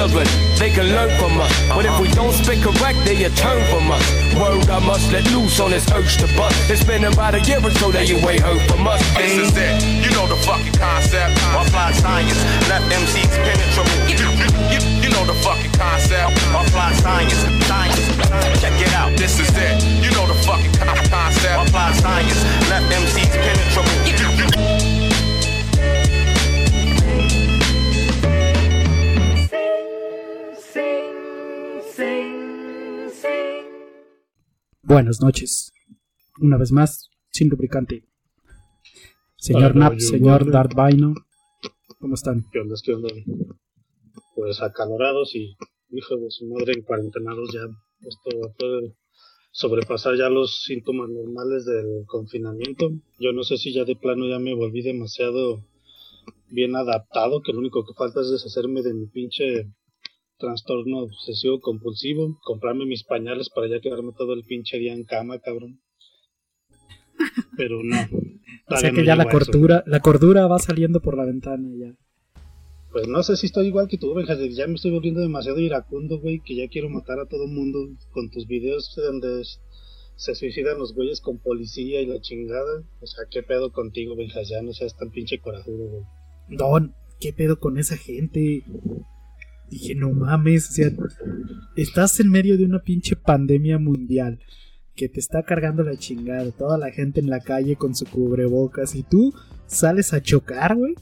children, they can learn from us. But if we don't speak correct, they turn from us. Word I must let loose on this urge to bust. It's been about a year or so that you ain't heard from us. This is it, you know the fucking concept. Offline science, Buenas noches. Una vez más, sin lubricante. Señor Nap, señor Darth Vaino, ¿cómo están? ¿Qué onda? ¿Qué onda? Pues acalorados y hijos de su madre en cuarentenados ya. Esto puede sobrepasar ya los síntomas normales del confinamiento. Yo no sé si ya de plano ya me volví demasiado bien adaptado, que lo único que falta es deshacerme de mi pinche trastorno obsesivo compulsivo, comprarme mis pañales para ya quedarme todo el pinche día en cama, cabrón. Pero no. o sea que ya la cordura, la cordura va saliendo por la ventana ya. Pues no sé si estoy igual que tú, Benja, ya me estoy volviendo demasiado iracundo, güey, que ya quiero matar a todo mundo con tus videos donde se suicidan los güeyes con policía y la chingada. O sea, ¿qué pedo contigo, Benja? Ya no seas tan pinche corajudo, güey. Don, ¿qué pedo con esa gente? Dije, no mames, o sea, estás en medio de una pinche pandemia mundial que te está cargando la chingada, toda la gente en la calle con su cubrebocas y tú sales a chocar, güey.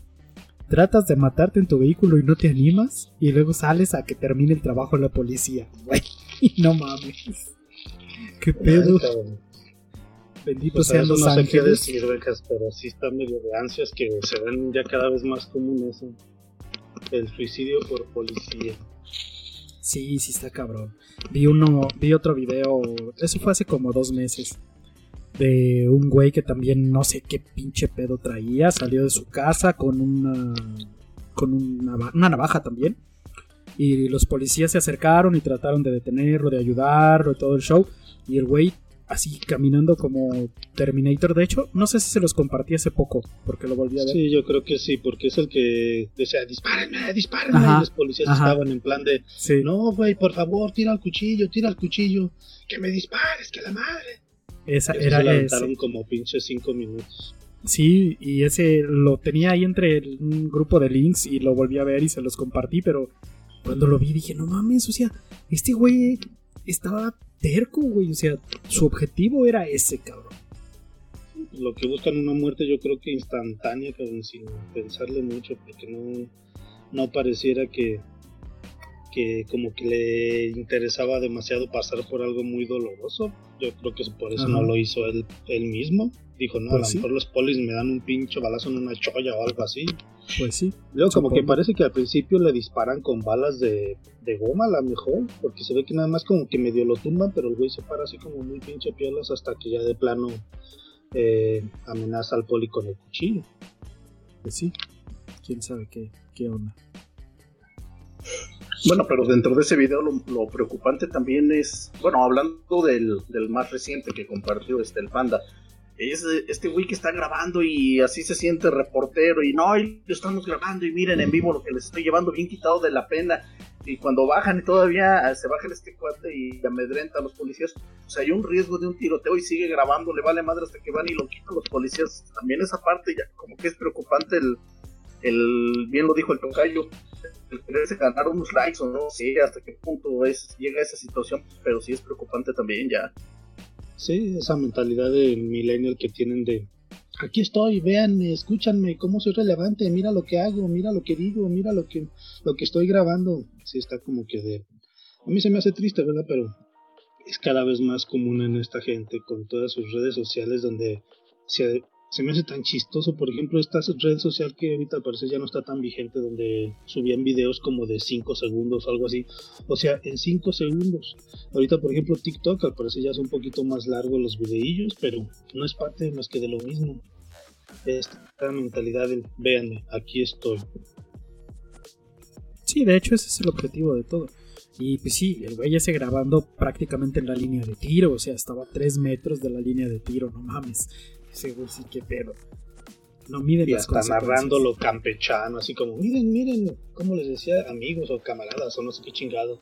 Tratas de matarte en tu vehículo y no te animas y luego sales a que termine el trabajo la policía, güey. No mames. ¿Qué pedo? Bendito pues sean los no ángeles. Sé qué decir, pero sí está medio de ansias que se ven ya cada vez más común eso el suicidio por policía. Sí, sí está cabrón. Vi uno, vi otro video, eso fue hace como dos meses, de un güey que también no sé qué pinche pedo traía, salió de su casa con una, con una, una navaja también. Y los policías se acercaron y trataron de detenerlo, de ayudarlo, todo el show. Y el güey así caminando como Terminator. De hecho, no sé si se los compartí hace poco, porque lo volví a ver. Sí, yo creo que sí, porque es el que decía, dispárenme, dispárenme. y los policías estaban en plan de, no, güey, por favor, tira el cuchillo, tira el cuchillo, que me dispares, que la madre. Esa era se como pinche cinco minutos. Sí, y ese lo tenía ahí entre un grupo de links y lo volví a ver y se los compartí, pero cuando lo vi dije, no mames, o sea, este güey estaba terco, güey. O sea, su objetivo era ese, cabrón. Lo que buscan una muerte, yo creo que instantánea, cabrón, sin pensarle mucho, porque no, no pareciera que, que como que le interesaba demasiado pasar por algo muy doloroso. Yo creo que por eso no lo hizo él, él mismo. Dijo, no, a pues lo mejor los polis me dan un pincho balazo en una cholla o algo así. Pues sí. Luego como que parece que al principio le disparan con balas de, goma a la mejor, porque se ve que nada más como que medio lo tumban, pero el güey se para así como muy pinche piolas hasta que ya de plano eh, amenaza al poli con el cuchillo. Pues sí, quién sabe qué, qué onda. Bueno, pero dentro de ese video lo, preocupante también es, bueno, hablando del, del, más reciente que compartió este el Panda, es este güey que está grabando y así se siente reportero y no, y lo estamos grabando y miren en vivo lo que les estoy llevando bien quitado de la pena y cuando bajan y todavía se baja este cuate y amedrenta a los policías, o sea, hay un riesgo de un tiroteo y sigue grabando, le vale madre hasta que van y lo quitan los policías, también esa parte ya como que es preocupante el, bien lo dijo el tocayo, el quererse ganar unos likes o no sé hasta qué punto es, llega esa situación, pero sí es preocupante también ya. Sí, esa mentalidad de millennial que tienen de aquí estoy, véanme, escúchanme, cómo soy relevante, mira lo que hago, mira lo que digo, mira lo que, lo que estoy grabando. Sí, está como que de... A mí se me hace triste, ¿verdad? Pero es cada vez más común en esta gente con todas sus redes sociales donde se, se me hace tan chistoso, por ejemplo, esta red social que ahorita parece ya no está tan vigente, donde subían videos como de 5 segundos o algo así. O sea, en 5 segundos. Ahorita, por ejemplo, TikTok, al parecer ya es un poquito más largo los videillos, pero no es parte más que de lo mismo. Esta mentalidad del, véanme, aquí estoy. Sí, de hecho ese es el objetivo de todo. Y pues sí, el güey ese grabando prácticamente en la línea de tiro, o sea, estaba a 3 metros de la línea de tiro, no mames. Ese güey sí que pedo. No miden Y las hasta consecuencias. narrándolo campechano, así como, miren, miren, como les decía, amigos o camaradas o no sé qué chingado.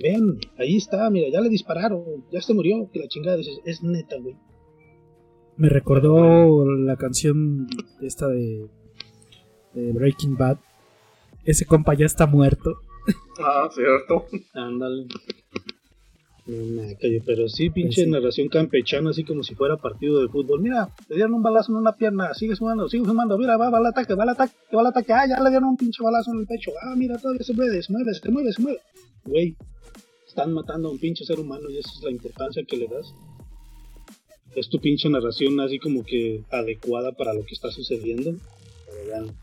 Vean, ahí está, mira, ya le dispararon, ya se murió, que la chingada dices, es neta, güey. Me recordó la canción esta de, de Breaking Bad. Ese compa ya está muerto. Ah, cierto. Ándale. No, me callo, pero sí, pinche Pues sí. narración campechana, así como si fuera partido de fútbol. Mira, le dieron un balazo en una pierna, sigue sumando, sigue sumando, mira, va, va al ataque, va al ataque, va al ataque, ah, ya le dieron un pinche balazo en el pecho, ah, mira, todavía se mueve, se mueve, se mueve, se mueve. Güey, están matando a un pinche ser humano y esa es la importancia que le das. Es tu pinche narración así como que adecuada para lo que está sucediendo. Pero vean,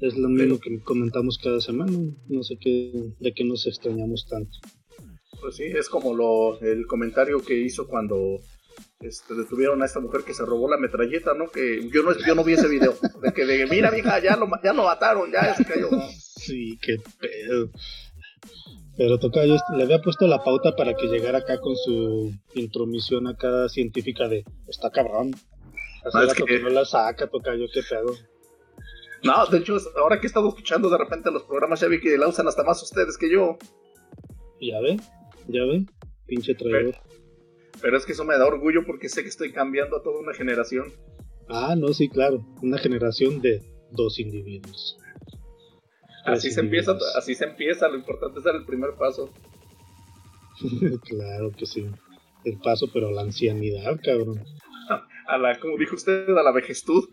es lo mismo que comentamos cada semana, no sé qué, de qué nos extrañamos tanto. Pues sí, es como lo, el comentario que hizo cuando este, detuvieron a esta mujer que se robó la metralleta, ¿no? Que yo no, yo no vi ese video. De que, de, mira, vieja, ya lo, ya lo mataron, ya se cayó. Sí, qué pedo. Pero toca, yo le había puesto la pauta para que llegara acá con su intromisión acá científica de está cabrón. Hace Ah, es que no la saca, toca yo qué pedo. No, de hecho, ahora que he estado escuchando de repente los programas, ya vi que la usan hasta más ustedes que yo. Ya ve, ya ve, pinche traidor. Pero es que eso me da orgullo porque sé que estoy cambiando a toda una generación. Ah, no, sí, claro. Una generación de dos individuos. Tres Así se empieza, así se empieza, lo importante es dar el primer paso. claro que sí. El paso, pero a la ancianidad, cabrón. A la, como dijo usted, a la vejestud.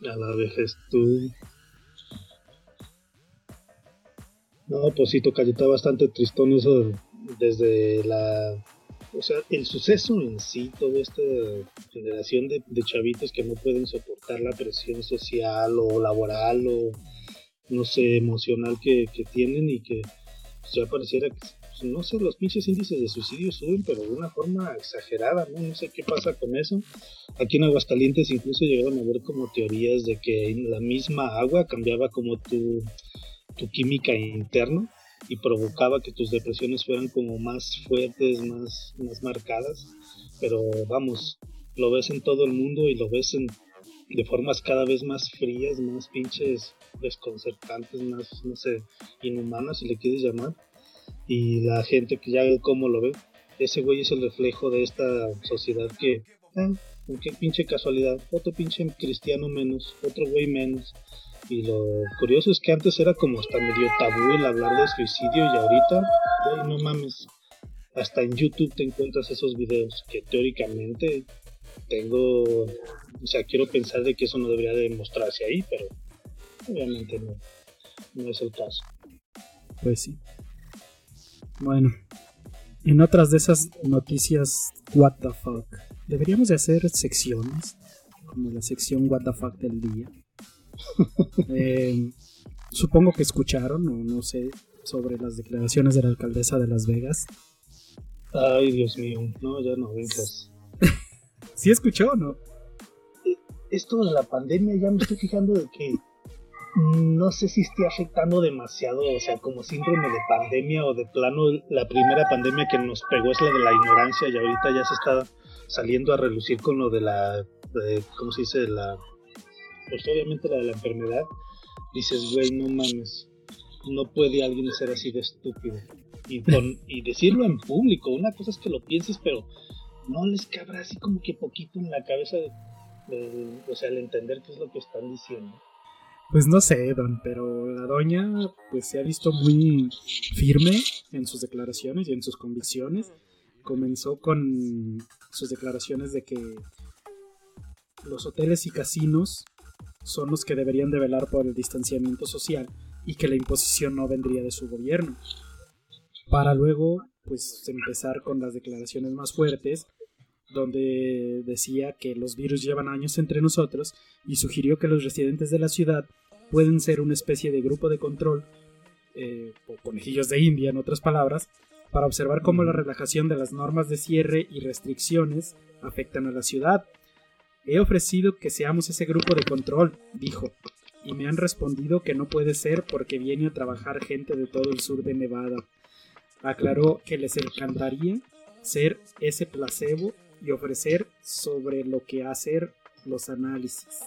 A la vejez tú. No, pues sí, toca, está bastante tristón eso desde la. O sea, el suceso en sí, toda esta generación de, chavitos que no pueden soportar la presión social o laboral o no sé, emocional que, que tienen y que pues, ya pareciera que, pues, no sé, los pinches índices de suicidio suben, pero de una forma exagerada, ¿no? No sé qué pasa con eso. Aquí en Aguascalientes incluso llegaron a ver como teorías de que en la misma agua cambiaba como tu, tu química interna y provocaba que tus depresiones fueran como más fuertes, más, más marcadas. Pero vamos, lo ves en todo el mundo y lo ves en, de formas cada vez más frías, más pinches desconcertantes, más, no sé, inhumanas si le quieres llamar. Y la gente que ya ve cómo lo ve, ese güey es el reflejo de esta sociedad que, eh, qué pinche casualidad, otro pinche cristiano menos, otro güey menos. Y lo curioso es que antes era como hasta medio tabú el hablar de suicidio y ahorita, güey, no mames, hasta en YouTube te encuentras esos videos que teóricamente tengo, o sea, quiero pensar de que eso no debería de mostrarse ahí, pero obviamente no, no es el caso. Pues sí. Bueno, en otras de esas noticias, what the fuck, deberíamos de hacer secciones, como la sección what the fuck del día. Eh, supongo que escucharon, o no sé, sobre las declaraciones de la alcaldesa de Las Vegas. Ay, Dios mío, no, ya no vengas. ¿Sí escuchó o no? Esto de la pandemia ya me estoy fijando de que no sé si esté afectando demasiado, o sea, como síndrome de pandemia o de plano la primera pandemia que nos pegó es la de la ignorancia y ahorita ya se está saliendo a relucir con lo de la, de- ¿cómo se dice? La, pues obviamente la de la enfermedad. Dices, güey, no mames, no puede alguien ser así de estúpido. Y, con, y decirlo en público, una cosa es que lo pienses, pero no les cabrá así como que poquito en la cabeza, eh, o sea, al entender qué es lo que están diciendo. Pues no sé, don, pero la doña pues se ha visto muy firme en sus declaraciones y en sus convicciones. Comenzó con sus declaraciones de que los hoteles y casinos son los que deberían de velar por el distanciamiento social y que la imposición no vendría de su gobierno. Para luego pues empezar con las declaraciones más fuertes donde decía que los virus llevan años entre nosotros y sugirió que los residentes de la ciudad pueden ser una especie de grupo de control, eh, o conejillos de India en otras palabras, para observar cómo la relajación de las normas de cierre y restricciones afectan a la ciudad. He ofrecido que seamos ese grupo de control, dijo, y me han respondido que no puede ser porque viene a trabajar gente de todo el sur de Nevada. Aclaró que les encantaría ser ese placebo y ofrecer sobre lo que hacer los análisis.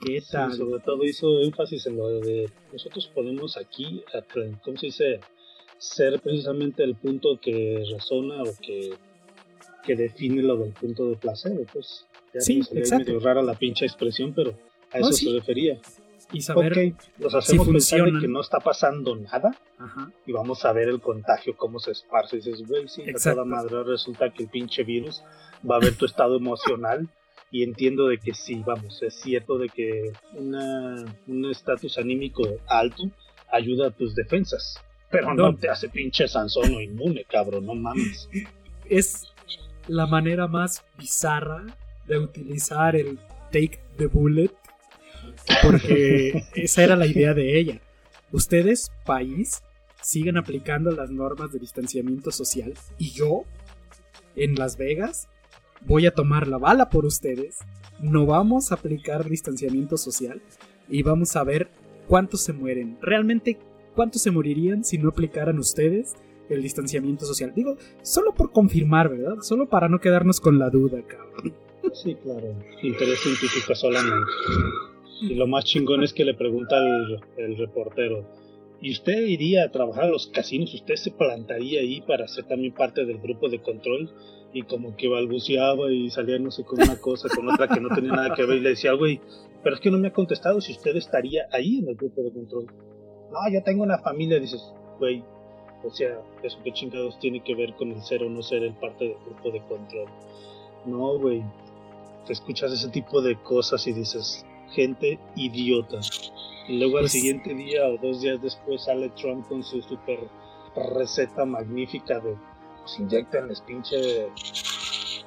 ¿Qué Sí, tal? sobre todo hizo énfasis en lo de nosotros podemos aquí, apre- ¿cómo se dice? Ser precisamente el punto que resona o que, que define lo del punto de placebo, pues. Ya Sí, sería exacto. medio rara la pinche expresión, pero a No, eso sí. se refería. y saber. ok, los hacemos pensar de que no está pasando nada Ajá. y vamos a ver el contagio, cómo se esparce. Y dices, güey, sí, a toda madre resulta que el pinche virus va a ver tu estado emocional. Y entiendo de que sí, vamos, es cierto de que una, un estatus anímico alto ayuda a tus defensas. Pero no No. te hace pinche Sansón o inmune, cabrón, no mames. Es la manera más bizarra de utilizar el take the bullet. Porque esa era la idea de ella. Ustedes, país, siguen aplicando las normas de distanciamiento social. Y yo, en Las Vegas, voy a tomar la bala por ustedes. No vamos a aplicar distanciamiento social. Y vamos a ver cuántos se mueren. Realmente, cuántos se morirían si no aplicaran ustedes el distanciamiento social. Digo, solo por confirmar, ¿verdad? Solo para no quedarnos con la duda, cabrón. Sí, claro, interés científico solamente. Y lo más chingón es que le pregunta el, reportero, ¿y usted iría a trabajar a los casinos? ¿Usted se plantaría ahí para ser también parte del grupo de control? Y como que balbuceaba y salía no sé con una cosa, con otra que no tenía nada que ver. Y le decía, güey, pero es que no me ha contestado si usted estaría ahí en el grupo de control. No, yo tengo una familia, dices, güey, o sea, eso qué chingados tiene que ver con el ser o no ser el parte del grupo de control. No, güey. Te escuchas ese tipo de cosas y dices, gente idiota. Y luego al Pues- siguiente día o dos días después sale Trump con su super receta magnífica de pues inyectenles pinche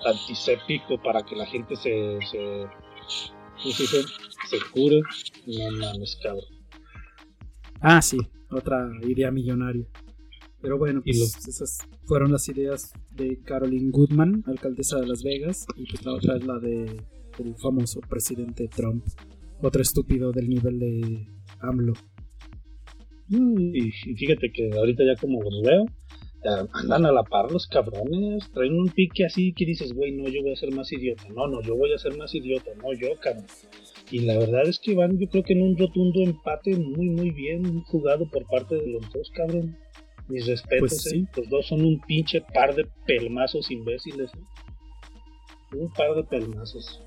antiséptico para que la gente se, se, ¿cómo se dice? se cure. No mames, cabrón. Ah, sí, otra idea millonaria. Pero bueno, Y pues esas fueron las ideas de Caroline Goodman, alcaldesa de Las Vegas, y pues la otra es la de el famoso presidente Trump, otro estúpido del nivel de AMLO. Y, fíjate que ahorita ya como los veo, andan a la par los cabrones, traen un pique así que dices, güey, no, yo voy a ser más idiota, no, no, yo voy a ser más idiota, no, yo, cabrón. Y la verdad es que van, yo creo que en un rotundo empate muy, muy bien jugado por parte de los dos, cabrón. Mis respetos, Pues eh. sí. los dos son un pinche par de pelmazos imbéciles. eh. Un par de pelmazos.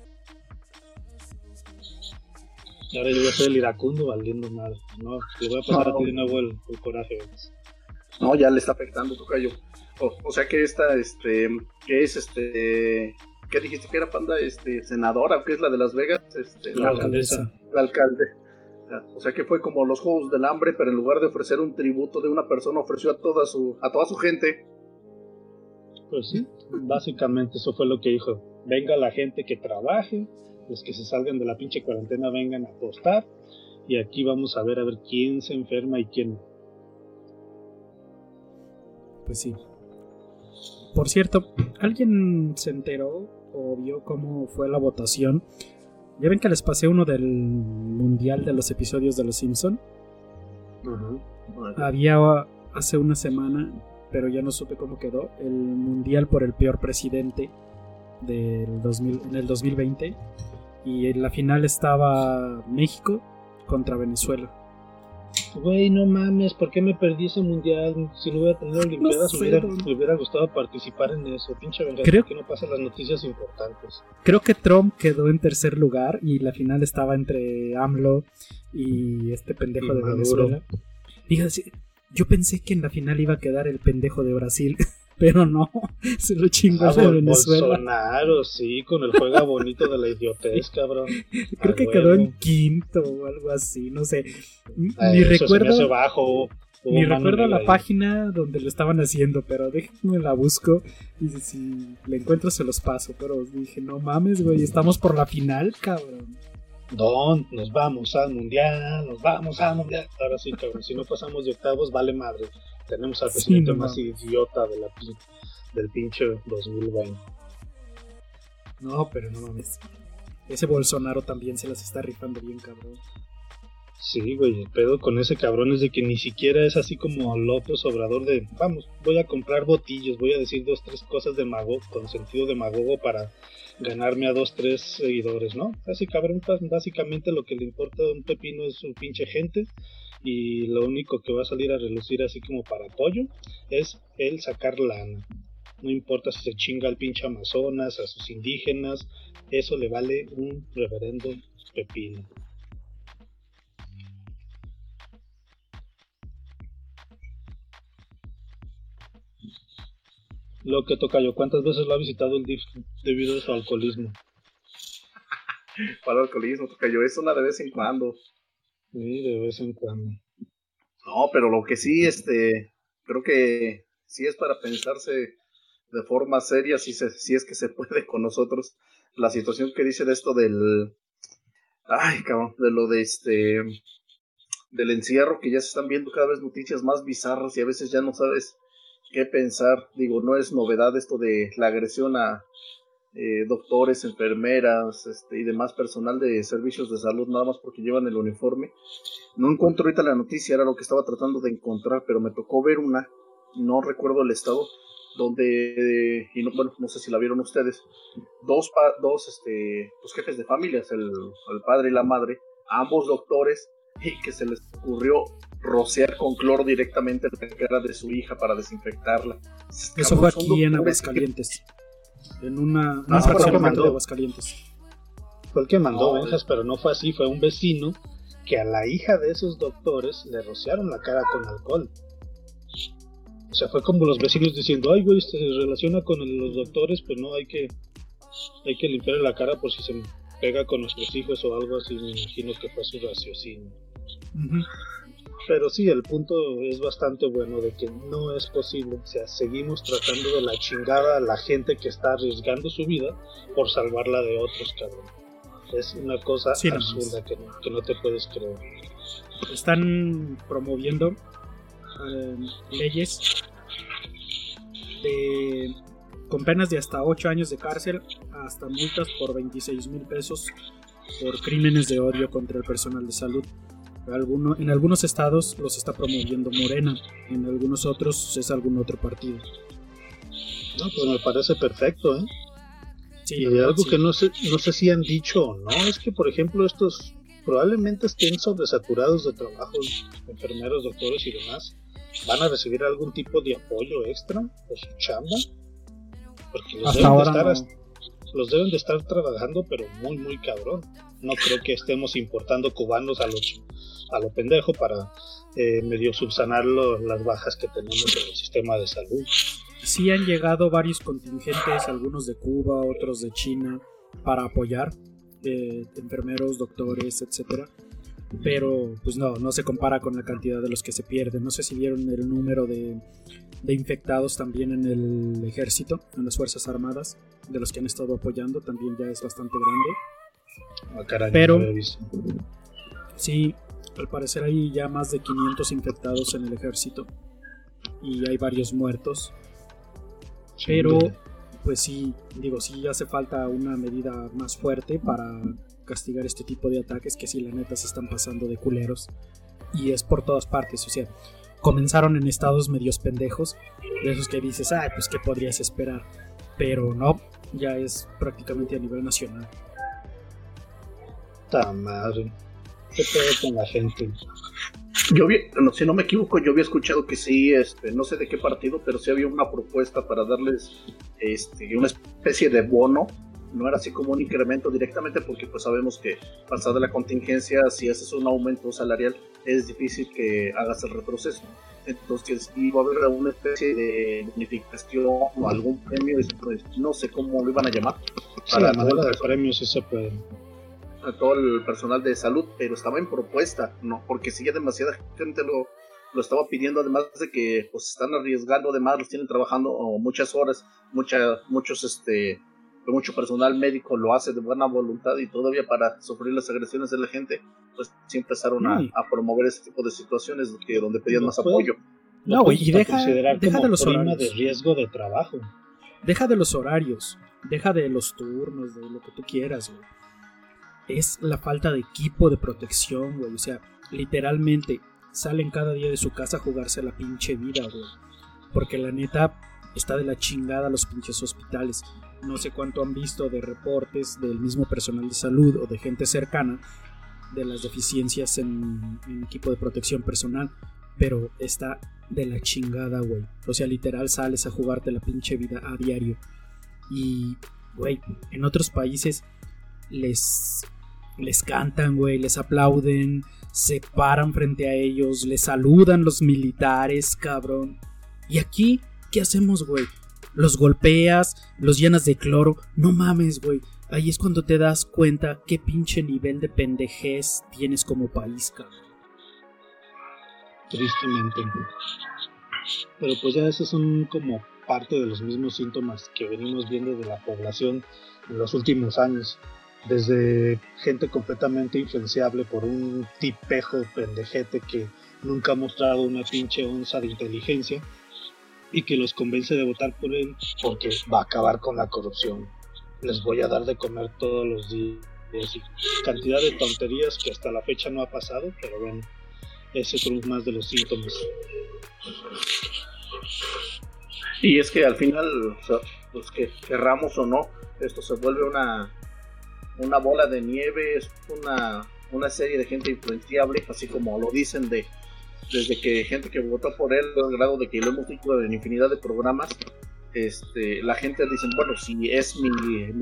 Y ahora yo voy a ser el iracundo valiendo madre. No, le voy a pasar No. a ti de nuevo el, el coraje. güey. No, ya le está afectando, tocayo. O, o sea que esta, este, que es este, ¿qué dijiste que era panda? Este, senadora, que es la de Las Vegas, este, La la, alcaldesa. la alcalde. O sea que fue como los Juegos del Hambre, pero en lugar de ofrecer un tributo de una persona, ofreció a toda su, a toda su gente. Pues sí, básicamente eso fue lo que dijo. Venga la gente que trabaje, los que se salgan de la pinche cuarentena vengan a apostar y aquí vamos a ver a ver quién se enferma y quién no. Pues sí. Por cierto, ¿alguien se enteró o vio cómo fue la votación? Ya ven que les pasé uno del mundial de los episodios de Los Simpson. Había hace una semana, pero ya no supe cómo quedó, el mundial por el peor presidente del 2000, en el 2020. Y en la final estaba México contra Venezuela. Güey, no mames, ¿por qué me perdí ese mundial? Si no hubiera tenido Olimpiadas, sé, me, hubiera, me hubiera gustado participar en eso. Pinche venganza, Creo- que no pasan las noticias importantes. Creo que Trump quedó en tercer lugar y la final estaba entre AMLO y este pendejo Y de Maduro. Venezuela. Fíjate, yo pensé que en la final iba a quedar el pendejo de Brasil, pero no, se lo chingó Ah, de Venezuela. Bolsonaro, sí, con el juega bonito de la idiotez, cabrón. Creo A que huevo. quedó en quinto o algo así, no sé. Ni Ah, eso se me hace recuerdo, bajo. Hubo ni recuerdo la ahí. página donde lo estaban haciendo, pero déjenme la busco y si la encuentro se los paso. Pero dije, no mames, güey, estamos por la final, cabrón. Don, nos vamos al mundial, nos vamos al mundial. Ahora sí, cabrón, si no pasamos de octavos, vale madre. Tenemos al presidente más idiota de la, del pinche 2020. No, pero no mames. Ese Bolsonaro también se las está rifando bien, cabrón. Sí, güey, el pedo con ese cabrón es de que ni siquiera es así como López Obrador de, vamos, voy a comprar botillos, voy a decir dos, tres cosas de mago, con sentido de magogo para ganarme a dos, tres seguidores, ¿no? Ese cabrón, básicamente lo que le importa a un pepino es su pinche gente y lo único que va a salir a relucir así como para apoyo es el sacar lana. No importa si se chinga al pinche Amazonas, a sus indígenas, eso le vale un reverendo pepino. Lo que toca yo, ¿cuántas veces lo ha visitado el DIF debido a su alcoholismo? El alcoholismo, toca yo, es una de vez en cuando. Sí, de vez en cuando. No, pero lo que sí, este, creo que sí es para pensarse de forma seria, si, se, es que se puede con nosotros, la situación que dice de esto del, ay, cabrón, de lo de este, del encierro, que ya se están viendo cada vez noticias más bizarras y a veces ya no sabes qué pensar. Digo, no es novedad esto de la agresión a eh, doctores, enfermeras este, y demás personal de servicios de salud, nada más porque llevan el uniforme. No encuentro ahorita la noticia, era lo que estaba tratando de encontrar, pero me tocó ver una, no recuerdo el estado, donde, y no, bueno, no sé si la vieron ustedes, dos, dos este, pues, jefes de familias, el, el padre y la madre, ambos doctores, y que se les ocurrió rociar con cloro directamente la cara de su hija para desinfectarla. Eso fue aquí en Aguascalientes. En una, una ah, mandó. de Aguascalientes. Fue el que mandó no, pero no fue así, fue un vecino que a la hija de esos doctores le rociaron la cara con alcohol. O sea, fue como los vecinos diciendo, ay, güey, se relaciona con los doctores, pues no, hay que, hay que limpiarle la cara por si se pega con nuestros hijos o algo así, me imagino que fue su raciocinio. Pero sí, el punto es bastante bueno de que no es posible. O sea, seguimos tratando de la chingada a la gente que está arriesgando su vida por salvarla de otros, cabrón. Es una cosa absurda que no, que no, te puedes creer. Están promoviendo eh, leyes de, con penas de hasta 8 años de cárcel, hasta multas por 26 mil pesos por crímenes de odio contra el personal de salud en algunos estados los está promoviendo Morena, en algunos otros es algún otro partido. No, pues me parece perfecto, ¿eh? Sí, y algo que no sé, no sé si han dicho o no, es que por ejemplo estos probablemente estén sobresaturados de trabajos, enfermeros, doctores y demás, van a recibir algún tipo de apoyo extra por su chamba, porque los, deben, de estar, los deben de estar trabajando pero muy muy cabrón. No creo que estemos importando cubanos a los a lo pendejo para eh, medio subsanar las bajas que tenemos en el sistema de salud. Sí han llegado varios contingentes, algunos de Cuba, otros de China, para apoyar de enfermeros, doctores, etcétera. Pero pues no, no se compara con la cantidad de los que se pierden. No sé si vieron el número de, de infectados también en el ejército, en las Fuerzas Armadas, de los que han estado apoyando, también ya es bastante grande. Ah, Pero sí, al parecer hay ya más de 500 infectados en el ejército y hay varios muertos. Pero, pues sí, digo, sí hace falta una medida más fuerte para castigar este tipo de ataques que si la neta se están pasando de culeros. Y es por todas partes, o sea, comenzaron en estados medios pendejos, de esos que dices, ay, pues qué podrías esperar. Pero no, ya es prácticamente a nivel nacional. Madre. ¿Qué con la gente? Yo vi, no, si no me equivoco, yo había escuchado que sí, este, no sé de qué partido, pero sí había una propuesta para darles este, una especie de bono. No era así como un incremento directamente, porque pues sabemos que pasada la contingencia, si haces un aumento salarial, es difícil que hagas el retroceso. Entonces iba a haber una especie de bonificación o algún premio, pues, no sé cómo lo iban a llamar. Para sí, la de premios sí se puede a todo el personal de salud, pero estaba en propuesta, ¿no? Porque si ya demasiada gente lo, lo estaba pidiendo, además de que pues están arriesgando, además los tienen trabajando muchas horas, mucha, muchos, este, mucho personal médico lo hace de buena voluntad y todavía para sufrir las agresiones de la gente, pues sí empezaron a, promover ese tipo de situaciones que, donde pedían más apoyo. No, y deja, deja de los horarios. de riesgo de trabajo. Deja de los horarios, deja de los turnos, de lo que tú quieras, güey es la falta de equipo de protección, güey. O sea, literalmente salen cada día de su casa a jugarse la pinche vida, güey. Porque la neta está de la chingada los pinches hospitales. No sé cuánto han visto de reportes del mismo personal de salud o de gente cercana de las deficiencias en, en equipo de protección personal. Pero está de la chingada, güey. O sea, literal sales a jugarte la pinche vida a diario. Y, güey, en otros países les, les cantan, güey, les aplauden, se paran frente a ellos, les saludan los militares, cabrón. Y aquí, ¿qué hacemos, güey? Los golpeas, los llenas de cloro. No mames, güey. Ahí es cuando te das cuenta qué pinche nivel de pendejez tienes como país, cabrón. Tristemente. Pero pues ya esos son como parte de los mismos síntomas que venimos viendo de la población en los últimos años. Desde gente completamente influenciable por un tipejo pendejete que nunca ha mostrado una pinche onza de inteligencia y que los convence de votar por él porque va a acabar con la corrupción. Les voy a dar de comer todos los días. Cantidad de tonterías que hasta la fecha no ha pasado, pero bueno, ese es más de los síntomas. Y es que al final, o pues que querramos o no, esto se vuelve una, una bola de nieve, es una, una serie de gente influenciable, así como lo dicen de desde que gente que votó por él, al grado de que lo hemos dicho en infinidad de programas, este, la gente dice, bueno, si es mi,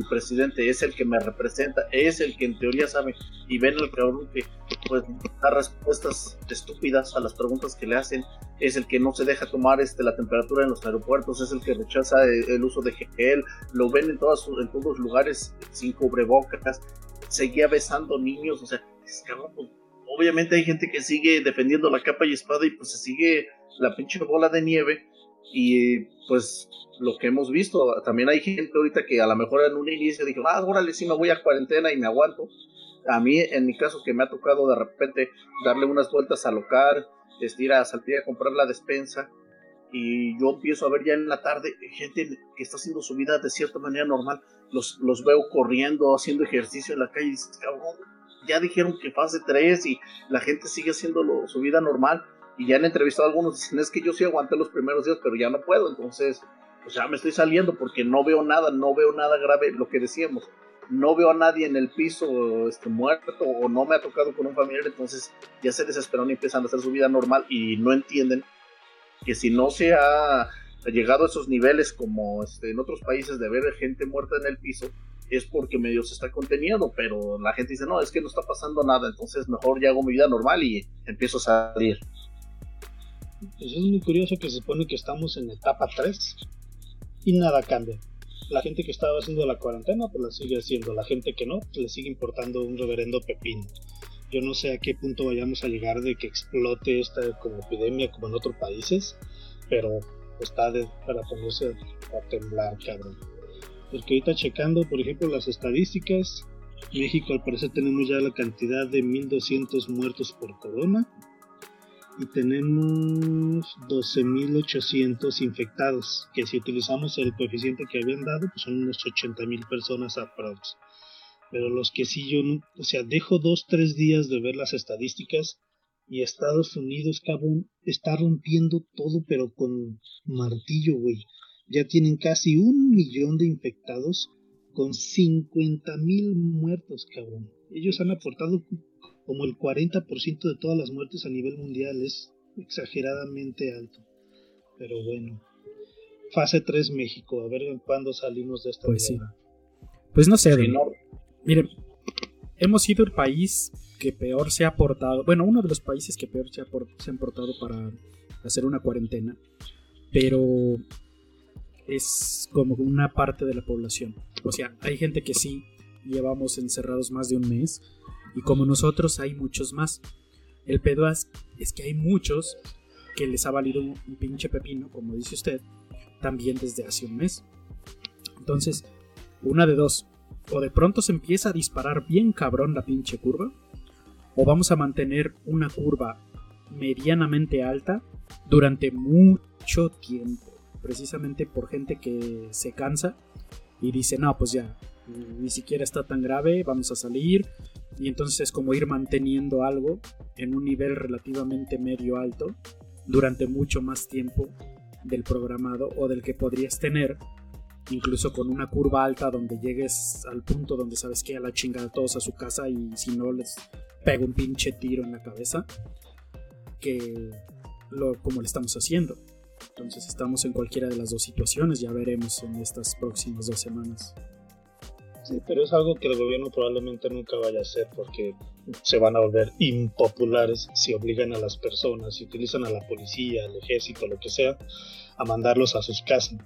presidente, es el que me representa, es el que en teoría sabe, y ven al cabrón que pues da respuestas estúpidas a las preguntas que le hacen, es el que no se deja tomar este, la temperatura en los aeropuertos, es el que rechaza el, uso de gel, lo ven en, todas, en todos los lugares sin cubrebocas, seguía besando niños, o sea, cabrón, pues, obviamente hay gente que sigue defendiendo la capa y espada y pues se sigue la pinche bola de nieve y pues lo que hemos visto, también hay gente ahorita que a lo mejor en un inicio dijo, ah, órale, sí me voy a cuarentena y me aguanto. A mí, en mi caso, que me ha tocado de repente darle unas vueltas al local, ir a salir a comprar la despensa, y yo empiezo a ver ya en la tarde gente que está haciendo su vida de cierta manera normal, los, los veo corriendo, haciendo ejercicio en la calle, y dices, cabrón, ya dijeron que fase 3 y la gente sigue haciendo su vida normal y ya han entrevistado a algunos, dicen, es que yo sí aguanté los primeros días, pero ya no puedo, entonces, pues ya me estoy saliendo porque no veo nada, no veo nada grave, lo que decíamos, no veo a nadie en el piso este, muerto o no me ha tocado con un familiar, entonces ya se desesperaron y empiezan a hacer su vida normal y no entienden que si no se ha llegado a esos niveles como este, en otros países de ver gente muerta en el piso, es porque medio se está conteniendo, pero la gente dice, no, es que no está pasando nada, entonces mejor ya hago mi vida normal y empiezo a salir. Pues es muy curioso que se supone que estamos en etapa 3 y nada cambia. La gente que estaba haciendo la cuarentena pues la sigue haciendo, la gente que no pues le sigue importando un reverendo pepino. Yo no sé a qué punto vayamos a llegar de que explote esta como epidemia como en otros países, pero está de, para ponerse a temblar, cabrón. Porque ahorita checando, por ejemplo, las estadísticas, México al parecer tenemos ya la cantidad de 1200 muertos por corona y tenemos 12.800 infectados, que si utilizamos el coeficiente que habían dado, pues son unos 80.000 personas aprox. Pero los que sí yo, no, o sea, dejo dos, tres días de ver las estadísticas y Estados Unidos, cabrón, está rompiendo todo, pero con martillo, güey. Ya tienen casi un millón de infectados con 50.000 muertos, cabrón. Ellos han aportado como el 40% de todas las muertes a nivel mundial. Es exageradamente alto. Pero bueno. Fase 3 México. A ver cuándo salimos de esta. Pues sí. Pues no sé. Miren, hemos sido el país que peor se ha portado. Bueno, uno de los países que peor se, ha se han portado para hacer una cuarentena. Pero es como una parte de la población. O sea, hay gente que sí llevamos encerrados más de un mes y como nosotros hay muchos más. El pedo es, que hay muchos que les ha valido un, pinche pepino, como dice usted, también desde hace un mes. Entonces, una de dos. O de pronto se empieza a disparar bien cabrón la pinche curva. O vamos a mantener una curva medianamente alta durante mucho tiempo. Precisamente por gente que se cansa y dice, no, pues ya, ni siquiera está tan grave, vamos a salir, Y entonces es como ir manteniendo algo en un nivel relativamente medio alto durante mucho más tiempo del programado o del que podrías tener incluso con una curva alta donde llegues al punto donde sabes que a la chingada todos a su casa y si no les pego un pinche tiro en la cabeza que lo como le estamos haciendo. Entonces estamos en cualquiera de las dos situaciones ya veremos en estas próximas dos semanas Sí, pero es algo que el gobierno probablemente nunca vaya a hacer porque se van a volver impopulares si obligan a las personas, si utilizan a la policía, al ejército, lo que sea, a mandarlos a sus casas.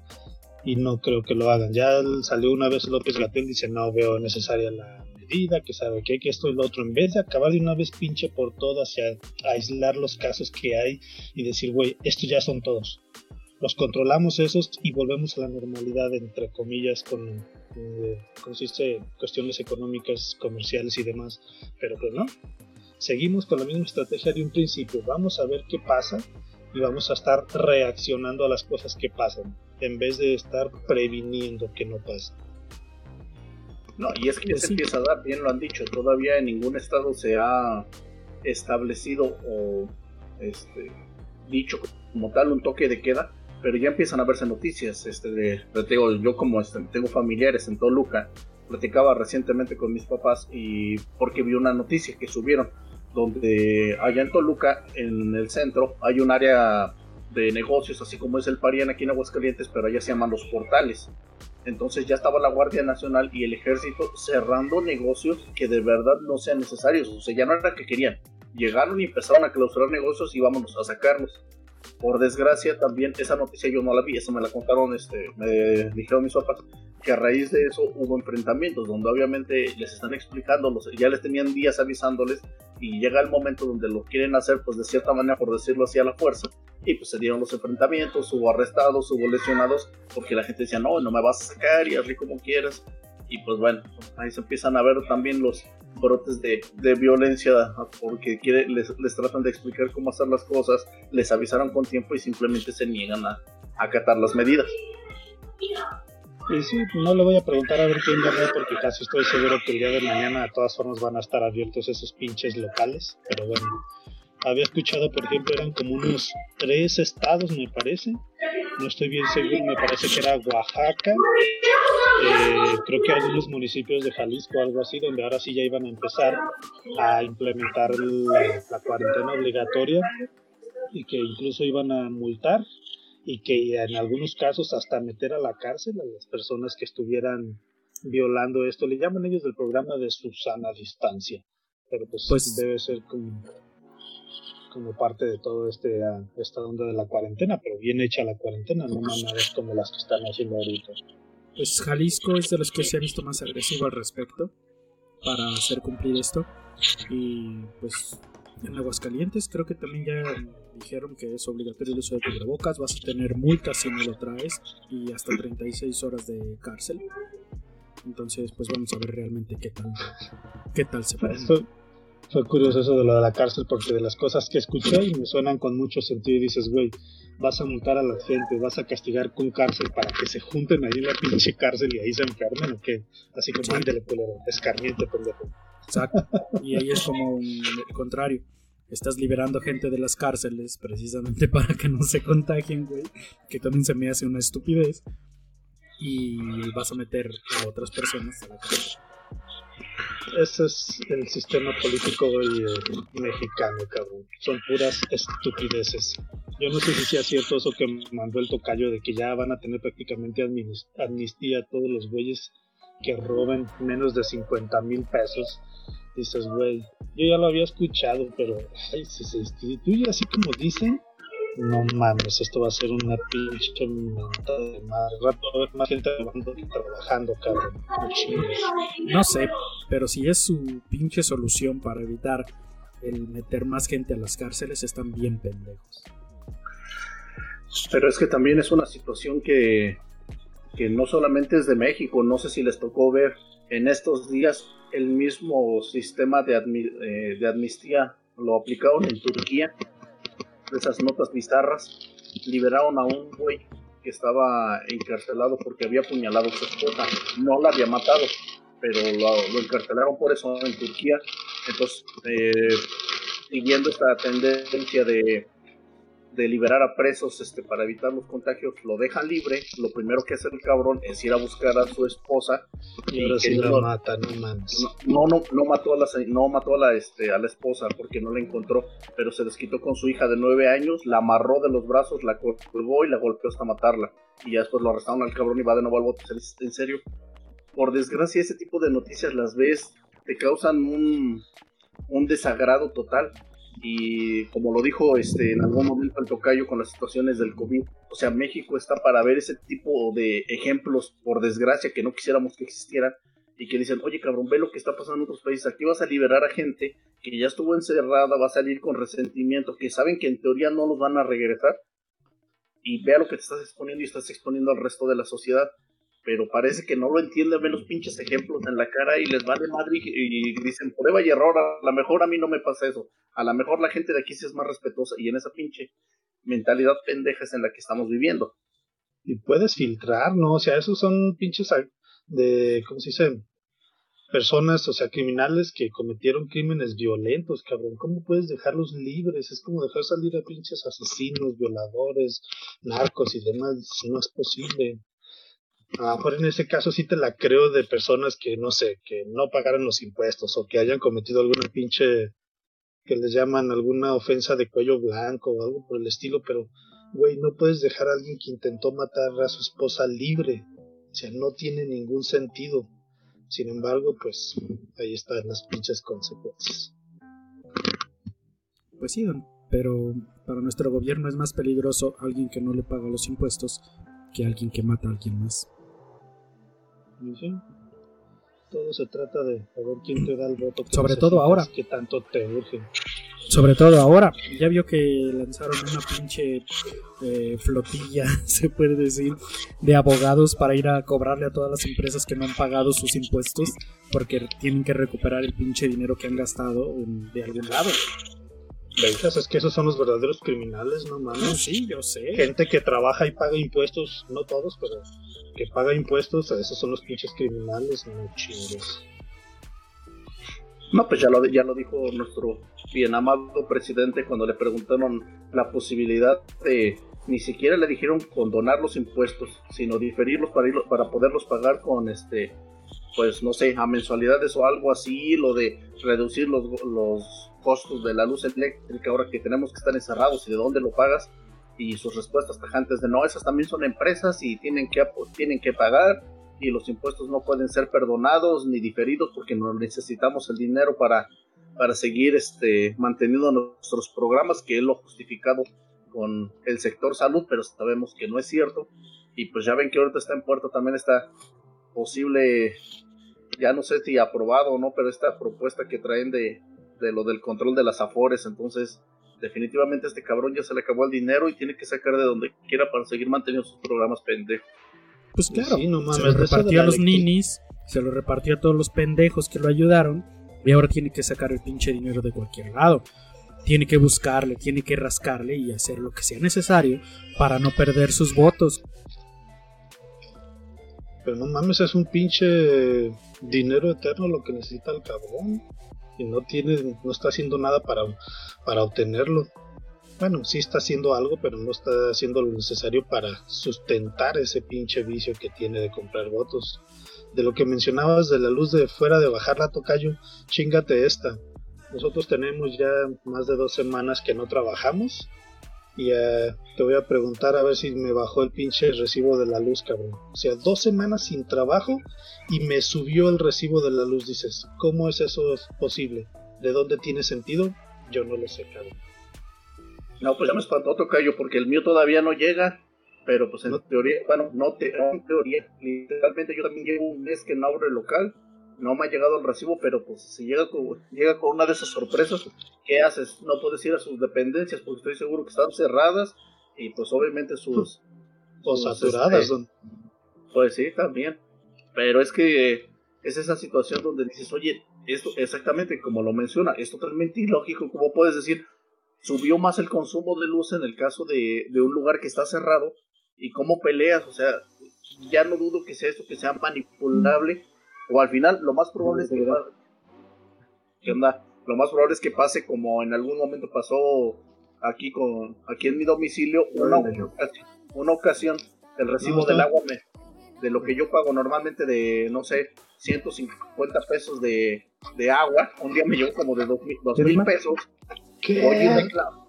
Y no creo que lo hagan. Ya salió una vez López Gatel dice no veo necesaria la medida, que sabe que, que esto y lo otro. En vez de acabar de una vez pinche por todas y aislar los casos que hay y decir, güey, estos ya son todos los controlamos esos y volvemos a la normalidad, entre comillas, con, eh, consiste cuestiones económicas, comerciales y demás. Pero pues no, seguimos con la misma estrategia de un principio. Vamos a ver qué pasa y vamos a estar reaccionando a las cosas que pasan, en vez de estar previniendo que no pase. No, y es que ya pues se empieza a dar, bien lo han dicho, todavía en ningún estado se ha establecido o este, dicho como tal un toque de queda, pero ya empiezan a verse noticias. Este, de, digo, yo como este, tengo familiares en Toluca, platicaba recientemente con mis papás y porque vi una noticia que subieron donde allá en Toluca, en el centro, hay un área de negocios, así como es el Parián aquí en Aguascalientes, pero allá se llaman los portales. Entonces ya estaba la Guardia Nacional y el Ejército cerrando negocios que de verdad no sean necesarios. O sea, ya no era que querían. Llegaron y empezaron a clausurar negocios y vámonos a sacarlos. Por desgracia, también esa noticia yo no la vi, esa me la contaron, este, me dijeron mis papás, que a raíz de eso hubo enfrentamientos, donde obviamente les están explicando, ya les tenían días avisándoles, y llega el momento donde lo quieren hacer, pues de cierta manera, por decirlo así, a la fuerza, y pues se dieron los enfrentamientos, hubo arrestados, hubo lesionados, porque la gente decía, no, no me vas a sacar y hazle como quieras, y pues bueno, ahí se empiezan a ver también los brotes de, de violencia porque quiere, les, les, tratan de explicar cómo hacer las cosas, les avisaron con tiempo y simplemente se niegan a, acatar las medidas. Y sí, no le voy a preguntar a ver quién ganó porque casi estoy seguro que el día de mañana de todas formas van a estar abiertos esos pinches locales, pero bueno, había escuchado por ejemplo eran como unos tres estados me parece, no estoy bien seguro, me parece que era Oaxaca, eh, creo que algunos municipios de Jalisco, algo así, donde ahora sí ya iban a empezar a implementar la, cuarentena obligatoria y que incluso iban a multar y que en algunos casos hasta meter a la cárcel a las personas que estuvieran violando esto. Le llaman ellos del programa de Susana Distancia, pero pues, pues debe ser como, como parte de todo este esta onda de la cuarentena, pero bien hecha la cuarentena, no mamadas como las que están haciendo ahorita pues Jalisco es de los que se ha visto más agresivo al respecto para hacer cumplir esto. Y pues en Aguascalientes creo que también ya dijeron que es obligatorio el uso de cubrebocas, vas a tener multas si no lo traes y hasta 36 horas de cárcel. Entonces, pues vamos a ver realmente qué tal, qué tal se puede fue curioso eso de lo de la cárcel porque de las cosas que escuché y me suenan con mucho sentido y dices, güey, vas a multar a la gente, vas a castigar con cárcel para que se junten ahí en la pinche cárcel y ahí se enfermen o qué, así como ándele culero, escarmiente pendejo. Exacto, y ahí es como el contrario. Estás liberando gente de las cárceles precisamente para que no se contagien, güey. Que también se me hace una estupidez. Y vas a meter a otras personas a la cárcel. Ese es el sistema político eh, mexicano, cabrón. Son puras estupideces. Yo no sé si sea cierto eso que mandó el tocayo de que ya van a tener prácticamente amnistía a todos los güeyes que roben menos de 50 mil pesos. Dices, güey, yo ya lo había escuchado, pero ay, si se instituye así como dicen, no mames, esto va a ser una pinche mentada de madre. Rato va a haber más gente trabajando, cabrón. No sé, pero si es su pinche solución para evitar el meter más gente a las cárceles, están bien pendejos. Pero es que también es una situación que, que no solamente es de México, no sé si les tocó ver en estos días el mismo sistema de, eh, de amnistía lo aplicaron en Turquía de esas notas bizarras, liberaron a un güey que estaba encarcelado porque había apuñalado a su esposa. No la había matado, pero lo, encarcelaron por eso en Turquía. Entonces, eh, siguiendo esta tendencia de de liberar a presos este, para evitar los contagios, lo dejan libre. Lo primero que hace el cabrón es ir a buscar a su esposa. Y, ahora sí la mata, no mames. No, no, no mató a la, no mató a la, este, a la esposa porque no la encontró, pero se desquitó con su hija de nueve años, la amarró de los brazos, la colgó y la golpeó hasta matarla. Y ya después lo arrestaron al cabrón y va de nuevo al bote. En serio, por desgracia, ese tipo de noticias las ves, te causan un, un desagrado total y como lo dijo este en algún momento el tocayo con las situaciones del COVID, o sea, México está para ver ese tipo de ejemplos, por desgracia, que no quisiéramos que existieran, y que dicen, oye cabrón, ve lo que está pasando en otros países, aquí vas a liberar a gente que ya estuvo encerrada, va a salir con resentimiento, que saben que en teoría no los van a regresar, y vea lo que te estás exponiendo y estás exponiendo al resto de la sociedad pero parece que no lo entienden, ven los pinches ejemplos en la cara y les vale madre y, dicen prueba y error, a lo mejor a mí no me pasa eso, a lo mejor la gente de aquí sí es más respetuosa y en esa pinche mentalidad pendeja es en la que estamos viviendo. Y puedes filtrar, ¿no? O sea, esos son pinches de, ¿cómo se dice? Personas, o sea, criminales que cometieron crímenes violentos, cabrón. ¿Cómo puedes dejarlos libres? Es como dejar salir a pinches asesinos, violadores, narcos y demás. No es posible. A lo mejor en ese caso sí te la creo de personas que, no sé, que no pagaran los impuestos o que hayan cometido alguna pinche, que les llaman alguna ofensa de cuello blanco o algo por el estilo, pero, güey, no puedes dejar a alguien que intentó matar a su esposa libre. O sea, no tiene ningún sentido. Sin embargo, pues ahí están las pinches consecuencias. Pues sí, pero para nuestro gobierno es más peligroso alguien que no le paga los impuestos que alguien que mata a alguien más. Todo se trata de ver quién te da el voto. Sobre todo ahora. Que tanto te urge. Sobre todo ahora. Ya vio que lanzaron una pinche eh, flotilla, se puede decir, de abogados para ir a cobrarle a todas las empresas que no han pagado sus impuestos porque tienen que recuperar el pinche dinero que han gastado de algún lado. Es que esos son los verdaderos criminales, no mames. Sí, yo sé. Gente que trabaja y paga impuestos, no todos, pero que paga impuestos, esos son los pinches criminales, no chingues. No, pues ya lo, ya lo dijo nuestro bien amado presidente cuando le preguntaron la posibilidad de, ni siquiera le dijeron condonar los impuestos, sino diferirlos para, para poderlos pagar con este, pues no sé, a mensualidades o algo así, lo de reducir los, los costos de la luz eléctrica ahora que tenemos que estar encerrados y de dónde lo pagas y sus respuestas tajantes de no, esas también son empresas y tienen que, tienen que pagar y los impuestos no pueden ser perdonados ni diferidos porque no necesitamos el dinero para, para seguir este, manteniendo nuestros programas, que es lo justificado con el sector salud, pero sabemos que no es cierto. Y pues ya ven que ahorita está en puerto también esta posible, ya no sé si aprobado o no, pero esta propuesta que traen de, de lo del control de las afores, entonces definitivamente este cabrón ya se le acabó el dinero y tiene que sacar de donde quiera para seguir manteniendo sus programas pendejos. Pues claro, se lo repartió a los ninis, se lo repartió a todos los pendejos que lo ayudaron y ahora tiene que sacar el pinche dinero de cualquier lado. Tiene que buscarle, tiene que rascarle y hacer lo que sea necesario para no perder sus votos. Pero no mames, es un pinche dinero eterno lo que necesita el cabrón y no tiene, no está haciendo nada para, para obtenerlo. Bueno, sí está haciendo algo, pero no está haciendo lo necesario para sustentar ese pinche vicio que tiene de comprar votos. De lo que mencionabas de la luz de fuera de bajar la tocayo, chingate esta. Nosotros tenemos ya más de dos semanas que no trabajamos y eh, te voy a preguntar a ver si me bajó el pinche recibo de la luz, cabrón. O sea, dos semanas sin trabajo y me subió el recibo de la luz. Dices, ¿cómo es eso posible? ¿De dónde tiene sentido? Yo no lo sé, cabrón. No, pues ya me espantó callo porque el mío todavía no llega. Pero pues en teoría, bueno, no te, en teoría, literalmente yo también llevo un mes que no abro el local no me ha llegado el recibo, pero pues si llega con, llega con una de esas sorpresas, ¿qué haces? No puedes ir a sus dependencias porque estoy seguro que están cerradas y pues obviamente sus... O saturadas. Este, pues sí, también. Pero es que es esa situación donde dices, oye, esto exactamente como lo menciona, es totalmente ilógico. ¿Cómo puedes decir, subió más el consumo de luz en el caso de, de un lugar que está cerrado? ¿Y cómo peleas? O sea, ya no dudo que sea esto, que sea manipulable O al final, lo más probable es que pase. ¿Qué onda? Lo más probable es que pase como en algún momento pasó aquí con aquí en mi domicilio una, ocasión, una ocasión el recibo del agua me, de lo que yo pago normalmente de no sé 150 pesos de, de agua un día me llegó como de dos mil pesos Voy y reclamo.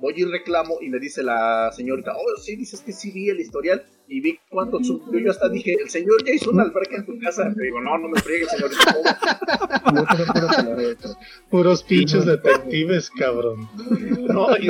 Voy y, reclamo y me dice la señorita, oh, sí, dices que sí vi el historial y vi cuánto subió. Yo hasta dije, el señor ya hizo una alberca en tu casa. Le digo, no, no me friegues, señorita. Puros pinches detectives, cabrón. No, y,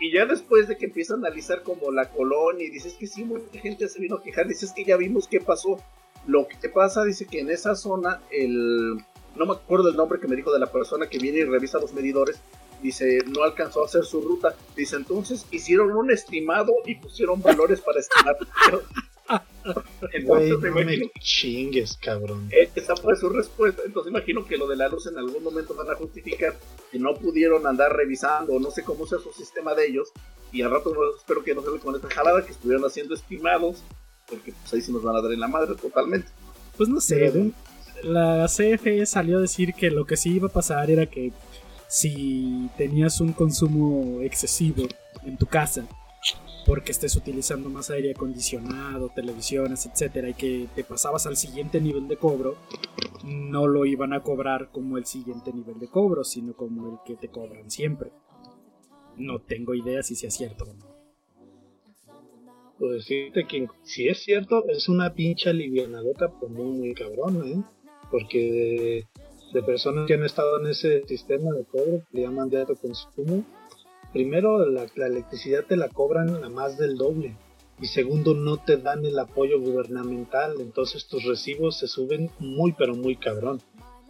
y ya después de que empieza a analizar como la colonia y dices que sí, mucha gente se vino a quejar, dices que ya vimos qué pasó. Lo que te pasa, dice que en esa zona el no me acuerdo el nombre que me dijo de la persona que viene y revisa los medidores, dice, no alcanzó a hacer su ruta, dice, entonces hicieron un estimado y pusieron valores para estimar. entonces no me chingues, cabrón. E, esa fue su respuesta. Entonces imagino que lo de la luz en algún momento van a justificar que no pudieron andar revisando, no sé cómo sea su sistema de ellos. Y al rato espero que no se con esta jalada, que estuvieron haciendo estimados, porque pues ahí sí nos van a dar en la madre totalmente. Pues no sé, la CFE salió a decir que lo que sí iba a pasar era que si tenías un consumo excesivo en tu casa, porque estés utilizando más aire acondicionado, televisiones, etcétera, y que te pasabas al siguiente nivel de cobro, no lo iban a cobrar como el siguiente nivel de cobro, sino como el que te cobran siempre. No tengo idea si sea cierto o no. Pues fíjate que si es cierto, es una pincha alivianadota, pues muy, muy cabrón, ¿eh? porque de, personas que han estado en ese sistema de cobro, que le llaman de alto consumo, primero la, electricidad te la cobran a más del doble y segundo no te dan el apoyo gubernamental, entonces tus recibos se suben muy pero muy cabrón.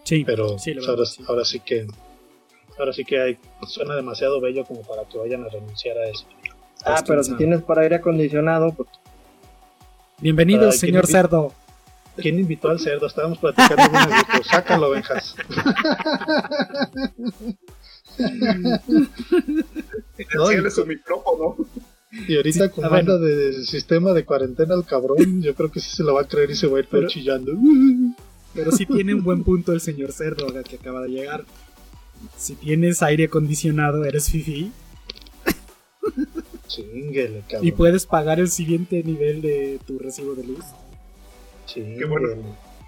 Sí, pero ahora, sí. ahora, sí que ahora sí que hay, suena demasiado bello como para que vayan a renunciar a eso. Ah, pero si tienes para aire acondicionado, pues... Bienvenido, señor Cerdo. ¿Quién invitó al cerdo? Estábamos platicando de un grupo. Sácalo, Benjas. no, y, su micrófono. Y ahorita con banda de sistema de cuarentena al cabrón, yo creo que sí se lo va a creer y se va a ir pero, chillando. Pero sí tiene un buen punto el señor cerdo que acaba de llegar. Si tienes aire acondicionado, eres fifi. Chinguele, cabrón. Y puedes pagar el siguiente nivel de tu recibo de luz. Qué bueno,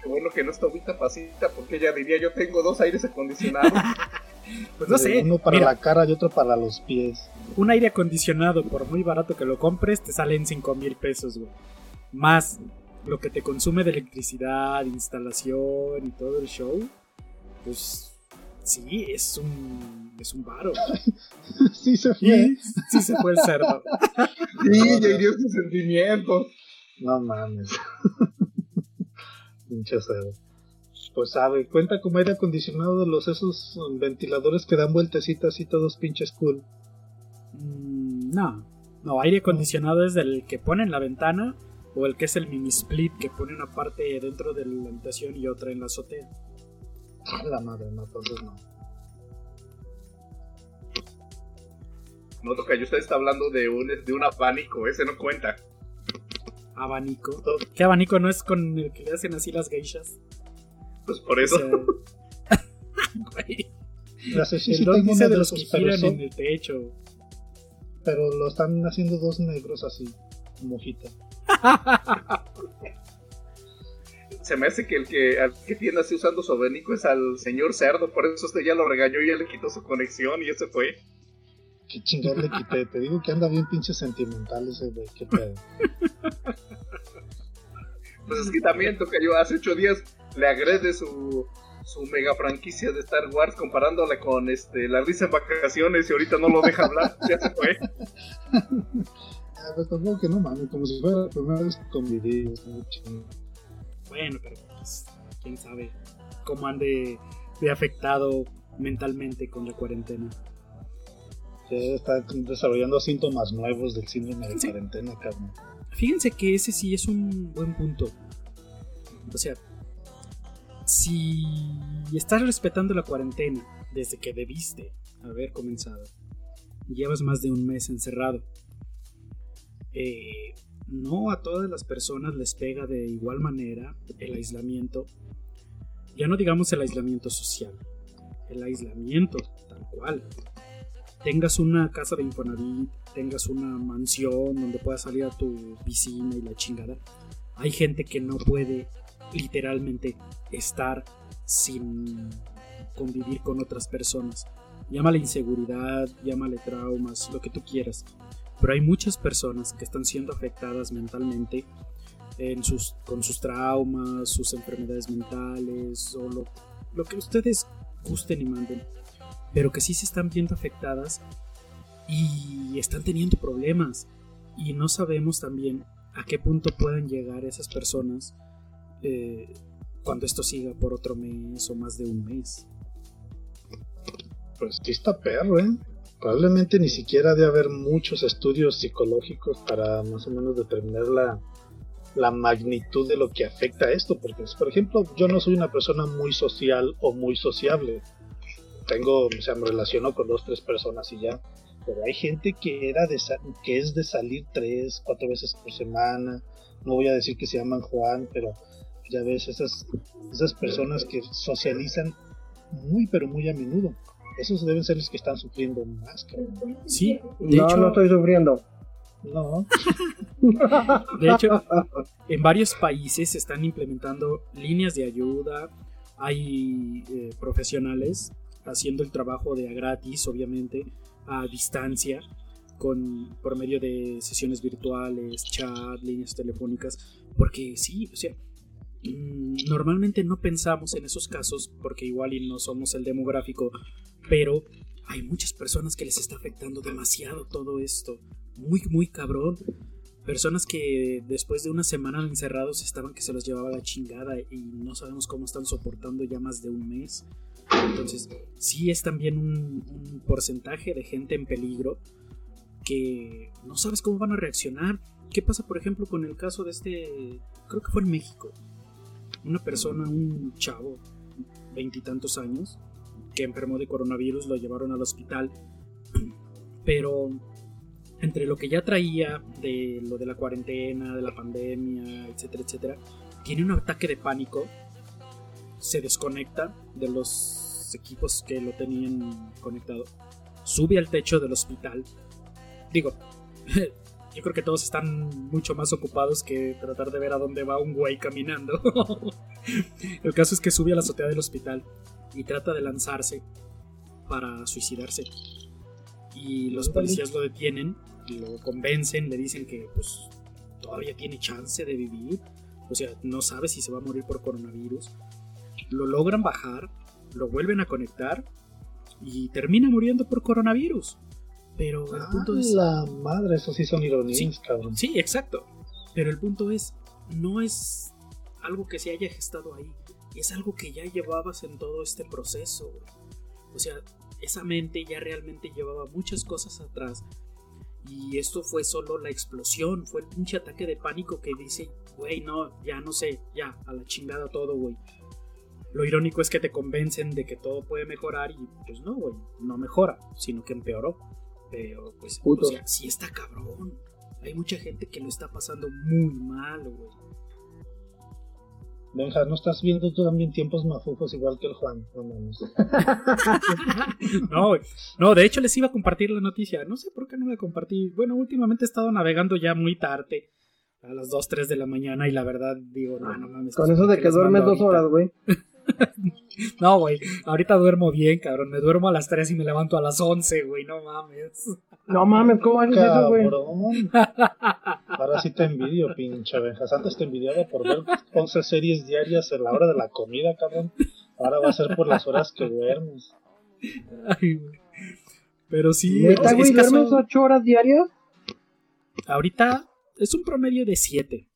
qué bueno que no está ahorita pasita, porque ella diría yo tengo dos aires acondicionados. pues no sé. Uno para la cara y otro para los pies. Un aire acondicionado, por muy barato que lo compres, te salen 5 mil pesos, güey. Más lo que te consume de electricidad, instalación y todo el show. Pues sí, es un es un varo. sí se fue. Sí, se fue el cerdo. sí, ya hirió sus sentimientos. No mames. Pinche Pues sabe, cuenta como aire acondicionado de los esos ventiladores que dan vueltecitas y todos pinches cool. Mm, no, no, aire acondicionado es del que pone en la ventana o el que es el mini split que pone una parte dentro de la habitación y otra en la azotea. la madre, no, entonces no. No toca, yo usted está hablando de un, de un ese no cuenta abanico. ¿Qué abanico no es con el que le hacen así las geishas? Pues por eso. güey. el dice de los que giran en el techo. Pero lo están haciendo dos negros así, mojita. Se me hace que el que, al que tiene así usando su abanico es al señor cerdo, por eso usted ya lo regañó y ya le quitó su conexión y ese fue. Qué chingón le quité. Te digo que anda bien pinche sentimental ese güey. Qué pedo. Pues es que también toca yo hace ocho días le agrede su, su mega franquicia de Star Wars comparándola con este la risa en vacaciones y ahorita no lo deja hablar. ya se fue. Ah, pues tampoco que no mames, como si fuera la primera vez que conviví. Bueno, pero pues, quién sabe cómo ande de afectado mentalmente con la cuarentena está desarrollando síntomas nuevos del síndrome de cuarentena, cabrón. Fíjense que ese sí es un buen punto. O sea, si estás respetando la cuarentena desde que debiste haber comenzado, llevas más de un mes encerrado, eh, no a todas las personas les pega de igual manera el aislamiento. Ya no digamos el aislamiento social, el aislamiento tal cual. Tengas una casa de Infonavit, tengas una mansión donde puedas salir a tu piscina y la chingada. Hay gente que no puede literalmente estar sin convivir con otras personas. Llámale inseguridad, llámale traumas, lo que tú quieras. Pero hay muchas personas que están siendo afectadas mentalmente en sus, con sus traumas, sus enfermedades mentales o lo, lo que ustedes gusten y manden. Pero que sí se están viendo afectadas y están teniendo problemas. Y no sabemos también a qué punto pueden llegar esas personas eh, cuando esto siga por otro mes o más de un mes. Pues sí está perro, ¿eh? Probablemente ni siquiera de haber muchos estudios psicológicos para más o menos determinar la, la magnitud de lo que afecta a esto, porque por ejemplo yo no soy una persona muy social o muy sociable, tengo, o sea, me relaciono con dos, tres personas y ya, pero hay gente que, era de, que es de salir tres, cuatro veces por semana, no voy a decir que se llaman Juan, pero ya ves, esas, esas personas que socializan muy, pero muy a menudo esos deben ser los que están sufriendo más. Sí, de no, no estoy sufriendo. No. de hecho, en varios países se están implementando líneas de ayuda. Hay eh, profesionales haciendo el trabajo de a gratis, obviamente, a distancia, con, por medio de sesiones virtuales, chat, líneas telefónicas. Porque sí, o sea, mm, normalmente no pensamos en esos casos porque igual y no somos el demográfico pero hay muchas personas que les está afectando demasiado todo esto. Muy, muy cabrón. Personas que después de una semana encerrados estaban que se los llevaba la chingada y no sabemos cómo están soportando ya más de un mes. Entonces, sí es también un, porcentaje de gente en peligro que no sabes cómo van a reaccionar. ¿Qué pasa, por ejemplo, con el caso de este, creo que fue en México? Una persona, un chavo, veintitantos años, que enfermó de coronavirus, lo llevaron al hospital. Pero entre lo que ya traía de lo de la cuarentena, de la pandemia, etcétera, etcétera, tiene un ataque de pánico, se desconecta de los equipos que lo tenían conectado, sube al techo del hospital. Digo, yo creo que todos están mucho más ocupados que tratar de ver a dónde va un güey caminando. El caso es que sube a la azotea del hospital y trata de lanzarse para suicidarse. Y los policías lo detienen, lo convencen, le dicen que pues todavía tiene chance de vivir, o sea, no sabe si se va a morir por coronavirus. Lo logran bajar, lo vuelven a conectar y termina muriendo por coronavirus. Pero el punto es. La madre, eso sí son ironías, sí, cabrón. Sí, exacto. Pero el punto es, no es algo que se haya gestado ahí es algo que ya llevabas en todo este proceso. O sea, esa mente ya realmente llevaba muchas cosas atrás. Y esto fue solo la explosión, fue el pinche ataque de pánico que dice, güey, no, ya no sé, ya, a la chingada todo, güey. Lo irónico es que te convencen de que todo puede mejorar y pues no, güey, no mejora, sino que empeoró. Pero pues, o sea, sí está cabrón. Hay mucha gente que lo está pasando muy mal, güey. Benja, ¿no estás viendo tú también tiempos mafufos igual que el Juan? No mames. no, no, de hecho les iba a compartir la noticia. No sé por qué no la compartí. Bueno, últimamente he estado navegando ya muy tarde. A las 2, 3 de la mañana y la verdad digo, no, no mames. Con eso de que duermes dos horas, güey. no, güey. Ahorita duermo bien, cabrón. Me duermo a las 3 y me levanto a las 11, güey. No mames. No mames, ¿cómo haces eso, güey? Ahora sí te envidio, pinche abejas. Antes te envidiaba por ver 11 series diarias a la hora de la comida, cabrón. Ahora va a ser por las horas que duermes. Ay, güey. Pero sí. ¿Neta, güey, duermes 8 horas diarias? Ahorita es un promedio de 7.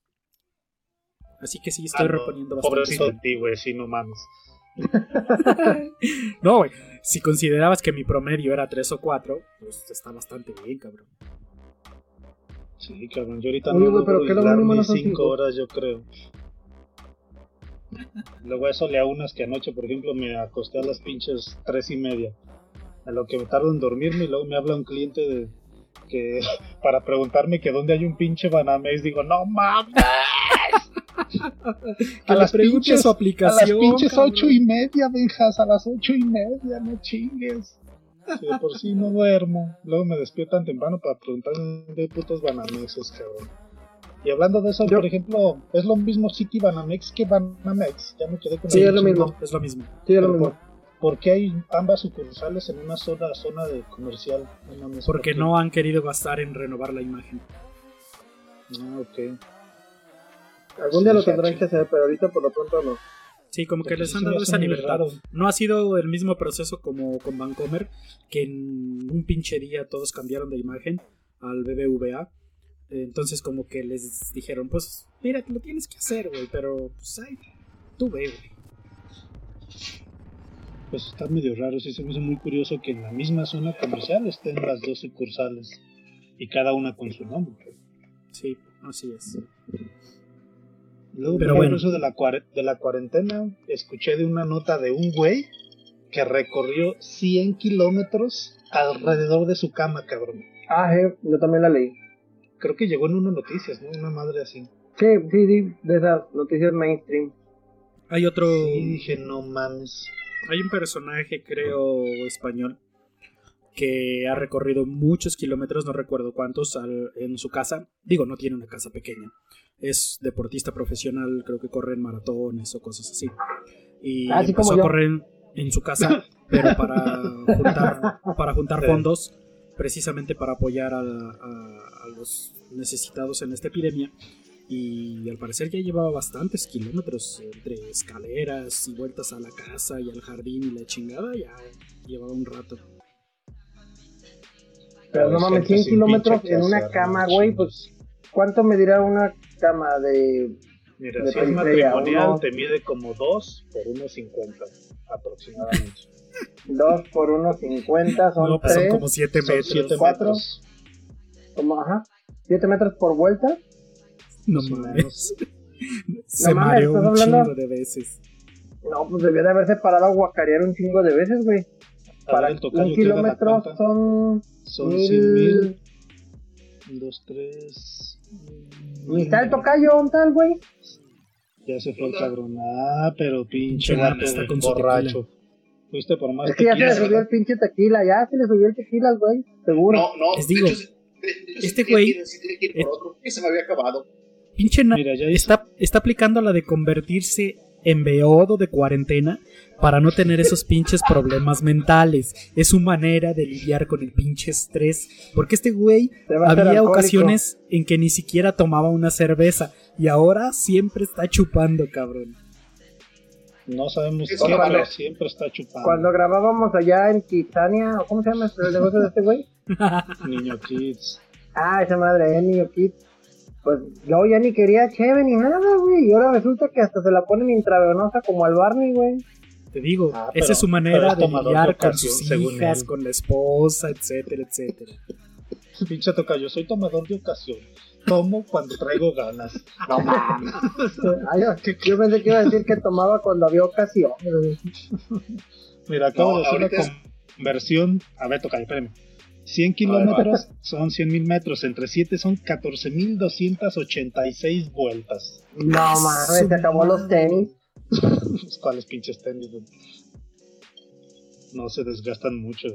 Así que sí, estoy ah, reponiendo bastante. Pobrecito de ti, güey, sí, no mames. no, güey. Si considerabas que mi promedio era 3 o 4, pues está bastante bien, cabrón. Sí, cabrón. Yo ahorita no pero que lo 5 horas, yo creo. Luego eso le a unas que anoche, por ejemplo, me acosté a las pinches 3 y media. A lo que me tardo en dormirme y luego me habla un cliente de, que para preguntarme que dónde hay un pinche Banamex, digo, no mames. Que le pregunte su a aplicación. las pinches cabrón. ocho y media, Benjas, a las ocho y media, no chingues. Si de por sí no duermo. Luego me despierto tan temprano para preguntar hay putos Banamexes, cabrón. Y hablando de eso, Yo- por ejemplo, ¿es lo mismo City Banamex que Banamex? Ya me quedé con Sí, es lo mismo. Es lo mismo. Sí, es lo mismo. ¿Por, por qué hay ambas sucursales en una sola zona de comercial? Porque no han querido gastar en renovar la imagen. Ah, ok. Algún día Sí, lo tendrán que hacer, pero ahorita por lo pronto no. Sí, como que les han dado esa libertad. No ha sido el mismo proceso como con Vancomer, que en un pinche día todos cambiaron de imagen al BBVA. Entonces como que les dijeron, pues mira, lo tienes que hacer, güey, pero pues ay, tú ve, güey. Pues está medio raro, sí se me hizo muy curioso que en la misma zona comercial estén las dos sucursales y cada una con su nombre. Sí, así es. Luego, Pero por bueno. eso de la, cuare- de la cuarentena, escuché de una nota de un güey que recorrió 100 kilómetros alrededor de su cama, cabrón. Ah, eh, yo también la leí. Creo que llegó en una noticias, ¿no? Una madre así. Sí, sí, sí, de esas noticias mainstream. Hay otro, Y dije, no mames. hay un personaje, creo, español, que ha recorrido muchos kilómetros, no recuerdo cuántos, al- en su casa. Digo, no tiene una casa pequeña. Es deportista profesional, creo que corre en maratones o cosas así. Y Así empezó como a correr en, en su casa, pero para juntar, para juntar Sí. fondos, precisamente para apoyar a, a- a los necesitados en esta epidemia. Y al parecer ya llevaba bastantes kilómetros entre escaleras y vueltas a la casa y al jardín y la chingada, ya llevaba un rato. Pero no mames, gente 100 sin kilómetros en una hacer, cama, güey, pues ¿cuánto medirá una cama de... Mira, de si es matrimonial, uno- te mide como 2 por 1.50 aproximadamente. 2 por 1,50 son No, pues son 3, como 7 Son metros. 7 cuatro. metros. como, ajá, 7 metros por vuelta. No mames. Se No mames, mareó ¿estás un hablando? chingo de veces. No, pues debió de haberse parado a guacarear un chingo de veces, güey. Para ver, el tocayo, un kilómetro son Son mil... 100 mil. 2, 3. Ni está el tocayo, un tal, güey. Ya se fue el cabrón. Ah, pero pinche gato está con su borracho. Fuiste por más Es que ya se le subió el pinche tequila, ya se le subió el tequila al güey, seguro. No, no. Les de digo, hecho, este güey- se me había acabado. Pinche Mira, ya está, está aplicando la de convertirse en beodo de cuarentena para no tener esos pinches problemas mentales. Es su manera de lidiar con el pinche estrés. Porque este güey había ocasiones en que ni siquiera tomaba una cerveza y ahora siempre está chupando, cabrón. No sabemos qué, pero siempre está chupando. Cuando grabábamos allá en Kitsania, ¿o ¿cómo se llama el negocio de este güey? Niño Kids. Ah, esa madre, eh, niño Kid. Pues yo ya ni quería cheve ni nada, güey. Y ahora resulta que hasta se la ponen intravenosa como al Barney, güey. Te digo, Ah, pero- esa es su manera de tomador de lidiar con ocasión, sus según hijas, con la esposa, etcétera, etcétera. Pinche tocayo, soy tomador de ocasión. Tomo cuando traigo ganas. No mames. Yo, yo pensé que iba a decir que tomaba cuando había ocasión. Mira, acabo No, de hacer una es- conversión. A ver, tocayo, espérame. 100 kilómetros son 100 mil metros. Entre 7 son 14.286 vueltas. No mames, se acabó los tenis. ¿Cuáles pinches tenis? No se desgastan mucho.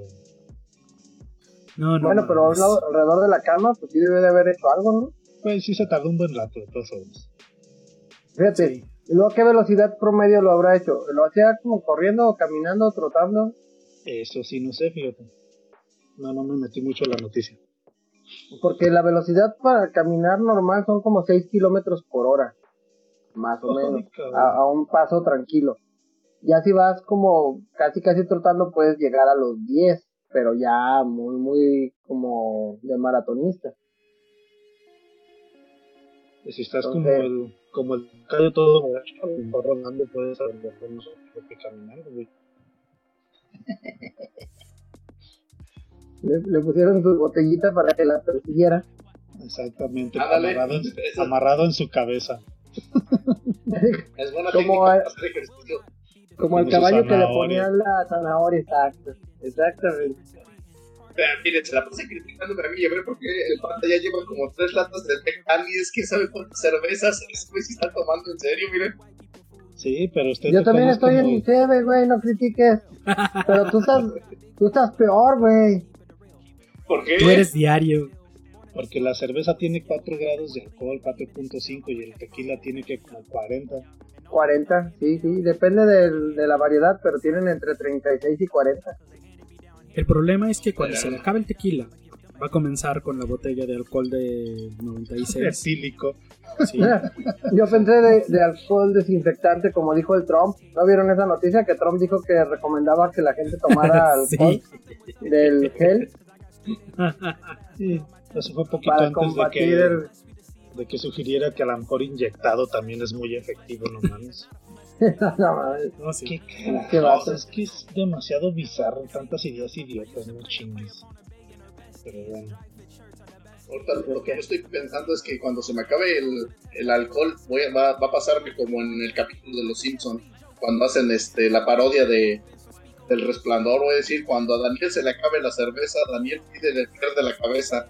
No, no. Bueno, pero alrededor de la cama, pues sí debe de haber hecho algo, ¿no? Pues sí se tardó un buen rato, de todas formas. Fíjate, Sí. ¿y luego qué velocidad promedio lo habrá hecho? ¿Lo hacía como corriendo, o caminando, o trotando? Eso sí, no sé, fíjate. No, no me metí mucho en la noticia. Porque la velocidad para caminar normal son como 6 kilómetros por hora. Más o menos. A, a un paso tranquilo. Ya si vas como casi casi trotando puedes llegar a los 10. Pero ya muy, muy como de maratonista. Y si estás Entonces- como el, como el callo todo borracho, mejor rodando puedes lo que caminando, güey. Le, le pusieron su botellita para que la persiguiera. Exactamente, Ándale. amarrado, en, amarrado en su cabeza. Es buena Como técnica a- para hacer ejercicio. Como al Como su caballo que le ponían la zanahoria, exacto. Exactamente. Vea, Miren, se la pasa criticándome a mí a ver por qué el panda ya lleva como tres latas de Tecán y es que sabe cuántas cervezas ese güey se está tomando en serio, miren. Sí, pero usted Yo también estoy en muy- mi güey, no critiques. Pero tú estás, tú estás peor, güey. ¿Por qué? Tú eres diario. Porque la cerveza tiene 4 grados de alcohol, 4.5, y el tequila tiene que como 40. 40, sí, sí, depende del- de la variedad, pero tienen entre 36 y 40. El problema es que cuando se le acabe el tequila, va a comenzar con la botella de alcohol de 96. Etílico. Sí. Yo pensé de, de alcohol desinfectante, como dijo el Trump. ¿No vieron esa noticia que Trump dijo que recomendaba que la gente tomara alcohol Sí. del gel Sí, eso fue poquito para antes de que, el... de que sugiriera que a lo mejor inyectado también es muy efectivo, no mames. No, sí. ¿Qué Qué vato. Es que es demasiado bizarro, tantas ideas idiotas, no chingues. Pero bueno. Ahorita lo que yo estoy pensando es que cuando se me acabe el, el alcohol voy a, va, va a pasarme como en el capítulo de Los Simpson cuando hacen este la parodia de del resplandor, voy a decir, cuando a Daniel se le acabe la cerveza, Daniel pide de de la cabeza.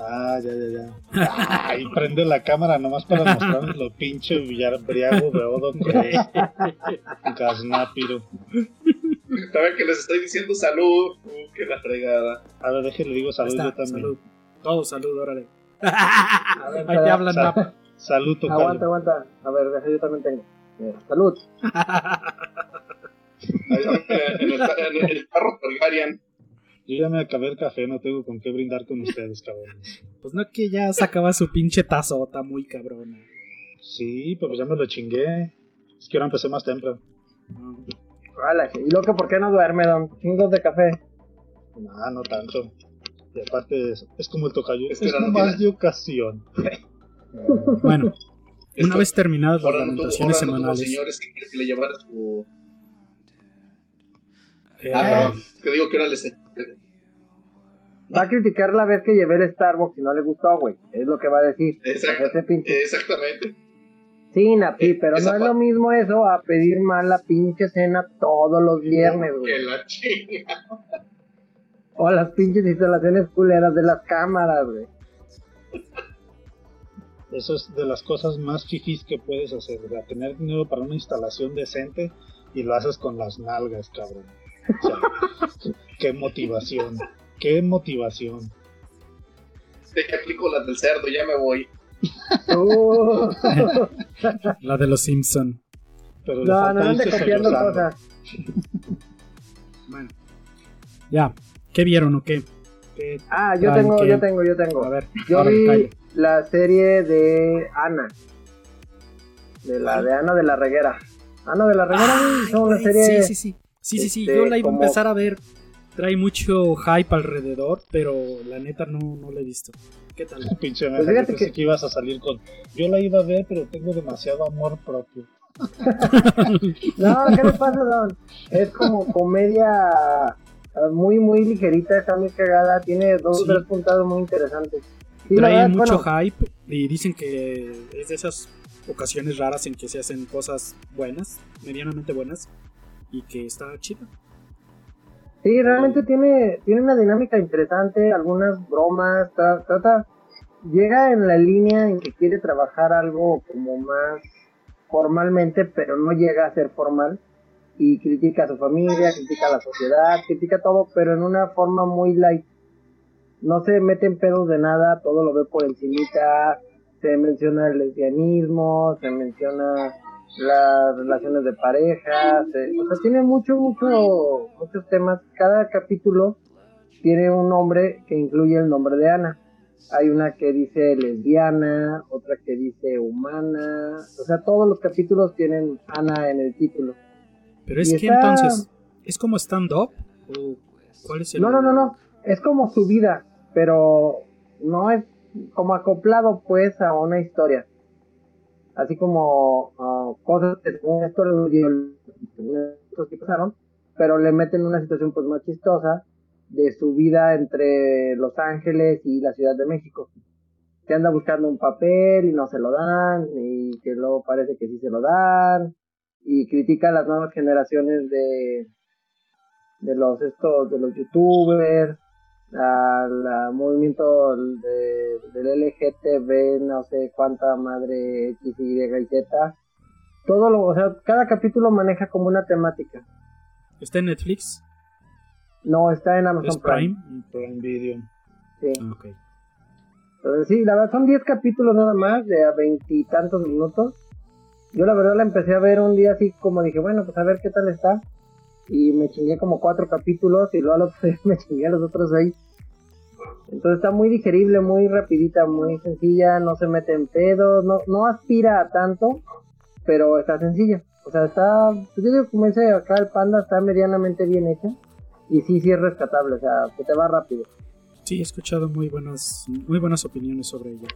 Ah, ya, ya, ya. Ahí prende la cámara nomás para mostrarnos lo pinche villarbriago beodo que. Gaznápiro. Saben que les estoy diciendo salud, uh, que la fregada. A ver, déjele digo salud está, yo también. salud. Todo salud, órale. A ver, Ahí te hablan, Sal- Napa. salud, tocayo. Aguanta, aguanta. A ver, deja, yo también tengo. Mira, salud. En, el, en el carro Targaryen. Yo ya me acabé el café, no tengo con qué brindar con ustedes, cabrones. Pues no que ya sacaba su pinche tazota muy cabrona. Sí, pero ya me lo chingué. Es que ahora empecé más temprano. Y luego, ¿por qué no duerme, don? Chingos de café. Nah, no tanto. Y aparte es, es como el tocayo. Es Es, que era no más tiene- de ocasión. Bueno, una Esto- vez terminadas las lamentaciones semanales. señores que quiere que le llevara su. Eh, Ah, perdón, que digo que ahora les. Va a criticar la vez que llevé el Starbucks y no le gustó, güey. Es lo que va a decir. Ese. Exactamente. Sí, Napi, pero esa no es lo mismo eso a pedir más la pinche cena todos los viernes, Que güey. la chinga. O las pinches instalaciones culeras de las cámaras, güey. Eso es de las cosas más fifís que puedes hacer. Sea, tener dinero para una instalación decente y lo haces con las nalgas, cabrón. O sea, qué motivación. Qué motivación. Te que aplico las del cerdo, ya me voy. Uh, La de los Simpson. Pero no, no ande copiando cosas. Bueno. Ya. ¿Qué vieron o qué? ¿Qué Ah, yo tengo, ¿Qué? yo tengo, yo tengo. A ver. Yo a ver, vi calle. la serie de Ana. De la de Ana de la Reguera. Ana de la Reguera, Ay, son una serie. Sí, sí, sí. Sí, sí, sí. este, Yo la iba a empezar a ver. Trae mucho hype alrededor, pero la neta no, no la he visto. ¿Qué tal? Pinche Pues fíjate que- que ibas a salir con. Yo la iba a ver, pero tengo demasiado amor propio. No, ¿qué le pasa, Don? Es como comedia eh, muy, muy ligerita, está muy cagada, tiene dos Sí. tres puntados muy interesantes. Sí, Trae verdad, mucho bueno, hype y dicen que es de esas ocasiones raras en que se hacen cosas buenas, medianamente buenas, y que está chido. Sí, realmente tiene, tiene una dinámica interesante, algunas bromas, tra- trata, llega en la línea en que quiere trabajar algo como más formalmente, pero no llega a ser formal, y critica a su familia, critica a la sociedad, critica todo, pero en una forma muy light. No se mete en pedos de nada, todo lo ve por encimita, se menciona el lesbianismo, se menciona las relaciones de pareja, se- o sea, tiene mucho, mucho, muchos temas. Cada capítulo tiene un nombre que incluye el nombre de Ana. Hay una que dice lesbiana, otra que dice humana, o sea, todos los capítulos tienen Ana en el título. Pero es Y que está- entonces, ¿es como stand-up? ¿O cuál es el.? No, no, no, no, es como su vida, pero no es como acoplado pues a una historia. Así como cosas que según esto estos que pasaron, pero le meten una situación pues más chistosa de su vida entre Los Ángeles y la Ciudad de México. Que anda buscando un papel y no se lo dan, y que luego parece que sí se lo dan, y critica a las nuevas generaciones de, de los estos, de los youtubers, al movimiento de, del LGTB, no sé cuánta madre X, y Z. Todo lo, o sea, cada capítulo maneja como una temática. ¿Está en Netflix? No, está en Amazon ¿Es Prime? Prime Video. Sí. Ah, ok. Entonces, sí, la verdad son 10 capítulos nada más, de a veintitantos minutos. Yo la verdad la empecé a ver un día así como dije, bueno, pues a ver qué tal está. Y me chingué como cuatro capítulos y luego al otro día me chingué los otros seis. Entonces está muy digerible, muy rapidita, muy sencilla, no se mete en pedos, no, no aspira a tanto, pero está sencilla. O sea, está, pues yo digo, como dice acá el panda, está medianamente bien hecha. Y sí, sí es rescatable, o sea, que te va rápido. Sí, he escuchado muy buenas, muy buenas opiniones sobre ella.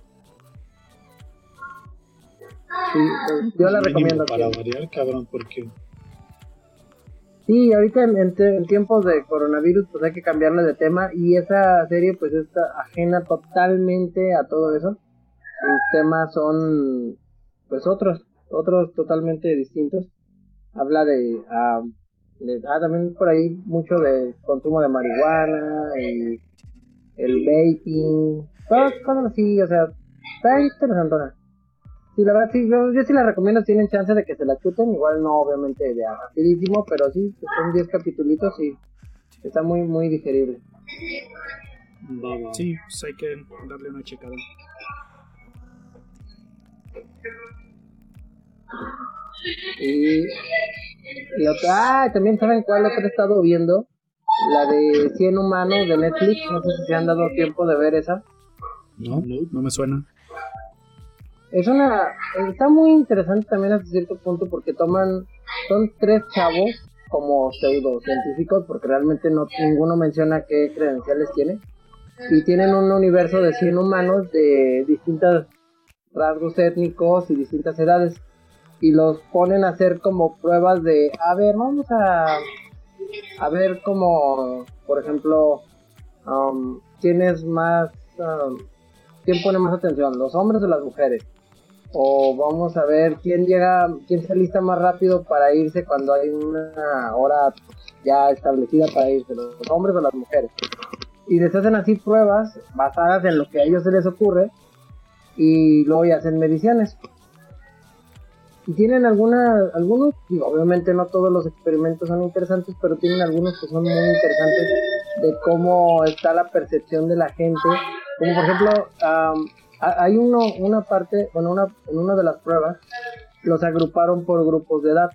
Sí, pues, yo la Mínimo recomiendo. Para que- variar, cabrón, porque Sí, ahorita en, en tiempos de coronavirus pues hay que cambiarle de tema y esa serie pues está ajena totalmente a todo eso. Sus temas son pues otros, otros totalmente distintos. Habla de, ah, de- ah, también por ahí mucho de consumo de marihuana y el vaping, todas cosas así, o sea, está interesantona. Sí, la verdad, sí, yo, yo sí la recomiendo, si tienen chance de que se la chuten, igual no obviamente de a rapidísimo, pero sí, son 10 capítulos y está muy, muy digerible. Sí, pues hay que darle una checada. Y, y otra, ah, también saben cuál otra he estado viendo, la de 100 humanos de Netflix, no sé si se han dado tiempo de ver esa. No, no me suena. Es una, está muy interesante también hasta cierto punto porque toman, son tres chavos como pseudocientíficos porque realmente no ninguno menciona qué credenciales tiene y tienen un universo de 100 humanos de distintos rasgos étnicos y distintas edades y los ponen a hacer como pruebas de, a ver, vamos a, a ver como, por ejemplo, um, quién es más, um, quién pone más atención, los hombres o las mujeres o vamos a ver quién llega, quién se lista más rápido para irse cuando hay una hora ya establecida para irse, los hombres o las mujeres. Y les hacen así pruebas basadas en lo que a ellos se les ocurre y luego ya hacen mediciones. Y tienen algunas, algunos, obviamente no todos los experimentos son interesantes, pero tienen algunos que son muy interesantes de cómo está la percepción de la gente. Como por ejemplo, ha- hay uno, una parte, bueno, en una de las pruebas, los agruparon por grupos de edad.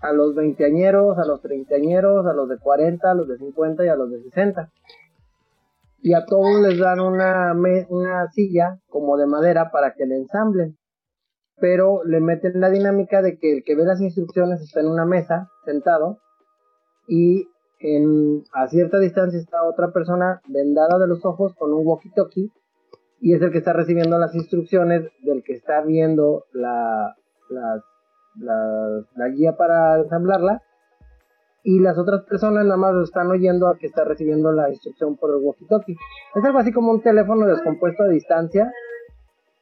A los veinteañeros, a los treintañeros, a los de 40, a los de 50 y a los de 60. Y a todos les dan una, una silla como de madera para que le ensamblen. Pero le meten la dinámica de que el que ve las instrucciones está en una mesa, sentado, y en, a cierta distancia está otra persona vendada de los ojos con un walkie-talkie y es el que está recibiendo las instrucciones del que está viendo la, la, guía para ensamblarla y las otras personas nada más lo están oyendo al que está recibiendo la instrucción por el walkie-talkie. Es algo así como un teléfono descompuesto a distancia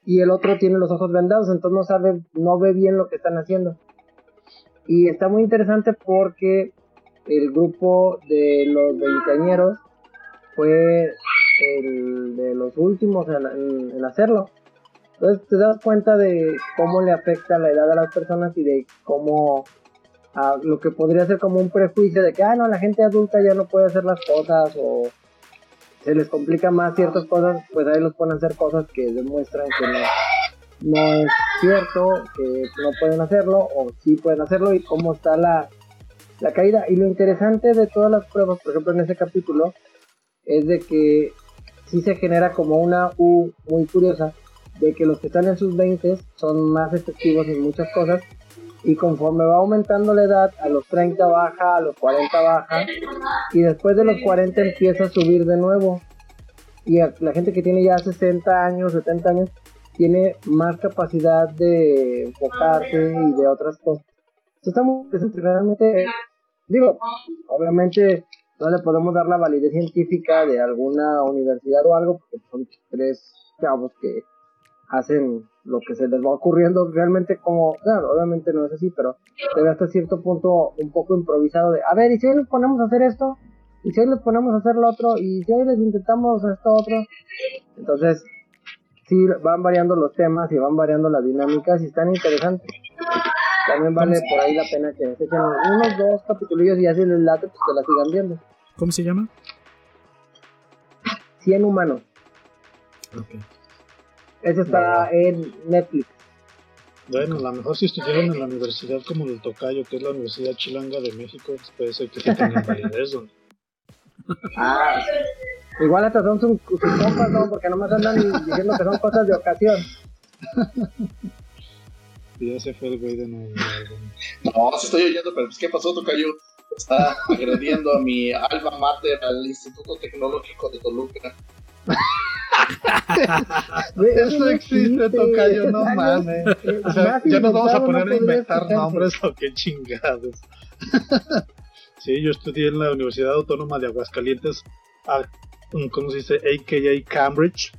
y el otro tiene los ojos vendados, entonces no sabe, no ve bien lo que están haciendo. Y está muy interesante porque el grupo de los veinteañeros fue el de los últimos en, hacerlo. Entonces te das cuenta de cómo le afecta la edad a las personas y de cómo a lo que podría ser como un prejuicio de que, ah, no, la gente adulta ya no puede hacer las cosas o se les complica más ciertas cosas, pues ahí los ponen a hacer cosas que demuestran que no, no es cierto, que no pueden hacerlo o sí pueden hacerlo y cómo está la, la caída. Y lo interesante de todas las pruebas, por ejemplo en ese capítulo, es de que sí se genera como una U muy curiosa de que los que están en sus 20 son más efectivos en muchas cosas y conforme va aumentando la edad, a los 30 baja, a los 40 baja y después de los 40 empieza a subir de nuevo. Y la gente que tiene ya 60 años, 70 años, tiene más capacidad de enfocarse y de otras cosas. Muy interesante, realmente, digo, obviamente no le podemos dar la validez científica de alguna universidad o algo, porque son tres chavos que hacen lo que se les va ocurriendo realmente como, claro, obviamente no es así, pero se ve hasta cierto punto un poco improvisado de, a ver, ¿y si hoy nos ponemos a hacer esto? y si hoy les ponemos a hacer lo otro, y si hoy les intentamos esto otro, entonces sí van variando los temas y van variando las dinámicas y están interesantes. También vale por ahí la pena que se echen unos dos capítulos y así les late, pues que la sigan viendo. ¿Cómo se llama? 100 humanos. Ok. Ese está en Netflix. Bueno, a lo mejor si estudiaron en la universidad como el Tocayo, que es la Universidad Chilanga de México, pues puede ser que sí tengan validez, ¿no? Ah, igual estas son sus, sus compas, ¿no? Porque nomás andan diciendo que son cosas de ocasión. Y ya se fue el güey de nuevo. No, sí estoy oyendo, pero pues, ¿qué pasó, Tocayo? Está agrediendo a mi alma mater, al Instituto Tecnológico de Toluca. Eso existe, Tocayo, no mames. Eh, O sea, ya nos vamos a poner no a inventar nombres o qué chingados. sí, yo estudié en la Universidad Autónoma de Aguascalientes, a- ¿cómo se dice? AKA Cambridge.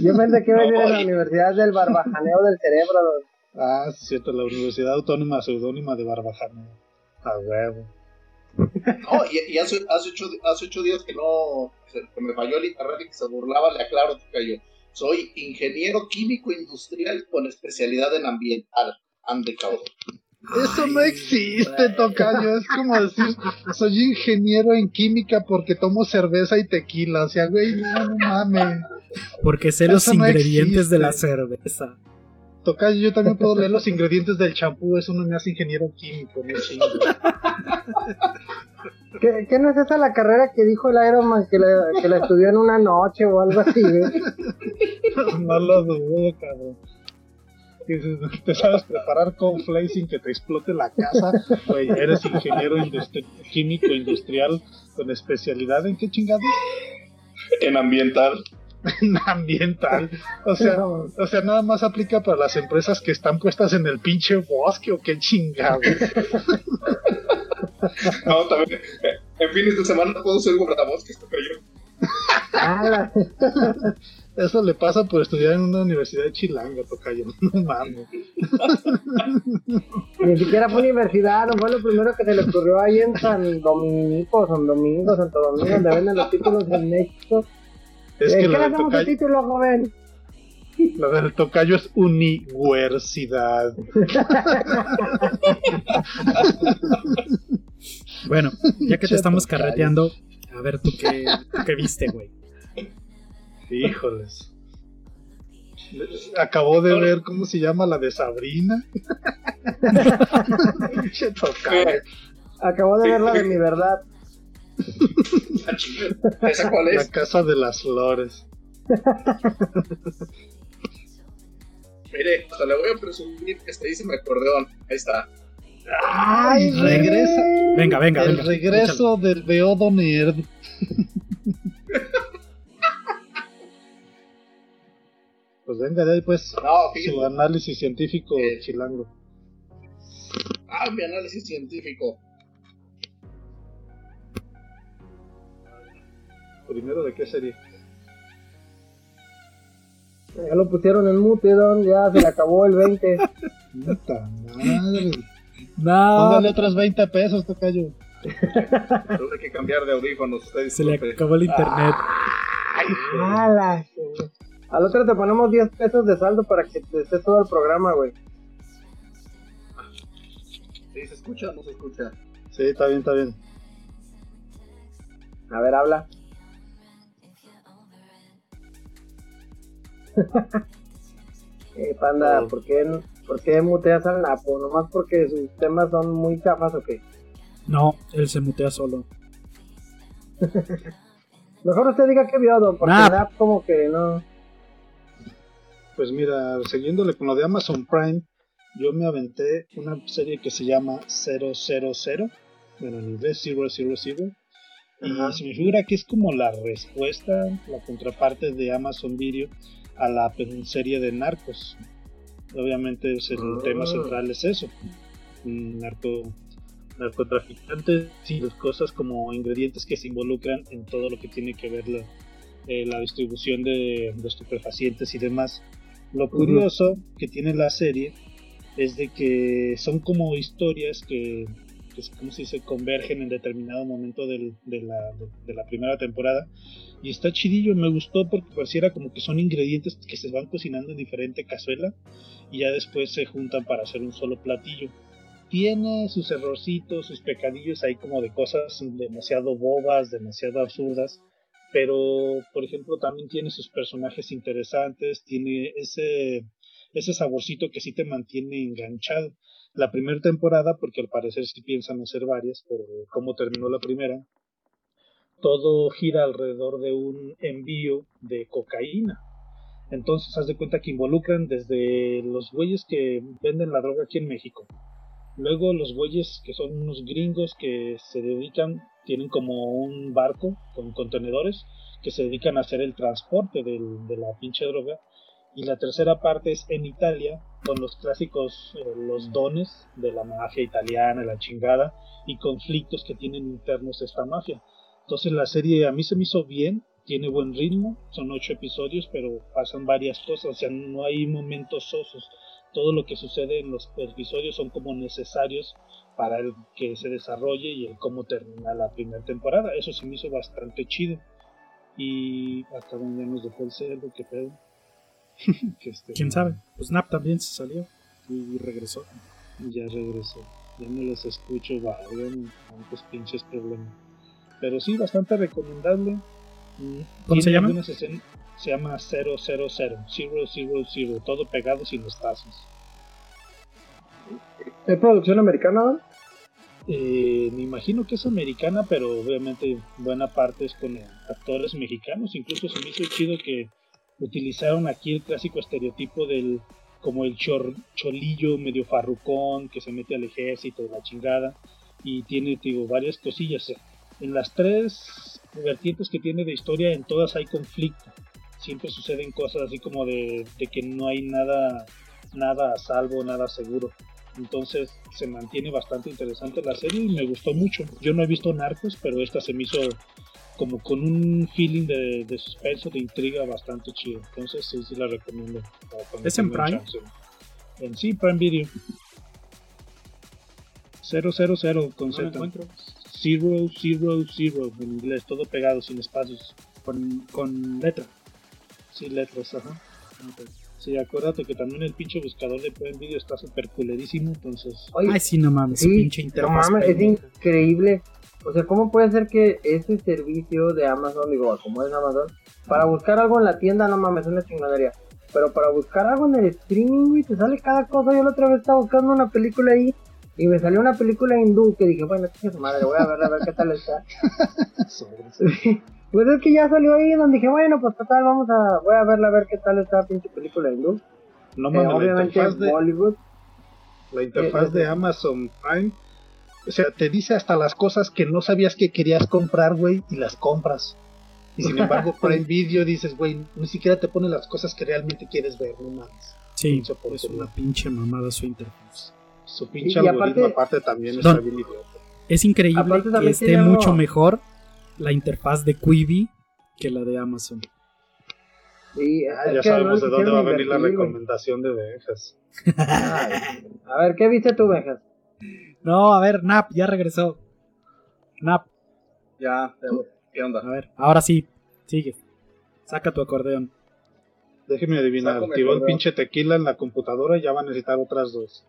Yo pensé que iba a ir en la Universidad del Barbajaneo del Cerebro. Ah, sí, cierto, la Universidad Autónoma Seudónima de Barbajano. A huevo. No, y, y hace, hace, ocho, hace ocho días que no, que me falló el internet y que se burlaba, le aclaro, Tocayo. Soy ingeniero químico industrial con especialidad en ambiental. Ande, cabrón. Eso no existe, Tocayo. Es como decir, soy ingeniero en química porque tomo cerveza y tequila. O sea, güey, no, no mames. Porque sé los no ingredientes de la cerveza. Tocayo, yo también puedo leer los ingredientes del champú. Eso no me hace ingeniero químico, no chingo. ¿Qué, qué no es esa la carrera que dijo el Iron Man que la, que la estudió en una noche o algo así? güey? No lo dudo, cabrón. Dices, ¿Te sabes preparar cornflakes sin que te explote la casa? Güey, eres ingeniero industri- químico industrial con especialidad en qué chingados? En ambiental. En ambiental. O sea, o sea, nada más aplica para las empresas que están puestas en el pinche bosque o qué chingados. No, también. eh, En fines de semana puedo ser guardabosques. Ah, la- Eso le pasa por estudiar en una universidad de Chilanga, tocayo. No mames. ni siquiera fue universidad, no fue lo primero que se le ocurrió ahí en San Dominico, San Domingo, Santo Domingo, donde venden los títulos en México. Es que ¿Qué lo le hacemos el tocayo, título, joven? lo del tocayo es universidad. Bueno, ya que te estamos carreteando, a ver tú qué, tú qué viste, güey. Híjoles. Acabó de ver cómo se llama la de Sabrina. Acabo de ver la de mi verdad. La. ¿Esa cuál La es? casa de las flores. Mire, hasta le voy a presumir que este dice mi acordeón. Ahí está. Ay, regresa. Venga, venga, el venga. regreso del Beodo Nerd. pues venga de ahí pues No, su análisis científico Eh. chilango. Ah, mi análisis científico. Primero de qué serie. Ya lo pusieron en mute, don, ya se le acabó el 20. Puta madre. No, Póngale otros 20 pesos, tocayo. Tuve que cambiar de audífonos. Usted se le acabó el internet. Ala, sí. Al otro te ponemos 10 pesos de saldo para que te esté todo el programa, güey. ¿Sí se escucha o no se escucha? Sí, está bien, está bien. A ver, habla. eh, panda, Oh. ¿por qué, ¿por qué muteas al Napo? ¿Nomás porque sus temas son muy chafas o qué? No, él se mutea solo. Mejor usted diga que vio, don, porque. Nap como que no. Pues mira, siguiéndole con lo de Amazon Prime, yo me aventé una serie que se llama 000, bueno, en inglés 000, y se me figura que es como la respuesta, la contraparte de Amazon Video a la serie de Narcos. Obviamente el Ah. tema central es eso, un narco narcotraficantes y las cosas como ingredientes que se involucran en todo lo que tiene que ver la, eh, la distribución de, de estupefacientes y demás. Lo curioso que tiene la serie es de que son como historias que que ¿cómo se convergen en determinado momento de la primera temporada. Y está chidillo, me gustó porque pareciera como que son ingredientes que se van cocinando en diferente cazuela y ya después se juntan para hacer un solo platillo. Tiene sus errorcitos, sus pecadillos ahí como de cosas demasiado bobas, demasiado absurdas, pero por ejemplo también tiene sus personajes interesantes, tiene ese, ese saborcito que sí te mantiene enganchado. La primera temporada, porque al parecer sí piensan hacer varias por cómo terminó la primera, todo gira alrededor de un envío de cocaína. Entonces, haz de cuenta que involucran desde los güeyes que venden la droga aquí en México. Luego los güeyes que son unos gringos que se dedican, tienen como un barco con contenedores que se dedican a hacer el transporte de la pinche droga. Y la tercera parte es en Italia, con los clásicos, eh, los dones de la mafia italiana, la chingada, y conflictos que tienen internos esta mafia. Entonces la serie a mí se me hizo bien, tiene buen ritmo, son ocho episodios, pero pasan varias cosas, o sea, no hay momentos sosos. Todo lo que sucede en los episodios son como necesarios para el que se desarrolle y el cómo termina la primera temporada. Eso se me hizo bastante chido. Y hasta donde ya nos dejó el qué pedo. Que este- ¿Quién sabe? Pues Nap también se salió y regresó. Ya regresó. Ya no los escucho, valgan tantos pinches problemas. Pero sí, bastante recomendable. ¿Cómo se tiene llama? algunas escen- Se llama 000, 000, todo pegado sin espacios. ¿Es producción americana? ¿no? Eh, me imagino que es americana, pero obviamente buena parte es con actores mexicanos. Incluso se me hizo chido que utilizaron aquí el clásico estereotipo del como el chor- cholillo medio farrucón que se mete al ejército, la chingada, y tiene, varias cosillas. En las tres vertientes que tiene de historia, en todas hay conflicto. Siempre suceden cosas así como de, de que no hay nada, nada a salvo, nada seguro. Entonces se mantiene bastante interesante la serie y me gustó mucho. Yo no he visto Narcos, pero esta se me hizo como con un feeling de, de suspenso, de intriga bastante chido. Entonces sí, sí la recomiendo. ¿Es en Prime? chance. En sí, Prime Video. 000 con No lo Z. encuentro. Zero, zero, zero en inglés, todo pegado, sin espacios. Con, con letra. Sí, letras, ajá. Sí, acuérdate que también el pinche buscador de Prime Video está súper culerísimo, entonces... Ay, sí, no mames, sí, pinche no mames, es increíble. O sea, ¿cómo puede ser que ese servicio de Amazon, digo, como es Amazon, para buscar algo en la tienda, no mames, es una chingadería. Pero para buscar algo en el streaming, güey, te sale cada cosa. Yo la otra vez estaba buscando una película ahí y me salió una película hindú que dije, bueno, qué madre, voy a verla a ver qué tal está. pues es que ya salió ahí donde dije, bueno, pues total, vamos a, voy a verla a ver qué tal está pinche película hindú. No Eh, mames, la obviamente interfaz, de, Bollywood. la interfaz Eh, de eh, Amazon Prime, o sea, te dice hasta las cosas que no sabías que querías comprar, güey, y las compras. Y sin embargo, Prime Video dices, güey, ni siquiera te pone las cosas que realmente quieres ver, no mames. Sí, es una pinche mamada su interfaz. Su pinche Y algoritmo aparte- aparte, también No. está bien idiota. Es increíble Aparte que esté algo- mucho mejor la interfaz de Quibi que la de Amazon. Y, Ah, es ya que sabemos no de dónde va a venir la güey. recomendación de. Ay, A ver, ¿qué viste tú, Benjas? No, a ver, Nap, ya regresó. Nap, Ya, ¿qué onda? a ver, ahora sí, sigue. Saca tu acordeón. Déjeme adivinar, Saco mi tiró el pinche tequila en la computadora y ya va a necesitar otras dos.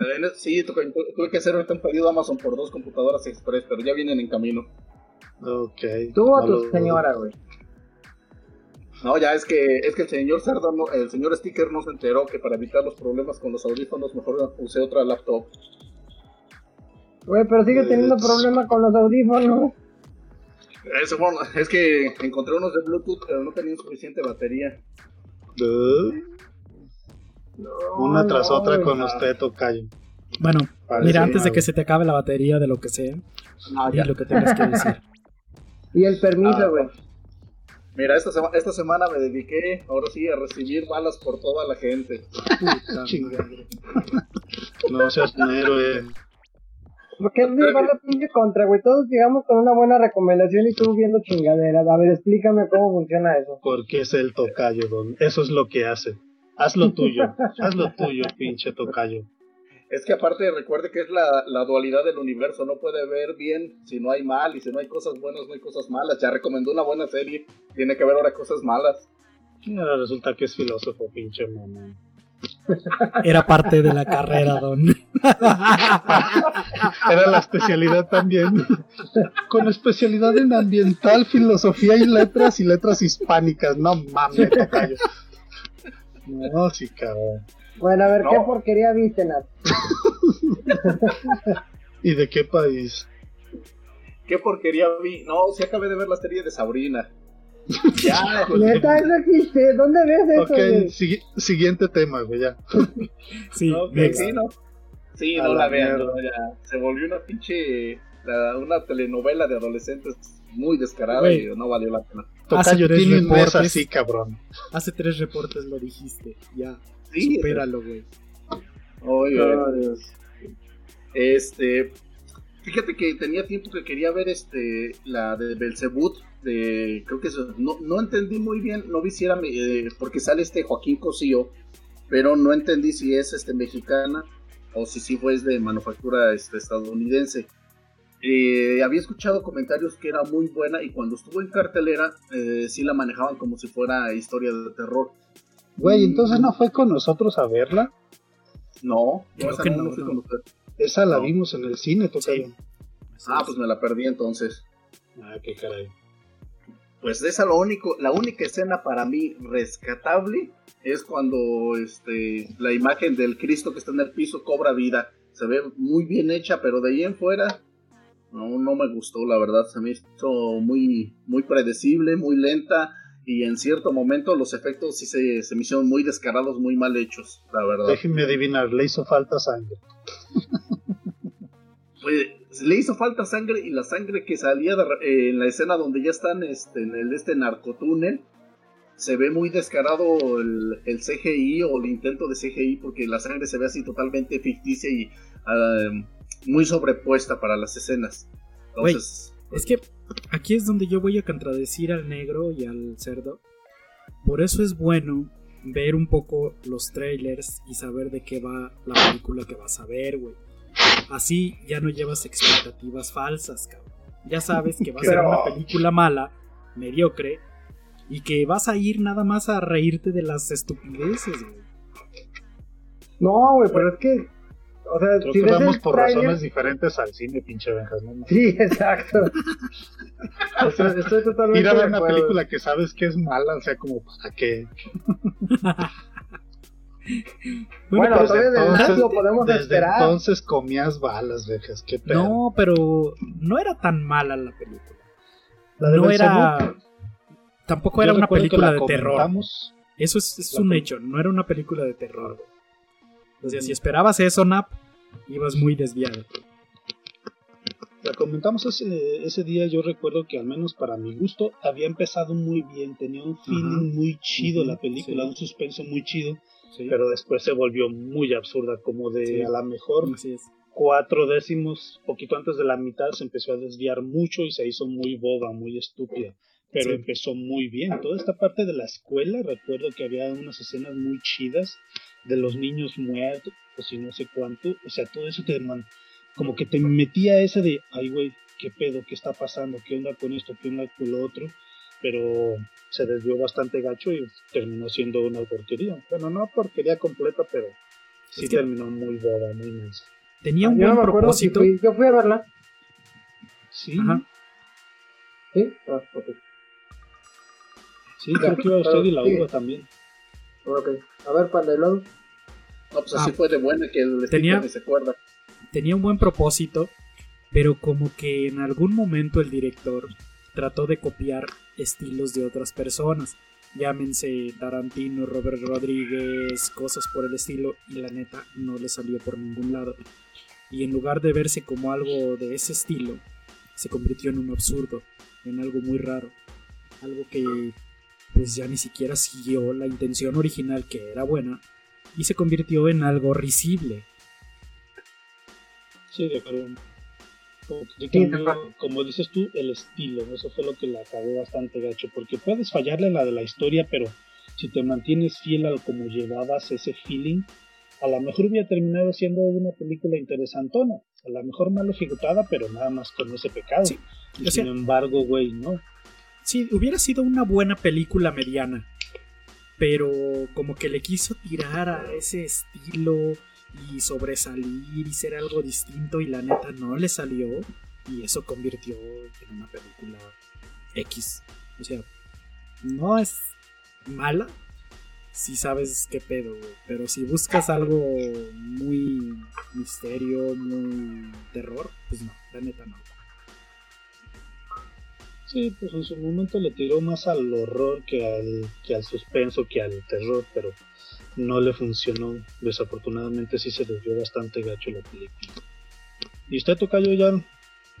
Eh, Sí, tu- tuve que hacer ahorita un pedido a Amazon por dos computadoras express, pero ya vienen en camino. Ok. Tú o A tu señora, güey. No, ya es que es que el señor Cerdo, no- el señor Sticker no se enteró que para evitar los problemas con los audífonos mejor usé otra laptop. Güey, pero sigue teniendo Pues- problemas con los audífonos. Eso, bueno, es que encontré unos de Bluetooth, pero no tenían suficiente batería. Uh, Una tras no, otra con usted, Tocayo. Bueno, Parece mira, antes de que se te acabe la batería de lo que sea, Ah, di ya. lo que tengas que decir. Y el permiso, Ah, güey. Mira, esta, sema- esta semana me dediqué, ahora sí, a recibir balas por toda la gente. No seas un héroe. ¿Por qué llevar la pinche contra, güey? Todos llegamos con una buena recomendación y tú viendo chingaderas. A ver, explícame cómo funciona eso. Porque es el tocayo, don. Eso es lo que hace. Haz lo tuyo. Haz lo tuyo, pinche tocayo. Es que aparte recuerde que es la, la dualidad del universo, no puede ver bien si no hay mal y si no hay cosas buenas no hay cosas malas. Ya recomendó una buena serie, tiene que ver ahora cosas malas. Y ahora resulta que es filósofo, pinche mamá. Era parte de la carrera, don. Era la especialidad también. Con especialidad en ambiental, filosofía y letras y letras hispánicas. No mames, tocayo. No, sí, cabrón. Bueno, a ver, No. ¿qué porquería viste, Nat? ¿Y de qué país? ¿Qué porquería vi? No, sí acabé de ver la serie de Sabrina. Ya, Neta, eso existe. ¿Dónde ves eso, Ok, güey? sigui- siguiente tema, güey, ya. Sí, Ok, next. sí, no. Sí, A no la la vean, no, ya. Se volvió una pinche. la- una telenovela de adolescentes muy descarada Güey. y no valió la pena. Tres tiene un mes reportes. así, cabrón. Hace tres reportes lo dijiste. Ya, Sí, supéralo, güey. Oye, Oh, Dios. este. Fíjate que tenía tiempo que quería ver este la de Belzebut. De, creo que eso, no, no entendí muy bien, no vi si era eh, porque sale este Joaquín Cosío, pero no entendí si es este mexicana o si sí fue de manufactura este, estadounidense. Eh, había escuchado comentarios que era muy buena y cuando estuvo en cartelera eh, sí la manejaban como si fuera historia de terror. Güey, entonces no fue con nosotros a verla. No, Creo esa que no, no, fui con usted. Esa la No. vimos en el cine, Tocayo. Ah, pues me la perdí entonces. Ah, qué caray. Pues esa lo único, la única escena para mí rescatable es cuando este la imagen del Cristo que está en el piso cobra vida. Se ve muy bien hecha, pero de ahí en fuera no, no me gustó, la verdad. Se me hizo muy, muy predecible, muy lenta. Y en cierto momento los efectos sí se, se me hicieron muy descarados, muy mal hechos, la verdad. Déjenme adivinar, le hizo falta sangre. Pues, le hizo falta sangre y la sangre que salía de eh, en la escena donde ya están este, en el, este narcotúnel se ve muy descarado el, el CGI o el intento de CGI porque la sangre se ve así totalmente ficticia y ah, muy sobrepuesta para las escenas. Entonces, Es que aquí es donde yo voy a contradecir al negro y al cerdo. Por eso es bueno ver un poco los trailers y saber de qué va la película que vas a ver, güey. Así ya no llevas expectativas falsas, cabrón. Ya sabes que va a ser una película mala, mediocre, y que vas a ir nada más a reírte de las estupideces, güey. No, güey, pero es que. O sea, Creo si que vamos por tráiler- razones diferentes al cine, pinche Benjas. ¿no? Sí, exacto. Estoy, estoy totalmente Ir a ver una acuerdo. película que sabes que es mala, o sea, como para qué. Bueno, pues, todavía de entonces- lo podemos Desde esperar. entonces comías balas, Benjas. Qué pedo. no, pero no era tan mala la película. La de No era. Tampoco yo era una película la de terror. Eso es, es un hecho, no era una película de terror. güey. O sea, si esperabas eso, Nap, ibas muy desviado. La comentamos ese, ese día, yo recuerdo que al menos para mi gusto había empezado muy bien, tenía un feeling muy chido la película, sí. un suspenso muy chido, Sí, pero después se volvió muy absurda, como de Sí. a lo mejor cuatro décimos, poquito antes de la mitad, se empezó a desviar mucho y se hizo muy boba, muy estúpida. Pero Sí. empezó muy bien. Toda esta parte de la escuela, recuerdo que había unas escenas muy chidas de los niños muertos y no sé cuánto. O sea, todo eso te man- como que te metía ese de, ay güey, qué pedo, qué está pasando, qué onda con esto, qué onda con lo otro. Pero se desvió bastante gacho y terminó siendo una porquería. Bueno, no porquería completa, pero sí Es que- terminó muy boba, muy mensa. Tenía un Yo no buen me acuerdo si propósito. fui- yo fui a verla. Sí, Ajá. Sí, ah, ok. sí, creo que iba usted y la uva también. Ok. A ver, Pandelón. no, pues así Ah. fue de buena que el Tenía- se acuerda. Tenía un buen propósito, pero como que en algún momento el director trató de copiar estilos de otras personas. Llámense Tarantino, Robert Rodríguez, cosas por el estilo, y la neta no le salió por ningún lado. Y en lugar de verse como algo de ese estilo, se convirtió en un absurdo, en algo muy raro. Algo que pues ya ni siquiera siguió la intención original que era buena, y se convirtió en algo risible. Sí, de acuerdo. Como, que cambió, como dices tú, el estilo. Eso fue lo que la acabó bastante gacho. Porque puedes fallarle la de la historia, pero si te mantienes fiel a como llevabas ese feeling, a lo mejor hubiera terminado siendo una película interesantona, a lo mejor mal ejecutada, pero nada más con ese pecado. Sí, Y o sea- sin embargo, güey, no. Sí, hubiera sido una buena película mediana. Pero como que le quiso tirar a ese estilo y sobresalir y ser algo distinto y la neta no le salió. Y eso convirtió en una película X. O sea, no es mala si sabes qué pedo. Pero si buscas algo muy misterio, muy terror, pues no, la neta no. Sí, pues en su momento le tiró más al horror que al, que al suspenso, que al terror, pero no le funcionó. Desafortunadamente sí se desvió bastante gacho la película. ¿Y usted, Tocayo, ya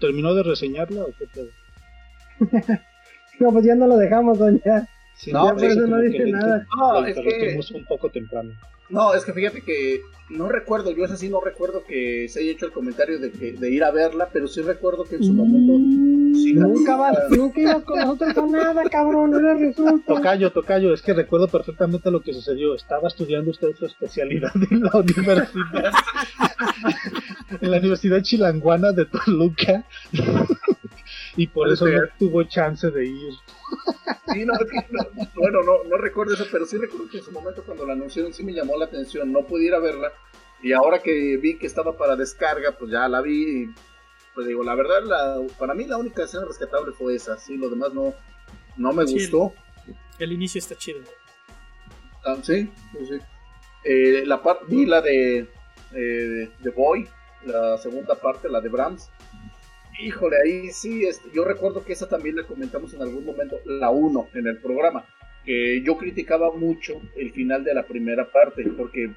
terminó de reseñarla o qué pedo? No, pues ya no lo dejamos, doña. Sí, No, por sí, eso no dice nada. No, es que- un poco temprano. No, es que fíjate que no recuerdo, yo ese sí no recuerdo que se haya hecho el comentario de que de ir a verla, pero sí recuerdo que en su momento sí la- Nunca vas, nunca ibas con nosotros a nada, cabrón, ahora resulta. Tocayo, Tocayo, es que recuerdo perfectamente lo que sucedió. Estaba estudiando usted su especialidad en la universidad, en la Universidad Chilanguana de Toluca, y por eso no ser. tuvo chance de ir. Sí, no, es que no- bueno, no, no recuerdo eso, pero sí recuerdo que en su momento cuando la anunciaron sí me llamó la atención, no pude ir a verla y ahora que vi que estaba para descarga, pues ya la vi y pues digo, la verdad, la, para mí la única escena rescatable fue esa, sí, lo demás no, no me Sí. gustó. El inicio está chido. Ah, sí, sí, sí. Eh, la parte, vi la de, eh, de Boy, la segunda parte, la de Brahms. Híjole, ahí sí, este, yo recuerdo que esa también la comentamos en algún momento, la 1 en el programa, que yo criticaba mucho el final de la primera parte, porque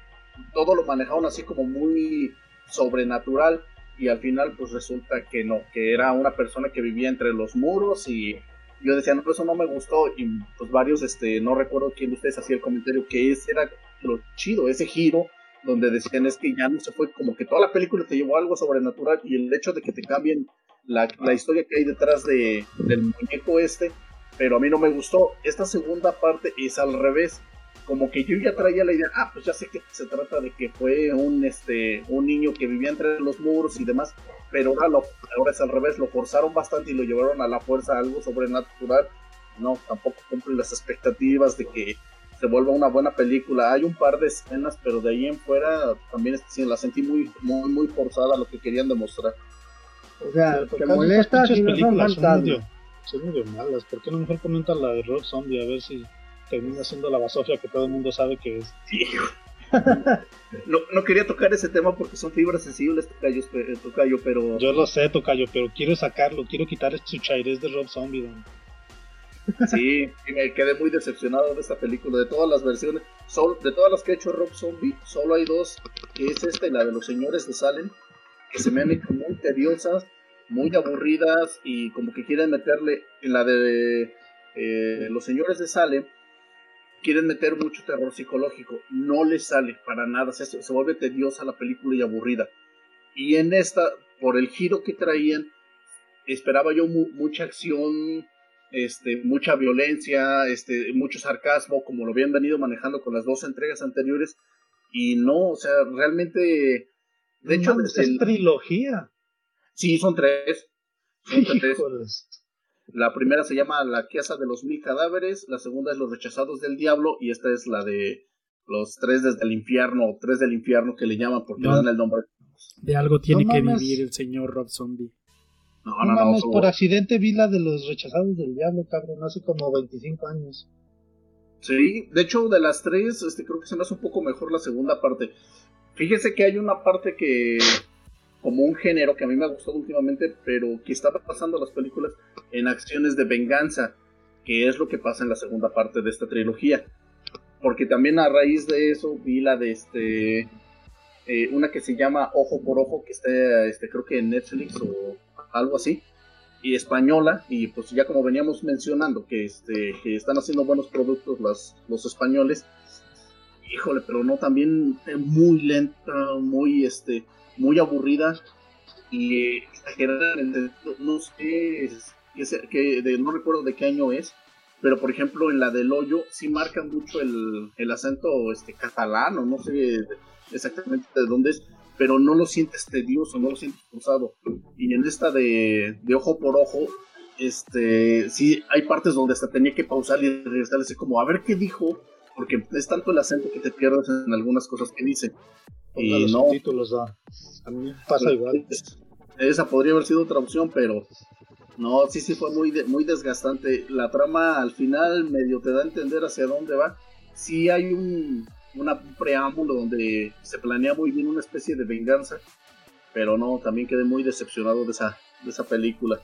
todo lo manejaban así como muy sobrenatural y al final pues resulta que no, que era una persona que vivía entre los muros y yo decía, no, eso no me gustó y pues varios, este, no recuerdo quién de ustedes hacía el comentario, que ese era lo chido, ese giro donde decían es que ya no se fue, como que toda la película te llevó algo sobrenatural y el hecho de que te cambien la, la historia que hay detrás de, del muñeco este, pero a mí no me gustó. Esta segunda parte es al revés, como que yo ya traía la idea, ah, pues ya sé que se trata de que fue un, este, un niño que vivía entre los muros y demás, pero ahora, lo, ahora es al revés, lo forzaron bastante y lo llevaron a la fuerza a algo sobrenatural. No, tampoco cumple las expectativas de que se vuelva una buena película. Hay un par de escenas, pero de ahí en fuera también sí, la sentí muy, muy, muy forzada lo que querían demostrar. O sea, te Tocayo, molesta esas si no son películas son fantasmas. medio, son medio malas. ¿Por qué no mejor comentan la de Rob Zombie? A ver si termina siendo la basofia que todo el mundo sabe que es. No, no quería tocar ese tema porque son fibras sensibles, tocayo, eh, tocayo, pero Yo lo sé, Tocayo, pero quiero sacarlo, quiero quitar su chairez de Rob Zombie. don. sí, y me quedé muy decepcionado de esta película, de todas las versiones, sol- de todas las que ha hecho Rob Zombie, solo hay dos, que es esta y la de los señores de Salem, que se me han hecho muy tediosas, muy aburridas y como que quieren meterle en la de eh, los señores de Salem, quieren meter mucho terror psicológico, no les sale para nada, se, se vuelve tediosa la película y aburrida. Y en esta, por el giro que traían, esperaba yo mu- mucha acción, este, mucha violencia, este, mucho sarcasmo, como lo habían venido manejando con las dos entregas anteriores, y no, o sea, realmente, de hecho, No mames, desde es el- trilogía. sí, son tres. Son tres. Híjoles. La primera se llama La Casa de los Mil Cadáveres, la segunda es Los Rechazados del Diablo, y esta es la de Los Tres desde el Infierno, o Tres del Infierno que le llaman porque No. le dan el nombre. De algo tiene No que mames. vivir el señor Rob Zombie. No, No, no, no, mames, por accidente vi la de los rechazados del diablo, cabrón, hace como 25 años. Sí, de hecho, de las tres, este, creo que se me hace un poco mejor la segunda parte. Fíjese que hay una parte que, como un género que a mí me ha gustado últimamente, pero que estaba pasando las películas en acciones de venganza, que es lo que pasa en la segunda parte de esta trilogía. Porque también a raíz de eso vi la de este, eh, una que se llama Ojo por Ojo, que está, este, creo que en Netflix o algo así y española y pues ya como veníamos mencionando que este que están haciendo buenos productos las, los españoles híjole pero no también eh, muy lenta muy este muy aburrida y exagerada no sé que de- no recuerdo de qué año es pero por ejemplo en la del hoyo sí marcan mucho el, el acento este catalán o no sé exactamente de dónde es, pero no lo sientes tedioso, no lo sientes cruzado. Y en esta de, de ojo por ojo, este, sí hay partes donde hasta tenía que pausar y regresar así como a ver qué dijo, porque es tanto el acento que te pierdes en algunas cosas que dice. Y los no, títulos da. A mí pasa igual. esa podría haber sido otra opción, pero no, sí, sí fue muy, de- muy desgastante. La trama al final medio te da a entender hacia dónde va. Sí hay un, una- un preámbulo donde se planea muy bien una especie de venganza, pero no, también quedé muy decepcionado de esa, de esa película.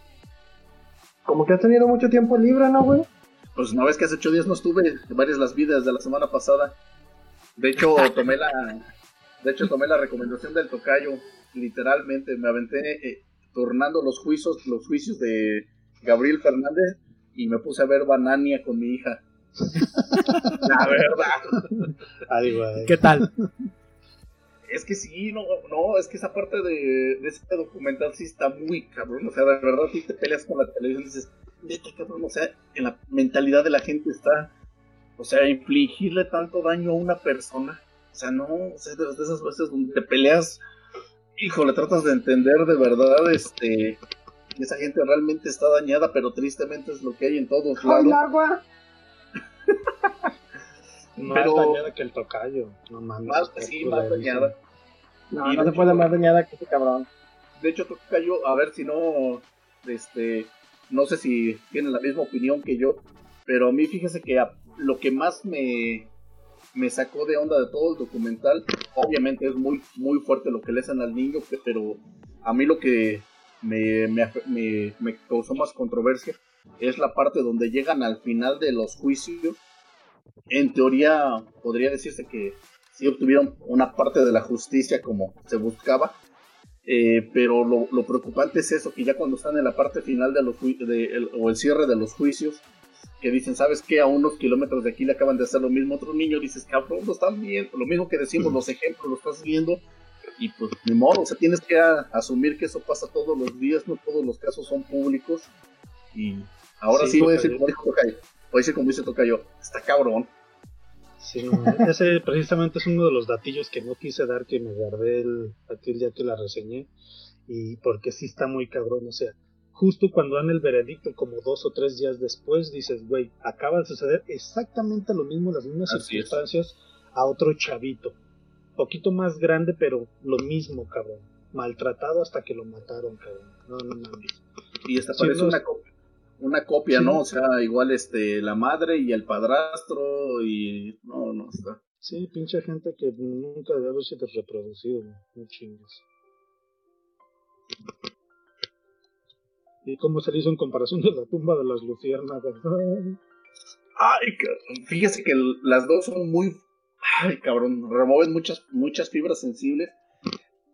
Como que has tenido mucho tiempo libre, ¿no, güey? Pues una vez que hace ocho días no estuve, varias las vidas de la semana pasada. De hecho, tomé la, de hecho, tomé la recomendación del tocayo, literalmente, me aventé eh, tornando los juicios, los juicios de Gabriel Fernández y me puse a ver Banania con mi hija. La verdad. Ay, güey. ¿Qué tal? Es que sí, no, no, es que esa parte de, de ese documental sí está muy cabrón. O sea, de verdad, si te peleas con la televisión y dices, neta, cabrón, o sea, en la mentalidad de la gente está, o sea, infligirle tanto daño a una persona. O sea, no, o sea, de, de esas veces donde te peleas, híjole, tratas de entender de verdad, este, que esa gente realmente está dañada, pero tristemente es lo que hay en todos ¡Ay, lados. agua! No Pero- es dañada que el tocayo. No mames. Más, sí, más dañada. No, Y no se puede más dañada que ese cabrón. De hecho, Tocayo, a ver si no, este, no sé si tienen la misma opinión que yo, pero a mí fíjese que lo que más me, me sacó de onda de todo el documental, obviamente es muy, muy fuerte lo que le hacen al niño, pe- pero a mí lo que me, me, me- me causó más controversia es la parte donde llegan al final de los juicios. En teoría, podría decirse que sí obtuvieron una parte de la justicia como se buscaba, eh, pero lo, lo preocupante es eso, que ya cuando están en la parte final de los ju- de el- o el cierre de los juicios, que dicen, ¿sabes qué? A unos kilómetros de aquí le acaban de hacer lo mismo a otro niño, dices, cabrón, lo están viendo, lo mismo que decimos, los ejemplos, lo estás viendo, y pues ni modo, o sea, tienes que a- asumir que eso pasa todos los días, no todos los casos son públicos, y ahora Sí, sí, voy a decir como dice Tocayo, está cabrón, Sí, no, ese precisamente es uno de los datillos que no quise dar, que me guardé el, aquel día que la reseñé, y porque sí está muy cabrón, o sea, justo cuando dan el veredicto, como dos o tres días después, dices, güey, acaba de suceder exactamente lo mismo, las mismas Así es. circunstancias a otro chavito, poquito más grande, pero lo mismo, cabrón, maltratado hasta que lo mataron, cabrón, no, no mames. y esta Sí, parece no, una es- copia. Una copia, ¿no? O sea, igual este la madre y el padrastro y no, no está. Sí, pinche gente que nunca debe haberse reproducido, no chingues. ¿Y cómo se le hizo en comparación de la tumba de las luciérnagas? Ay, fíjese que las dos son muy. Ay, cabrón, remueven muchas, muchas fibras sensibles.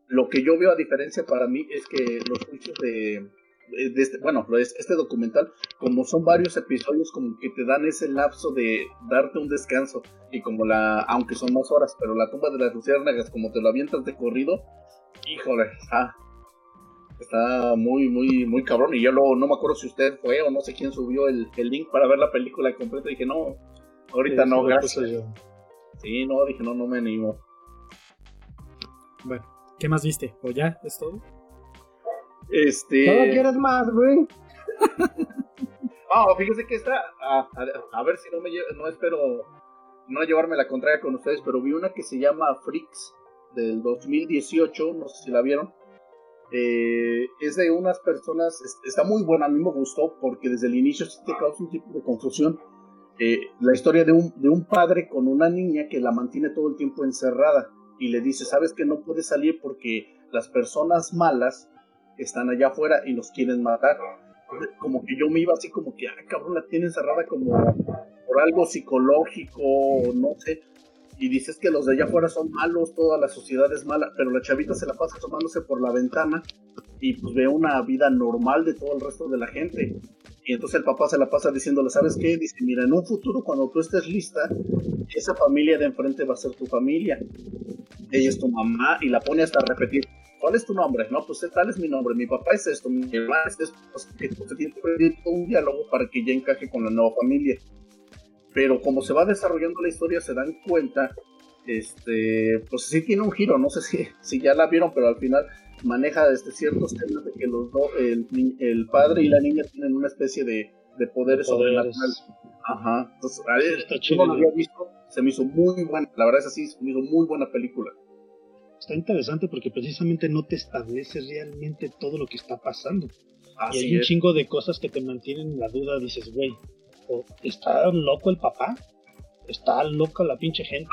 Lo que yo veo a diferencia para mí es que los juicios de. De- de este, bueno, este documental, como son varios episodios, como que te dan ese lapso de darte un descanso. Y como la. Aunque son más horas, pero la tumba de las luciérnagas, como te lo avientas de corrido, híjole, está. Está muy, muy, muy cabrón. Y yo luego no me acuerdo si usted fue o no sé quién subió el, el link para ver la película completa. Y dije, no, ahorita sí, no, gracias. Sí, no, dije, no, no me animo. Bueno, ¿qué más viste? ¿O ya? ¿Es todo? Este. ¿Todo quieres más, güey? Ah, fíjese que está. A, a- a ver si no me lle- no espero no llevarme la contraria con ustedes, pero vi una que se llama Freaks del 2018, no sé si la vieron. Eh, es de unas personas, es- está muy buena, a mí me gustó porque desde el inicio sí te causa un tipo de confusión. Eh, la historia de un, de un padre con una niña que la mantiene todo el tiempo encerrada y le dice, sabes que no puedes salir porque las personas malas están allá afuera y nos quieren matar. Como que yo me iba así como que, ah, cabrón, la tiene encerrada como por algo psicológico, no sé. Y dices que los de allá afuera son malos, toda la sociedad es mala, pero la chavita se la pasa tomándose por la ventana y pues ve una vida normal de todo el resto de la gente. Y entonces el papá se la pasa diciéndole, ¿sabes qué? Dice, mira, en un futuro cuando tú estés lista, esa familia de enfrente va a ser tu familia. Ella es tu mamá y la pone hasta a repetir, ¿cuál es tu nombre? No, pues tal es mi nombre, mi papá es esto, mi hermana es esto, que se tiene que pedir un diálogo para que ya encaje con la nueva familia. Pero como se va desarrollando la historia, se dan cuenta, este, pues sí tiene un giro, no sé si, si ya la vieron, pero al final maneja este, ciertos temas de que los dos, el, el padre y la niña tienen una especie de, de poderes, sobrenaturales. Ajá, entonces, a ver, Está yo chido, no lo había visto, se me hizo muy buena, la verdad es así, se me hizo muy buena película. Está interesante porque precisamente no te establece realmente todo lo que está pasando. y hay un es. chingo de cosas que te mantienen en la duda. Dices, güey, ¿está loco el papá? ¿Está loca la pinche gente?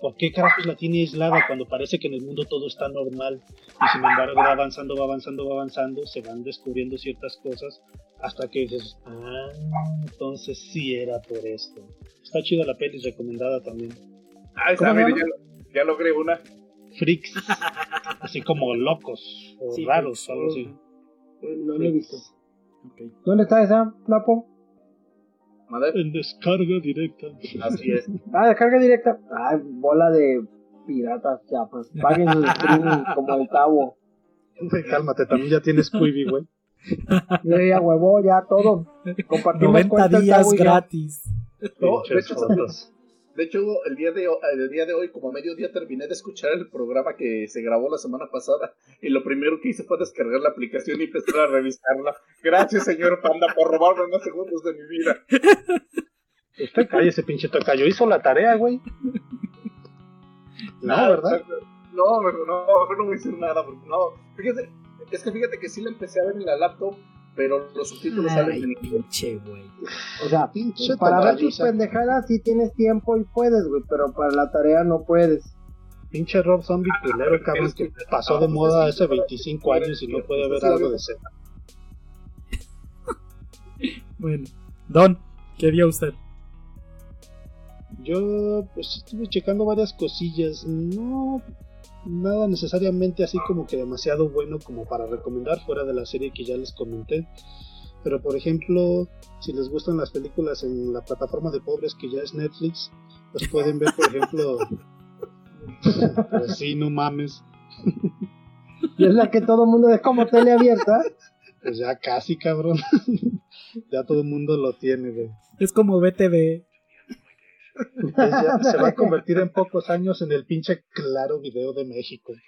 ¿Por qué carajos la tiene aislada cuando parece que en el mundo todo está normal? Y sin embargo va avanzando, va avanzando, va avanzando, se van descubriendo ciertas cosas hasta que dices, ah, entonces sí era por esto. Está chida la peli, recomendada también. Ah, ¿Cómo esa, mira, ya, lo- ya logré una. Freaks, así como locos o Sí, raros, pues, algo así. No lo he visto. ¿Dónde está esa, Lapo? Madre, En descarga directa. así es. Ah, descarga directa. Ay, bola de piratas chafas. Paguen su streaming como el cabo. Cálmate, también ya tienes Quibi, güey. Ya, ya huevo, ya todo. Compartimos 90 cuenta el días gratis. No, de hecho. De hecho, el día de, ho- el día de hoy, como a mediodía, terminé de escuchar el programa que se grabó la semana pasada y lo primero que hice fue descargar la aplicación y empezar a revisarla. Gracias, señor Panda, por robarme unos segundos de mi vida. Usted calle ese pinche tocayo. Hizo la tarea, güey. No, ¿verdad? No, no, no voy a decir nada. Porque no, fíjate, es que fíjate que sí la empecé a ver en la laptop, pero los subtítulos salen Ay, en inglés. pinche, güey. O sea, Pinche para ver tus pendejadas sí tienes tiempo y puedes, güey, pero para la tarea no puedes. Pinche Rob Zombie culero, cabrón, que pasó de moda hace 25 años y no puede ver algo de cena. Bueno, Don, ¿qué vio usted? Yo, pues, estuve checando varias cosillas. No, nada necesariamente así como que demasiado bueno como para recomendar fuera de la serie que ya les comenté. Pero, por ejemplo, si les gustan las películas en la plataforma de pobres que ya es Netflix, pues pueden ver, por ejemplo... pues sí, no mames. Y es la que todo el mundo es como tele abierta. Pues ya casi, cabrón. ya todo el mundo lo tiene, güey. Es como BTV. Ya se va a convertir en pocos años en el pinche claro video de México.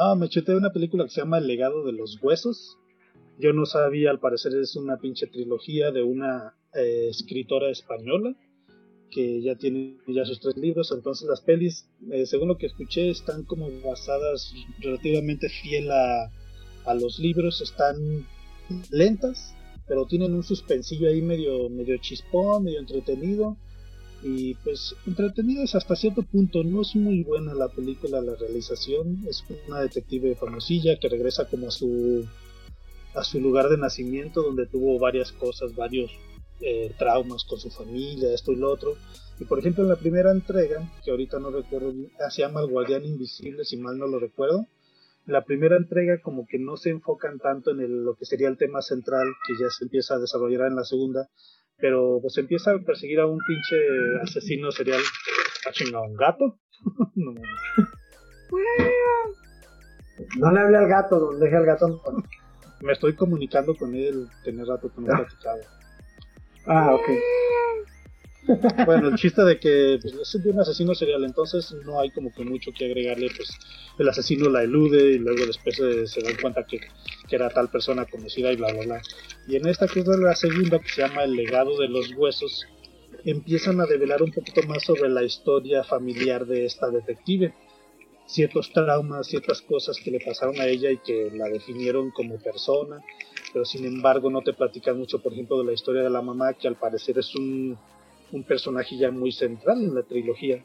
Ah, me chuté una película que se llama El legado de los huesos. Yo no sabía, al parecer es una pinche trilogía de una eh, escritora española que ya tiene ya sus tres libros. Entonces las pelis, eh, según lo que escuché, están como basadas relativamente fiel a, a los libros. Están lentas, pero tienen un suspensillo ahí medio, medio chispón, medio entretenido. Y pues entretenido es hasta cierto punto, no es muy buena la película, la realización, es una detective famosilla que regresa como a su a su lugar de nacimiento donde tuvo varias cosas, varios eh, traumas con su familia, esto y lo otro. Y por ejemplo en la primera entrega, que ahorita no recuerdo, ah, se llama El Guardián Invisible, si mal no lo recuerdo, la primera entrega como que no se enfocan tanto en el- lo que sería el tema central que ya se empieza a desarrollar en la segunda, pero pues empieza a perseguir a un pinche asesino serial. ¿Ah, chingado, un gato? no le hable al gato, don, deje al gato. Me estoy comunicando con él, tener rato que no he platicado. Ah, ok. Bueno, el chiste de que pues, es de un asesino serial, entonces no hay como que mucho que agregarle, pues el asesino la elude y luego después se, se dan cuenta que, que era tal persona conocida y bla bla bla. Y en esta que es la segunda, que se llama El legado de los huesos, empiezan a develar un poquito más sobre la historia familiar de esta detective. Ciertos traumas, ciertas cosas que le pasaron a ella y que la definieron como persona, pero sin embargo no te platican mucho, por ejemplo, de la historia de la mamá, que al parecer es un, un personaje ya muy central en la trilogía,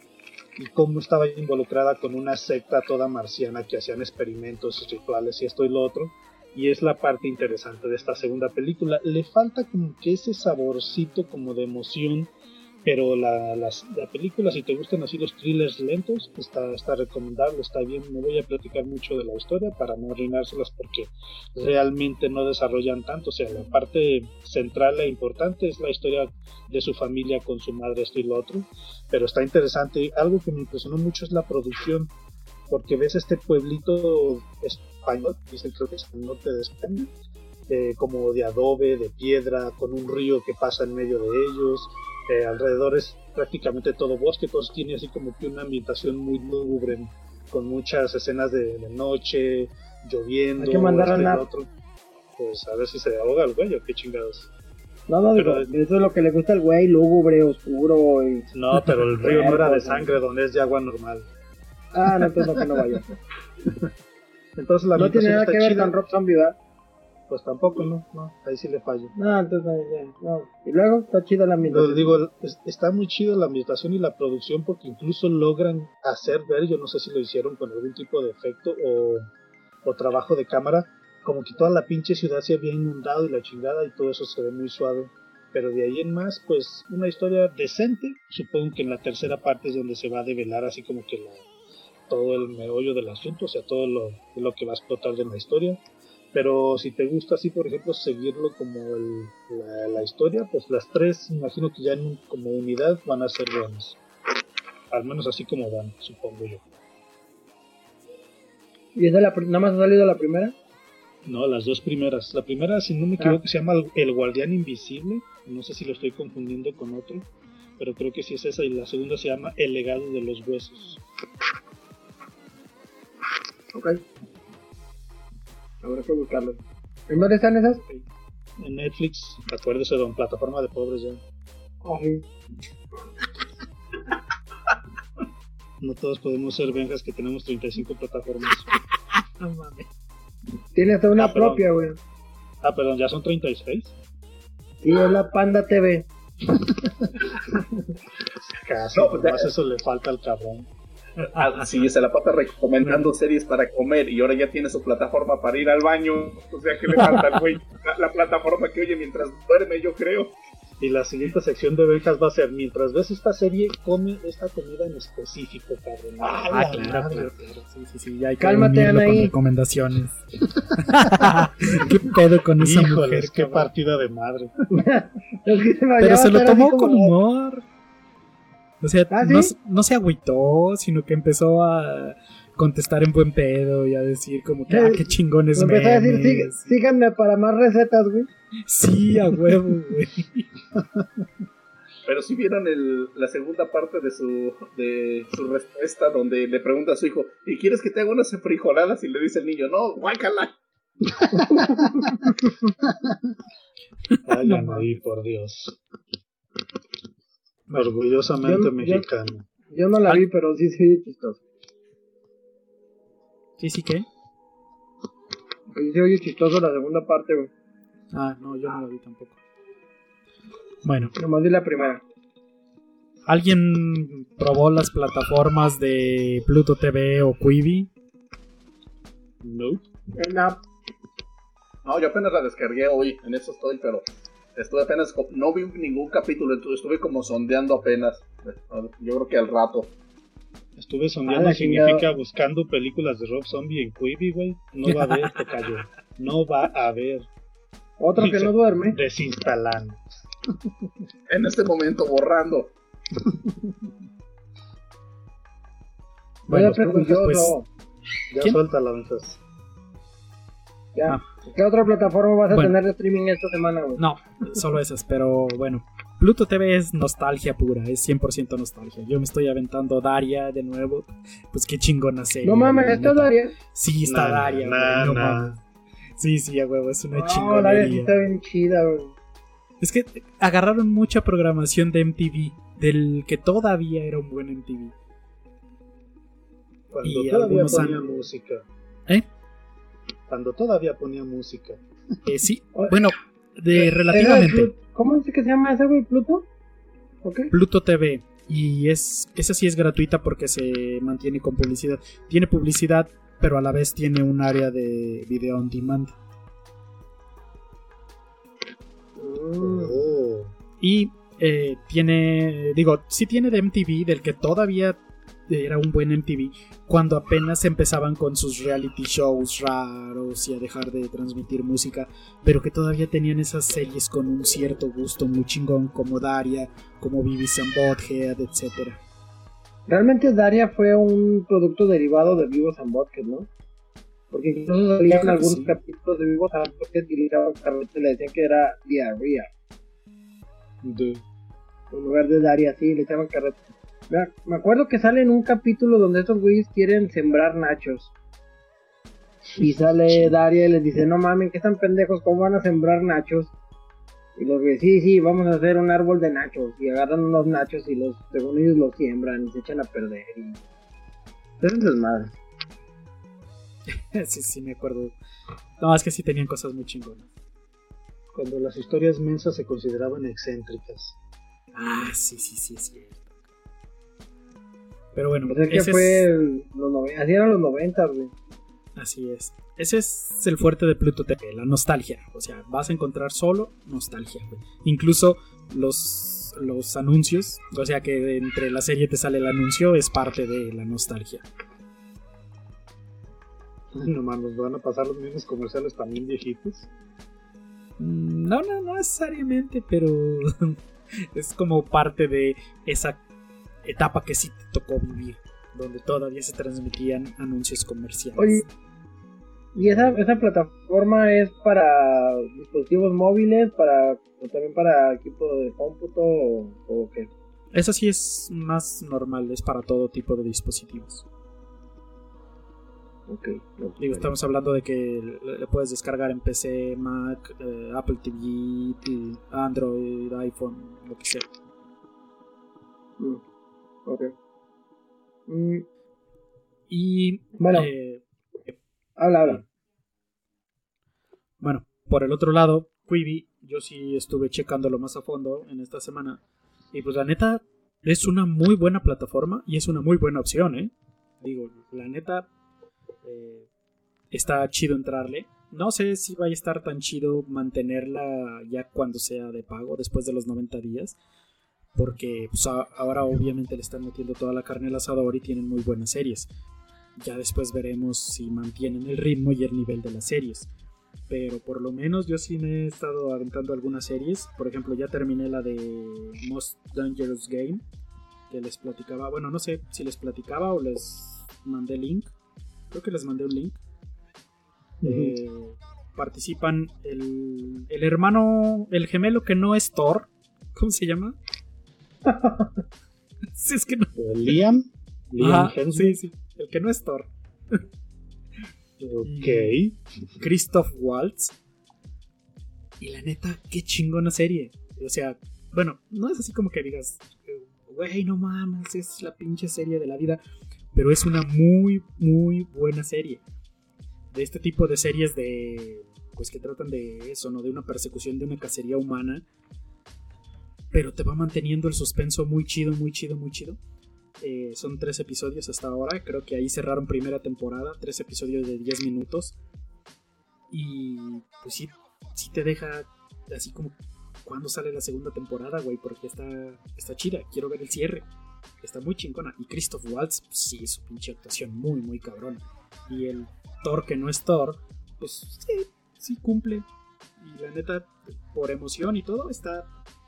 y cómo estaba involucrada con una secta toda marciana que hacían experimentos rituales y esto y lo otro. Y es la parte interesante de esta segunda película. Le falta como que ese saborcito como de emoción Pero la, la película, si te gustan así los thrillers lentos, está, está recomendable, está bien. No voy a platicar mucho de la historia para no arruinárselas porque realmente no desarrollan tanto. O sea, la parte central e importante es la historia de su familia con su madre, esto y lo otro. Pero está interesante. Algo que me impresionó mucho es la producción. Porque ves este pueblito español, dicen que es el norte de España, eh, como de adobe, de piedra, con un río que pasa en medio de ellos. Eh, alrededor es prácticamente todo bosque, entonces tiene así como que una ambientación muy lúgubre, con muchas escenas de, de noche, lloviendo, Hay que mandar a otro. Pues a ver si se ahoga el güey o qué chingados. No, no, digo, eso es lo que le gusta al güey, lúgubre, oscuro y... No, pero el río no era de sangre, donde es de agua normal. Ah, no, entonces no, que no vaya. Entonces la No tiene nada está que ver chida. con Rob Zombie, ¿verdad? Pues tampoco, no, no, ahí sí le fallo. No, entonces no, ya, no. Y luego está chida la ambientación. digo, es- está muy chido la ambientación y la producción porque incluso logran hacer ver, yo no sé si lo hicieron con algún tipo de efecto o, o trabajo de cámara, como que toda la pinche ciudad se había inundado y la chingada y todo eso se ve muy suave. Pero de ahí en más, pues una historia decente. Supongo que en la tercera parte es donde se va a develar así como que la, todo el meollo del asunto, o sea, todo lo, lo que va a explotar de la historia. Pero si te gusta así, por ejemplo, seguirlo como el- la, la historia, pues las tres, imagino que ya en como unidad van a ser buenas. Al menos así como van, supongo yo. ¿Y es la, pri- nada más ha salido la primera? No, las dos primeras. La primera, si no me equivoco, se llama El- El Guardián Invisible. No sé si lo estoy confundiendo con otro, pero creo que sí es esa. Y la segunda se llama El Legado de los Huesos. Ok. Habrá que buscarlo. ¿En dónde están esas? En Netflix, acuérdese, don, plataforma de pobres ya. Ay, No todos podemos ser vengas que tenemos 35 plataformas. No mames. Tiene hasta una Ah, propia, güey. Ah, perdón, ya son 36. Y es la Panda TV. Casi, No, pues, nomás eso le falta al cabrón. Ah, sí, se la pasa recomendando series para comer y ahora ya tiene su plataforma para ir al baño. O sea, que le falta al güey? La, la plataforma que oye mientras duerme, yo creo. Y la siguiente sección de venjas va a ser, mientras ves esta serie, come esta comida en específico, cabrón. Ah, la claro, claro, claro. Sí, sí, sí, ya hay que Cálmate, Anaí. recomendaciones. ¿Qué pedo con esa Híjoles, mujer? qué cabrón? partida de madre. Pero se lo así tomó como- con humor. O sea, ¿Ah, no, sí? no se agüitó, sino que empezó a contestar en buen pedo y a decir como que, Eh, ah, qué chingones Me empezó a decir, "Sí- memes. síganme para más recetas, güey. Sí, a huevo, güey. Pero si vieron el, la segunda parte de su, de su respuesta donde le pregunta a su hijo, ¿y quieres que te haga unas frijoladas? Y le dice el niño, no, guácala. Ay, No Anaí, por Dios. Orgullosamente Yo- yo- mexicano. Yo no la vi, pero sí, sí, chistoso. Sí, sí, ¿qué? Sí, se oye chistoso la segunda parte, güey. Ah, no, yo no lo vi tampoco. Bueno, Nomás vi la primera. ¿alguien probó las plataformas de Pluto TV o Quibi? No. La- No, yo apenas la descargué hoy, en eso estoy, pero estuve apenas, no vi ningún capítulo, entonces estuve como sondeando apenas. Yo creo que al rato. Estuve Ah, sondeando, la significa buscando películas de Rob Zombie en Quibi, güey. No va a haber, te cayó. No va a haber. Otro que no duerme. Desinstalando. En este momento borrando. Bueno, prejuicioso. pues, Ya ¿Quién? suelta la ventas. Ya. Ah. ¿Qué otra plataforma vas a Bueno. tener de streaming esta semana, güey? No, solo esas, pero bueno. Pluto TV es nostalgia pura, es 100% nostalgia. Yo me estoy aventando Daria de nuevo. Pues qué chingona serie. No mames, la ¿esto es neta. Daria? Sí, está Daria, güey, no na. mames. Sí, sí, a huevo, es una No, Daria sí está bien chida, güey. Es que agarraron mucha programación de MTV, del que todavía era un buen MTV. Cuando Y todavía algunos ponía han- música. ¿Eh? Cuando todavía ponía música. Eh, sí, bueno, de relativamente. ¿Cómo dice que se llama ese, güey? ¿Pluto? ¿Ok? Pluto TV. Y es esa sí es gratuita porque se mantiene con publicidad. Tiene publicidad, pero a la vez tiene un área de video on demand. Oh. Y eh, tiene, digo, sí tiene de MTV, del que todavía era un buen MTV, cuando apenas empezaban con sus reality shows raros y a dejar de transmitir música, pero que todavía tenían esas series con un cierto gusto muy chingón, como Daria, como Beavis and Butthead, etc. Realmente Daria fue un producto derivado de Vivos and Butthead, ¿no? Porque incluso salían algunos capítulos de Vivos and Butthead y le le decían que era diarrea. En lugar de Daria, sí, le echaban carrete. Me acuerdo que sale en un capítulo donde estos güeyes quieren sembrar nachos. Y sale Daria y les dice, no mames, que están pendejos, ¿cómo van a sembrar nachos? Y los güeyes, sí, sí, vamos a hacer un árbol de nachos. Y agarran unos nachos y los, según ellos los siembran y se echan a perder. Y... Eso es desmadre. sí, sí, me acuerdo. No, es que sí tenían cosas muy chingonas. Cuando las historias mensas se consideraban excéntricas. Ah, sí, sí, sí, es cierto. Pero bueno, pues ese fue los así eran los 90, güey. Así es. Ese es el fuerte de Pluto TV, la nostalgia. O sea, vas a encontrar solo nostalgia, güey. Incluso los, los anuncios, o sea que entre la serie te sale el anuncio, es parte de la nostalgia. No mames, van a pasar los mismos comerciales también viejitos. Mm, no, no, no necesariamente, pero es como parte de esa etapa que sí te tocó vivir, donde todavía se transmitían anuncios comerciales. Oye, ¿y esa, esa plataforma es para dispositivos móviles, para o también para equipo de cómputo o, qué? Eso sí es más normal, es para todo tipo de dispositivos. Ok. Digo, estamos hablando de que le puedes descargar en PC, Mac, eh, Apple TV, Android, iPhone, lo que sea. Mm. Ok. Mm. Y. Bueno. Eh, habla, habla. Bueno, por el otro lado, Quibi, yo sí estuve checándolo más a fondo en esta semana. Y pues la neta, es una muy buena plataforma y es una muy buena opción, ¿eh? Digo, la neta, eh, está chido entrarle. No sé si va a estar tan chido mantenerla ya cuando sea de pago, después de los 90 días porque pues, ahora obviamente le están metiendo toda la carne al asador y tienen muy buenas series. Ya después veremos si mantienen el ritmo y el nivel de las series. Pero por lo menos yo sí me he estado aventando algunas series. Por ejemplo, ya terminé la de Most Dangerous Game. Que les platicaba. Bueno, no sé si les platicaba o les mandé link. Creo que les mandé un link. Eh, participan el, el hermano, el gemelo que no es Thor. ¿Cómo se llama? sí, es que no. Liam. Liam Sí, sí. El que no es Thor. ok. Christoph Waltz. Y la neta, qué chingona serie. O sea, bueno, no es así como que digas, güey, no mames, es la pinche serie de la vida. Pero es una muy, muy buena serie. De este tipo de series de. Pues que tratan de eso, ¿no? De una persecución de una cacería humana pero te va manteniendo el suspenso muy chido, muy chido, muy chido. Eh, son tres episodios hasta ahora, creo que ahí cerraron primera temporada, tres episodios de 10 minutos. Y pues sí, sí te deja así como cuando sale la segunda temporada, güey, porque está, está chida, quiero ver el cierre. Está muy chingona. Y Christoph Waltz, pues, sí, su pinche actuación muy, muy cabrón. Y el Thor que no es Thor, pues sí, sí cumple. Y la neta, por emoción y todo, está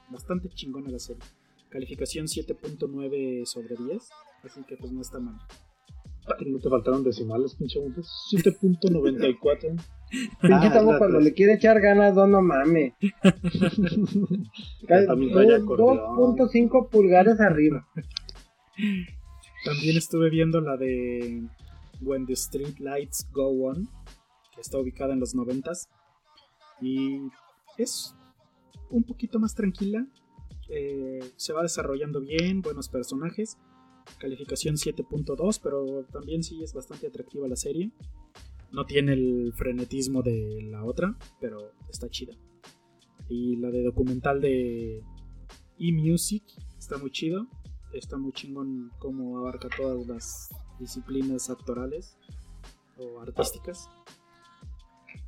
bastante chingona la serie. Calificación 7.9 sobre 10, así que pues no está mal. No te faltaron decimales, pinche 7.94. Pinche ah, cuando le quiere echar ganas, no, no mames. 2.5 pulgares arriba. También estuve viendo la de When the Street Lights Go On, que está ubicada en los 90 Y es un poquito más tranquila. Eh, se va desarrollando bien, buenos personajes. Calificación 7.2, pero también sí es bastante atractiva la serie. No tiene el frenetismo de la otra, pero está chida. Y la de documental de eMusic está muy chido. Está muy chingón cómo abarca todas las disciplinas actorales o artísticas.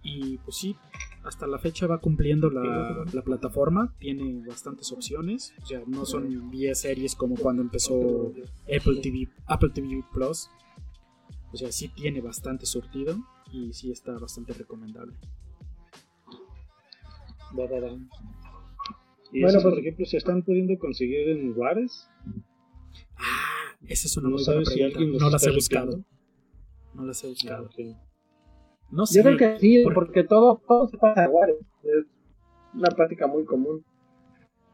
Y pues sí, Hasta la fecha va cumpliendo la, la plataforma, tiene bastantes opciones, o sea, no son 10 series como cuando empezó Apple TV, Apple TV Plus. O sea, sí tiene bastante surtido y sí está bastante recomendable. Y Bueno, por ejemplo, se están pudiendo conseguir en lugares. Ah, esa es una No muy buena si pregunta. no las he buscado. ripeando. No las he buscado. Ok. No sé. Yo creo que sí, por- porque todo, todo se pasa a Juárez. Es una práctica muy común.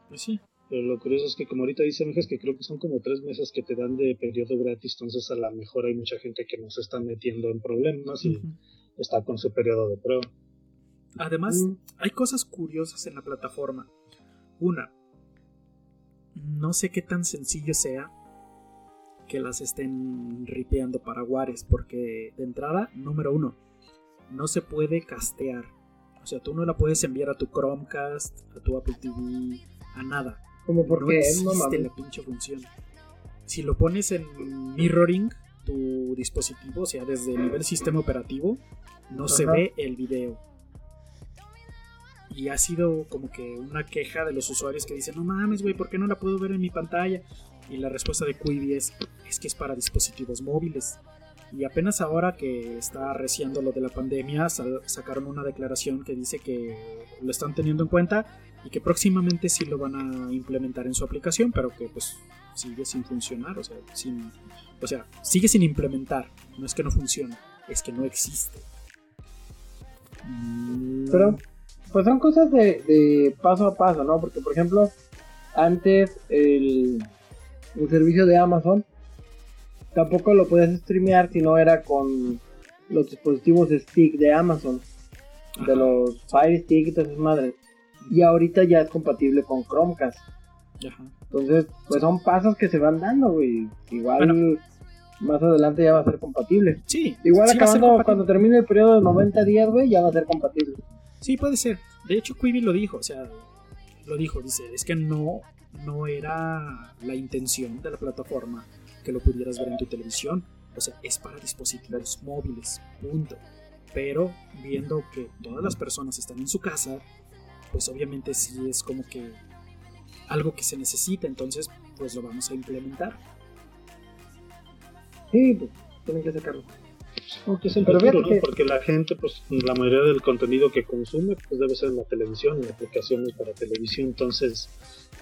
pues sí. Pero lo curioso es que como ahorita dice Mejas que creo que son como tres meses que te dan de periodo gratis, entonces a lo mejor hay mucha gente que no se está metiendo en problemas y está con su periodo de prueba. Además, Mm. hay cosas curiosas en la plataforma. Una, no sé qué tan sencillo sea que las estén ripeando para Juárez, porque de entrada, número uno, no se puede castear. O sea, tú no la puedes enviar a tu Chromecast, a tu Apple TV, a nada. Como porque no existe la pinche función. Si lo pones en mirroring tu dispositivo, o sea, desde el nivel sistema operativo, no se ve el video. Y ha sido como que una queja de los usuarios que dicen, no mames, güey, ¿por qué no la puedo ver en mi pantalla? Y la respuesta de Quibi es, es que es para dispositivos móviles. Y apenas ahora que está arreciando lo de la pandemia, sacaron una declaración que dice que lo están teniendo en cuenta y que próximamente sí lo van a implementar en su aplicación, pero que pues sigue sin funcionar, o sea, sin, o sea, sigue sin implementar. No es que no funcione, es que no existe. Mm, Pero, pues son cosas de, de paso a paso, ¿no? Porque, por ejemplo, antes el, el servicio de Amazon tampoco lo podías streamear si no era con los dispositivos stick de Amazon, de los Fire Stick y todas esas madres. Y ahorita ya es compatible con Chromecast. Ajá. Entonces, pues son pasos que se van dando, güey. Igual Bueno. más adelante ya va a ser compatible. Sí, Igual sí acabando, cuando termine el periodo de 90 días, güey, ya va a ser compatible. Sí, puede ser. De hecho, Quibi lo dijo, o sea, lo dijo, dice, es que no, no era la intención de la plataforma que lo pudieras ver en tu televisión. O sea, es para dispositivos móviles, punto. Pero viendo que todas las personas están en su casa, pues obviamente sí es como que algo que se necesita, entonces pues lo vamos a implementar. Sí, pues tienen que sacarlo. Que es el Pero futuro, fíjate ¿no? que- Porque la gente, pues la mayoría del contenido que consume, pues debe ser en la televisión, en aplicaciones para televisión, entonces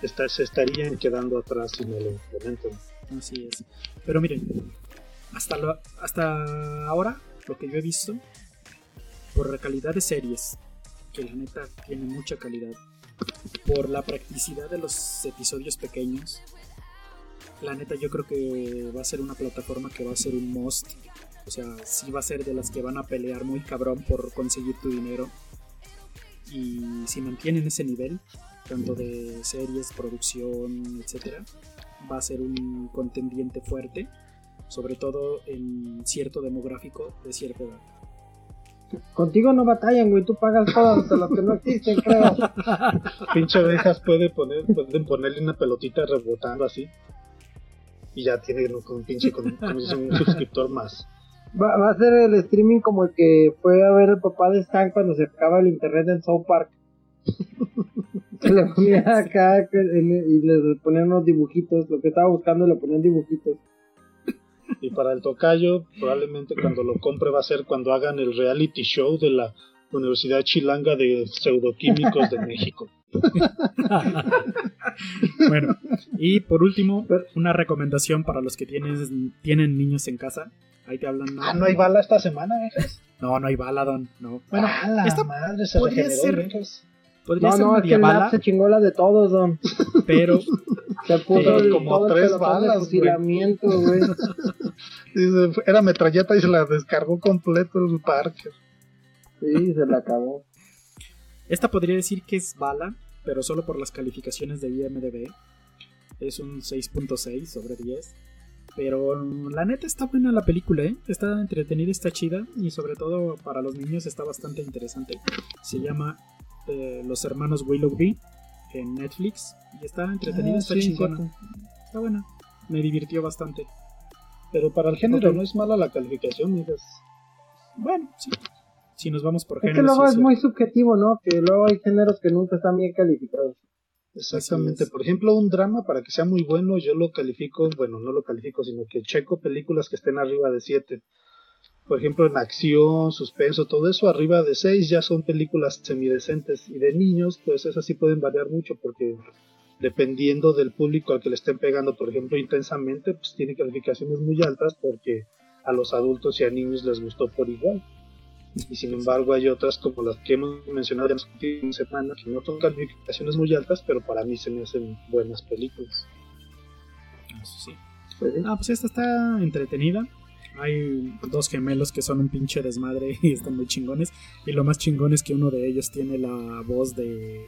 está, se estarían quedando atrás si no lo implementan. Así es. Pero miren, hasta, lo- hasta ahora, lo que yo he visto, por la calidad de series, que la neta tiene mucha calidad, por la practicidad de los episodios pequeños, la neta yo creo que va a ser una plataforma que va a ser un must. O sea, sí va a ser de las que van a pelear muy cabrón por conseguir tu dinero. Y si mantienen ese nivel, tanto de series, producción, etcétera, va a ser un contendiente fuerte, sobre todo en cierto demográfico de cierta edad. Contigo no batallan, güey. Tú pagas todas hasta las que no existen, creo. Pinche abejas puede poner, pueden ponerle una pelotita rebotando así. Y ya tiene un pinche con, un suscriptor más. Va, va a ser el streaming como el que fue a ver el papá de Stan cuando se acaba el internet en South Park. Se le ponía acá y le ponían unos dibujitos. Lo que estaba buscando le ponían dibujitos. Y para el tocayo, probablemente cuando lo compre va a ser cuando hagan el reality show de la Universidad Chilanga de Pseudoquímicos de México. bueno, y por último, una recomendación para los que tienen, tienen niños en casa. Ahí te hablan. Ah, no hay bala esta semana, Abejas. No, no hay baladón. No. Bueno, ah, la esta madre se podría regeneró, ser-. Podría No, ser no, es que el bala, se chingó la de todos, don. pero Se puso Pero el, como todo el tres balas, güey. fusilamiento, güey. Dice, Era metralleta y se la descargó completo el parque. Sí, se la acabó. esta podría decir que es bala, pero solo por las calificaciones de IMDb. Es un 6.6 sobre 10. Pero la neta está buena la película, ¿eh? Está entretenida, está chida. Y sobre todo para los niños está bastante interesante. Se llama eh, Los Hermanos Willoughby en Netflix. Y está entretenida, Ah, está sí, chingona. cierto. Está buena. Me divirtió bastante. Pero para el género no es mala la calificación, miras. Bueno, sí. si nos vamos por Es que luego es muy subjetivo, ¿no? Que luego hay géneros que nunca están bien calificados. Exactamente. Por ejemplo, un drama, para que sea muy bueno, yo lo califico, bueno, no lo califico, sino que checo películas que estén arriba de 7. Por ejemplo, en acción, suspenso, todo eso, arriba de 6 ya son películas semidecentes. Y de niños, pues esas sí pueden variar mucho porque dependiendo del público al que le estén pegando, por ejemplo, intensamente, pues tiene calificaciones muy altas porque a los adultos y a niños les gustó por igual. Y sin embargo hay otras como las que hemos mencionado ya en las últimas semanas que no son calificaciones muy altas, pero para mí se me hacen buenas películas. Eso sí. Pues. Ah, pues esta está entretenida. Hay dos gemelos que son un pinche desmadre y están muy chingones. Y lo más chingón es que uno de ellos tiene la voz de.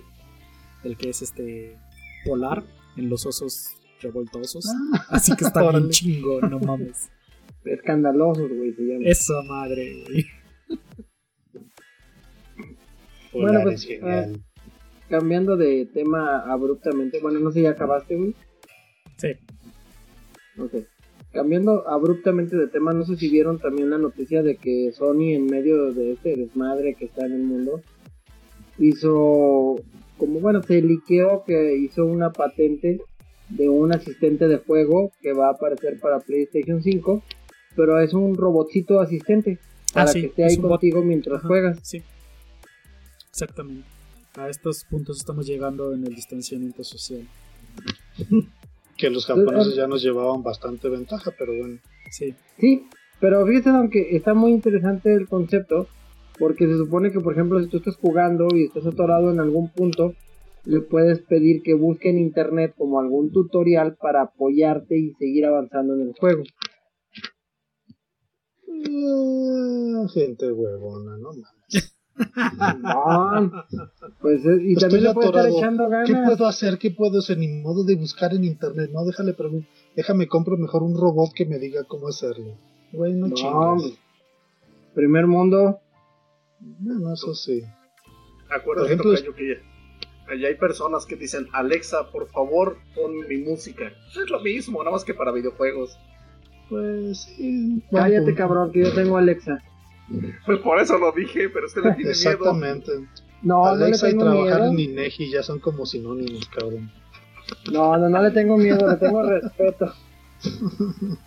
El que es este. Polar en los osos revoltosos. Así que está bien Órale. chingón, no mames. Escandalosos, güey, se llama. Esa madre, güey. Bueno, Polar pues, es genial. Cambiando de tema abruptamente. Bueno, no sé, ¿ya acabaste, güey? Sí. Ok. Cambiando abruptamente de tema, no sé si vieron también la noticia de que Sony en medio de este desmadre que está en el mundo hizo como bueno se liqueó que hizo una patente de un asistente de juego que va a aparecer para PlayStation 5 pero es un robotcito asistente para Ah, sí, que esté es ahí bot. contigo mientras Ajá, juegas Sí. Exactamente. A estos puntos estamos llegando en el distanciamiento social. Que los japoneses ya nos llevaban bastante ventaja, pero bueno. Sí. Sí, pero fíjate, aunque está muy interesante el concepto, porque se supone que, por ejemplo, si tú estás jugando y estás atorado en algún punto, le puedes pedir que busque en internet como algún tutorial para apoyarte y seguir avanzando en el juego. Ah, gente huevona, no mames. No, pues es- y también Estoy le estar atorado. echando ¿Qué ganas. puedo hacer? ¿Qué puedo hacer? Ni modo de buscar en internet. No, déjale preguntar. Déjame compro mejor un robot que me diga cómo hacerlo. Güey, no, No, chingas. primer mundo. No, no, eso sí. Acuérdate, Por ejemplo, Tocayo, que allá hay personas que dicen, Alexa, por favor, pon mi música. Es lo mismo, nada más que para videojuegos. Pues sí. Cállate, punto. cabrón, que yo tengo Alexa. Pues por eso lo dije, pero usted le tiene miedo. Exactamente. No, Alexa no y le tengo trabajar miedo. en INEGI ya son como sinónimos, cabrón. No, no, no le tengo miedo, le tengo respeto.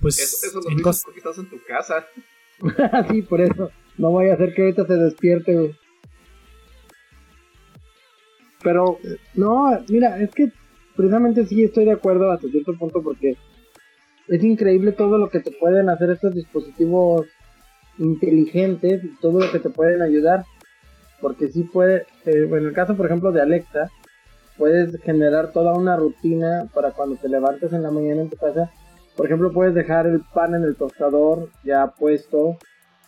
Pues Eso, eso lo en, dices cos- porque estás en tu casa. sí, por eso. No voy a hacer que ahorita se despierte, güey. Pero, no, mira, es que precisamente sí estoy de acuerdo hasta cierto punto porque es increíble todo lo que te pueden hacer estos dispositivos inteligentes y todo lo que te pueden ayudar. Porque sí puede, eh, en el caso por ejemplo de Alexa, puedes generar toda una rutina para cuando te levantes en la mañana en tu casa. Por ejemplo, puedes dejar el pan en el tostador ya puesto.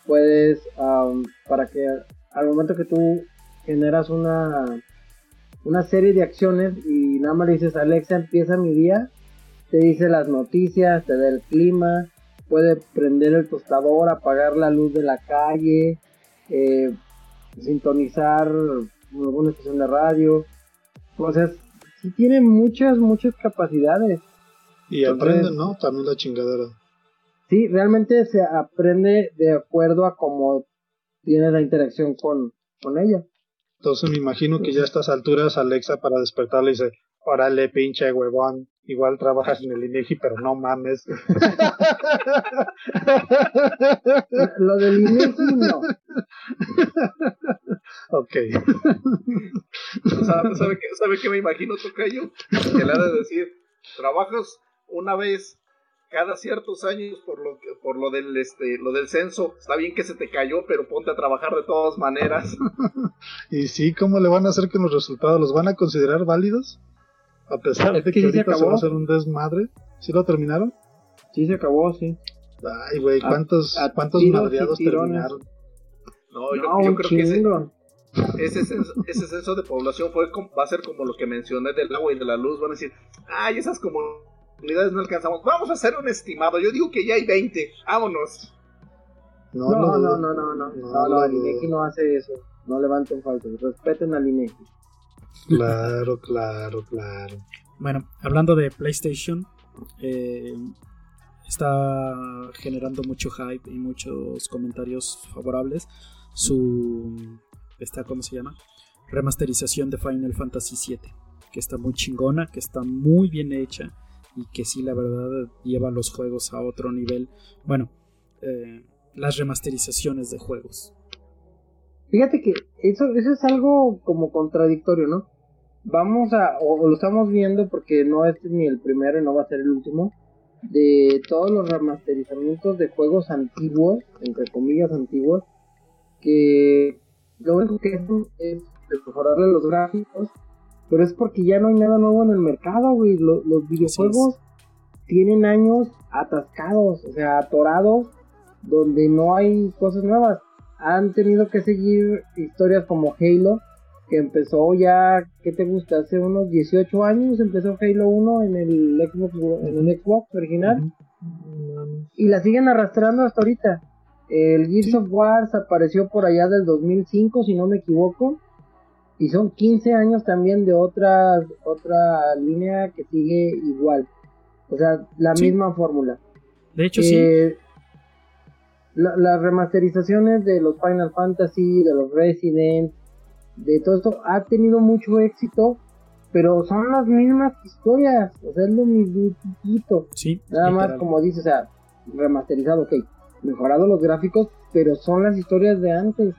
Puedes, am, para que al momento que tú generas una, una serie de acciones y nada más le dices Alexa empieza mi día, te dice las noticias, te da el clima, puede prender el tostador, apagar la luz de la calle, eh, sintonizar alguna estación de radio. O sea, sí tiene muchas, muchas capacidades. Y Entonces- aprenden, ¿no? También la chingadera. Sí, realmente se aprende de acuerdo a cómo tienes la interacción con, con ella. Entonces me imagino que ya a estas alturas Alexa para despertarle dice, órale pinche huevón, igual trabajas en el INEGI, pero no mames. Lo del INEGI no. ok. ¿Sabe, sabe qué, ¿Sabe qué me imagino, Tocayo? Que le ha de decir, trabajas una vez cada ciertos años por lo que, por lo del este lo del censo. Está bien que se te cayó, pero ponte a trabajar de todas maneras. Y sí, ¿cómo le van a hacer que los resultados los van a considerar válidos? A pesar Es de que que, sí se ahorita se acabó. va a hacer un desmadre. ¿Sí lo terminaron? Sí, se acabó, sí. Ay, güey, ¿cuántos, a cuántos madreados terminaron? No, yo, No, creo que ese, ese, censo, ese censo de población fue va a ser como lo que mencioné del agua y de la luz. Van a decir, ay, esas comunidades no alcanzamos. Vamos a hacer un estimado. Yo digo que ya hay 20. Vámonos. No, No, no, no, no, no. No, No, no. INEGI no hace eso. No levanten falsos. Respeten al INEGI. Claro, claro, claro. Bueno, hablando de PlayStation, eh, está generando mucho hype y muchos comentarios favorables. Su. Está, ¿Cómo se llama? Remasterización de Final Fantasy VII. Que está muy chingona, que está muy bien hecha. Y que sí, la verdad, lleva los juegos a otro nivel. Bueno, eh, las remasterizaciones de juegos. Fíjate que eso, eso es algo como contradictorio, ¿no? Vamos a, o lo estamos viendo porque no es ni el primero y no va a ser el último, de todos los remasterizamientos de juegos antiguos, entre comillas antiguos, que lo único que hacen es mejorarle los gráficos, pero es porque ya no hay nada nuevo en el mercado, güey. Los, los videojuegos tienen años atascados, o sea, atorados, donde no hay cosas nuevas. Han tenido que seguir historias como Halo, que empezó ya, ¿qué te gusta? Hace unos 18 años empezó Halo 1 en el Xbox, en el Xbox original. Y la siguen arrastrando hasta ahorita. El Gears of War apareció por allá del 2005, si no me equivoco. Y son 15 años también de otra, otra línea que sigue igual. O sea, la misma fórmula. De hecho, sí. Eh, las remasterizaciones de los Final Fantasy, de los Resident, de todo esto, ha tenido mucho éxito, pero son las mismas historias, o sea, es lo mismo. Sí, Nada más, como dice, o sea, remasterizado, ok, mejorado los gráficos, pero son las historias de antes.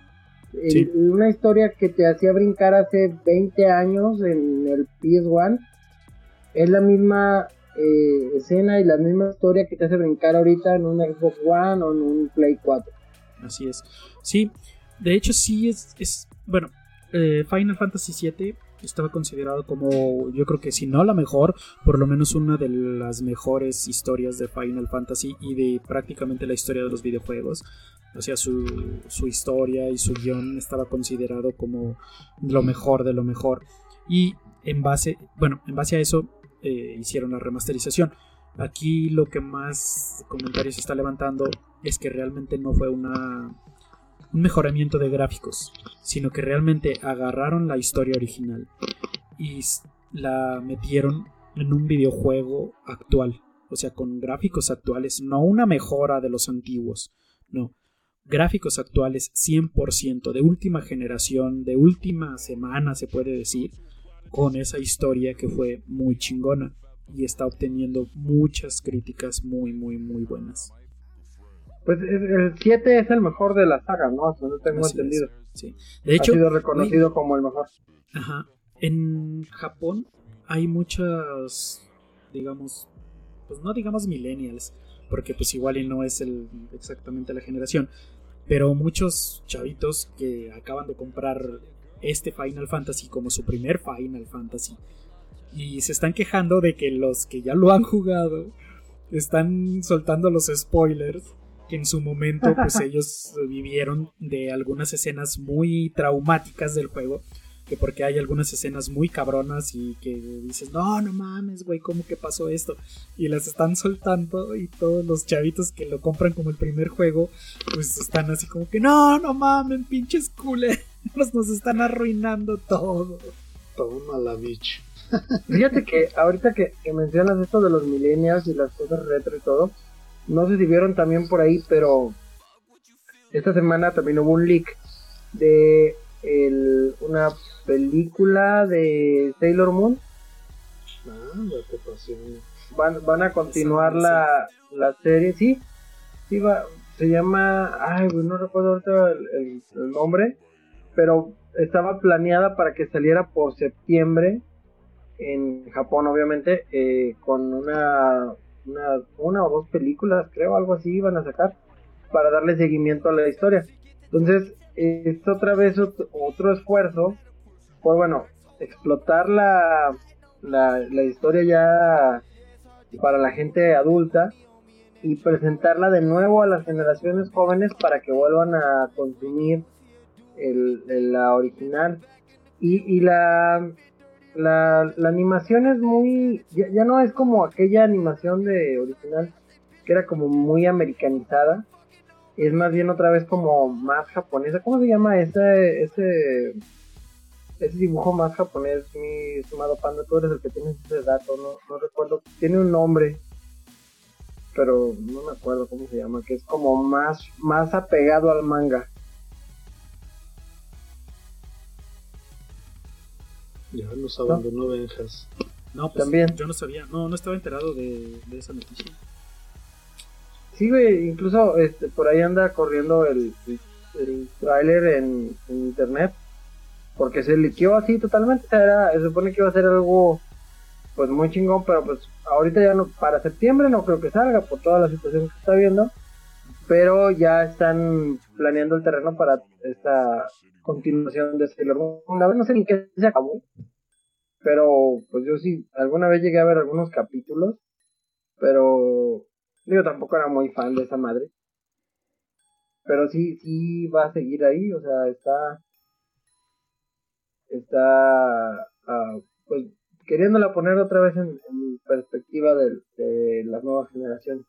una historia que te hacía brincar hace 20 años en el PS1 es la misma eh, escena y la misma historia que te hace brincar ahorita en un Xbox One o en un Play 4. Así es. Sí, de hecho sí es, es bueno, eh, Final Fantasy VII estaba considerado como, yo creo que si no la mejor, por lo menos una de las mejores historias de Final Fantasy y de prácticamente la historia de los videojuegos. O sea, su, su historia y su guion estaba considerado como lo mejor de lo mejor. Y en base, bueno, en base a eso eh, hicieron la remasterización. Aquí lo que más comentarios está levantando es que realmente no fue una un mejoramiento de gráficos, sino que realmente agarraron la historia original y la metieron en un videojuego actual, o sea, con gráficos actuales, no una mejora de los antiguos, no, gráficos actuales 100% de última generación, de última semana se puede decir, con esa historia que fue muy chingona y está obteniendo muchas críticas muy muy muy buenas. Pues el 7 es el mejor de la saga, ¿no? Eso no tengo entendido. sí. De hecho, ha sido reconocido como el mejor. Ajá. En Japón hay muchas, digamos, pues no digamos millennials, porque pues igual y no es el, exactamente la generación, pero muchos chavitos que acaban de comprar este Final Fantasy como su primer Final Fantasy. Y se están quejando de que los que ya lo han jugado están soltando los spoilers que en su momento pues ellos vivieron de algunas escenas muy traumáticas del juego, que porque hay algunas escenas muy cabronas y que dices, no, no mames, güey, ¿cómo que pasó esto? Y las están soltando y todos los chavitos que lo compran como el primer juego, pues están así como que, no, no mames, pinches culeros, nos están arruinando todo. Toma la bitch. Fíjate que ahorita que, que mencionas esto de los millennials y las cosas retro y todo, no sé si vieron también por ahí, pero esta semana también hubo un leak de una película de Sailor Moon. Van, van a continuar la, la serie, sí. sí va, se llama, ay, no recuerdo ahorita el, nombre, pero estaba planeada para que saliera por septiembre en Japón, obviamente, eh, con una una, una o dos películas, creo, algo así iban a sacar para darle seguimiento a la historia. Entonces, es otra vez otro, esfuerzo por, bueno, explotar la, la, la historia ya para la gente adulta y presentarla de nuevo a las generaciones jóvenes para que vuelvan a consumir el, la original. Y, y la, la, la animación es muy. Ya, no es como aquella animación de original que era como muy americanizada. Es más bien otra vez como más japonesa. ¿Cómo se llama ese, ese, ese dibujo más japonés, mi estimado Panda? Tú eres el que tienes ese dato, no, no recuerdo. Tiene un nombre. pero no me acuerdo cómo se llama, que es como más, más apegado al manga. Ya nos abandonó Benjas. No, pues También. yo no sabía, no, no estaba enterado de, de esa noticia. Sí, güey, incluso este, por ahí anda corriendo el, el, en, en internet, porque se liqueó así totalmente, o sea, era, se supone que iba a ser algo pues muy chingón, pero pues ahorita ya no, para septiembre no creo que salga por toda la situación que está viendo, pero ya están planeando el terreno para esta continuación de Sailor Moon. No sé ni qué se acabó, pero pues yo sí, alguna vez llegué a ver algunos capítulos, pero Digo, tampoco era muy fan de esa madre. Pero sí, sí va a seguir ahí, o sea, está. Está. ah, pues queriéndola poner otra vez en, en perspectiva de, de las nuevas generaciones.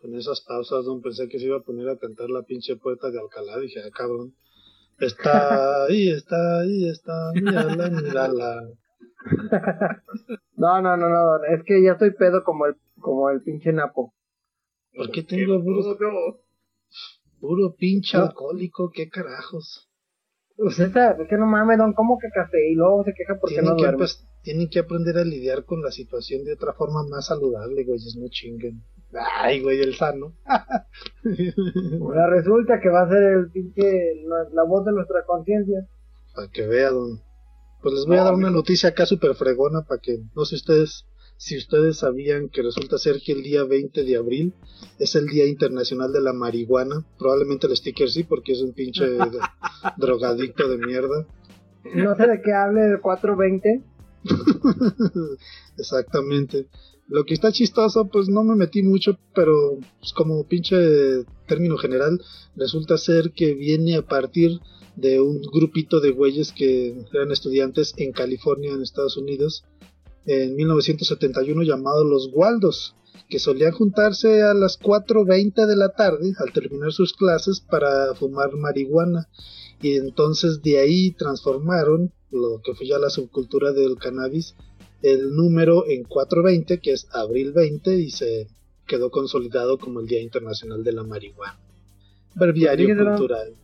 Con esas pausas, don, pensé que se iba a poner a cantar la pinche puerta de Alcalá. Dije, ah, cabrón. Está ahí, está ahí, está. Mírala, mírala. No, no, no, no, es que ya estoy pedo como el, como el pinche Napo. ¿Por qué tengo puro, puro pinche alcohólico? ¿Qué carajos? Pues esa, es que no mames, don, ¿cómo que café? Y luego se queja porque Tienen, no que, pues, tienen que aprender a lidiar con la situación de otra forma más saludable, güeyes, no chinguen. Ay, güey, el sano. Ahora resulta que va a ser el pinche, la, la voz de nuestra conciencia. Para que vean, don. Pues les voy a dar una noticia acá súper fregona para que, no sé ustedes, si ustedes sabían que resulta ser que el día 20 de abril es el Día Internacional de la Marihuana. Probablemente el sticker sí, porque es un pinche drogadicto de mierda. No sé de qué hable el 420. Exactamente. Lo que está chistoso, pues no me metí mucho, pero pues, como pinche término general, resulta ser que viene a partir de un grupito de güeyes que eran estudiantes en California, en Estados Unidos, en 1971 llamados los Waldos, que solían juntarse a las 4.20 de la tarde al terminar sus clases para fumar marihuana. Y entonces de ahí transformaron lo que fue ya la subcultura del cannabis el número en 420, que es abril 20, y se quedó consolidado como el Día Internacional de la Marihuana. ¿no? cultural.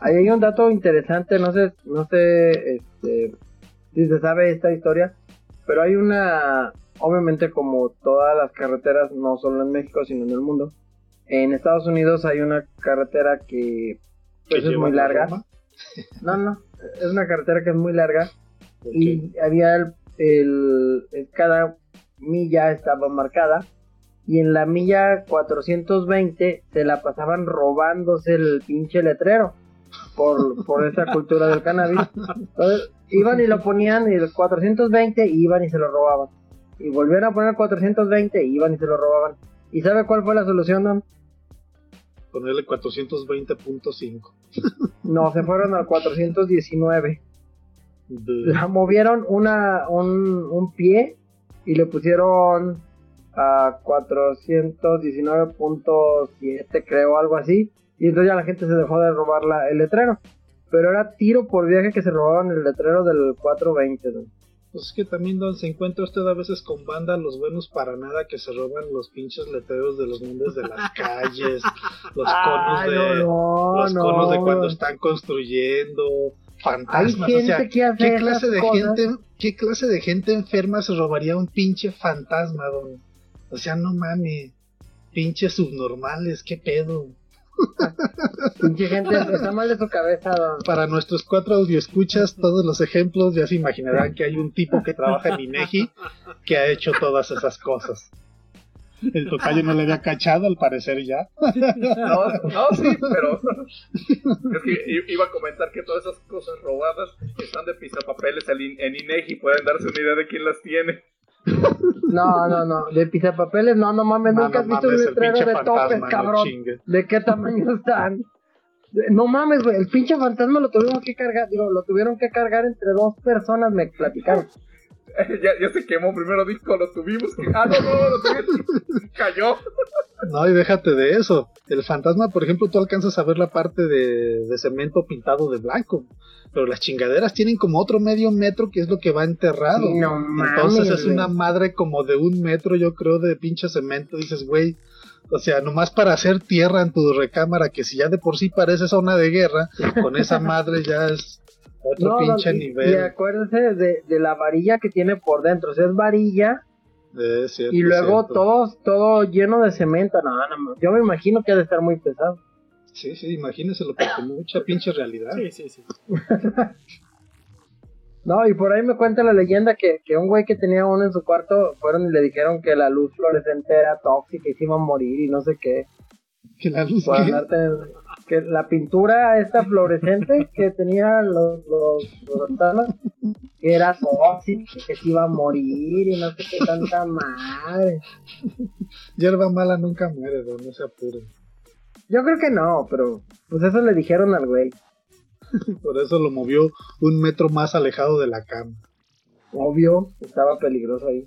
Ahí hay un dato interesante, no sé, no sé este, si se sabe esta historia, pero hay una, obviamente como todas las carreteras, no solo en México, sino en el mundo, en Estados Unidos hay una carretera que pues, es muy larga. Roma. No, no, es una carretera que es muy larga y había el, el- el- cada milla estaba marcada y en la milla 420 se la pasaban robándose el pinche letrero por, por esa cultura del cannabis. Entonces, iban y lo ponían el 420 y iban y se lo robaban. Y volvían a poner 420 y iban y se lo robaban. ¿Y sabe cuál fue la solución, Don? Ponerle 420.5. No, se fueron al 419. De- la movieron una, un, un pie y le pusieron a 419.7 creo algo así y entonces ya la gente se dejó de robar la- el letrero pero era tiro por viaje que se robaban el letrero del 420 ¿no? Pues es que también don, se encuentra usted a veces con banda los buenos para nada que se roban los pinches letreros de los nombres de las calles, los conos Ay, de no, los no, conos de cuando están construyendo, hay fantasmas, gente o sea, que hace ¿qué clase de cosas. gente, qué clase de gente enferma se robaría un pinche fantasma, don? O sea, no mames, pinches subnormales, qué pedo. Pinche gente está mal de su cabeza don. Para nuestros cuatro audioescuchas, todos los ejemplos ya se imaginarán que hay un tipo que trabaja en INEGI que ha hecho todas esas cosas. El tocayo no le había cachado, al parecer ya. No, no, sí, pero es que iba a comentar que todas esas cosas robadas están de pisapapeles en INEGI, pueden darse una idea de quién las tiene. No no no de pisapapeles no no mames nunca has visto un mames, el letrero de topes fantasma, cabrón. ¿De qué tamaño están? No mames, güey, el pinche fantasma lo tuvimos que cargar, digo, lo tuvieron que cargar entre dos personas, me platicaron. ya, ya se quemó primero disco, lo tuvimos. Ah, no, no, lo tuvimos. Cayó. No, y déjate de eso. El fantasma, por ejemplo, tú alcanzas a ver la parte de, de cemento pintado de blanco. Pero las chingaderas tienen como otro medio metro que es lo que va enterrado. No Entonces mames, es una madre como de un metro, yo creo, de pinche cemento. Dices, güey, o sea, nomás para hacer tierra en tu recámara, que si ya de por sí parece zona de guerra, con esa madre ya es otro No, pinche y- nivel. Y acuérdense de, de la varilla que tiene por dentro. O sea, es varilla Es cierto, y luego cierto. todo, todo lleno de cemento. No, no, yo me imagino que ha de estar muy pesado. Sí, sí, imagínenselo, porque mucha pinche realidad. Sí, sí, sí. No, y por ahí me cuenta la leyenda que, que un güey que tenía uno en su cuarto fueron y le dijeron que la luz fluorescente era tóxica y se iba a morir y no sé qué. Que la luz que- la pintura esta fluorescente que tenía los, los, los que era tóxica, que se iba a morir y no sé qué tanta madre. hierba mala nunca muere, don, no se apure. Yo creo que no, pero pues eso le dijeron al güey. Por eso lo movió un metro más alejado de la cama. Obvio, estaba peligroso ahí.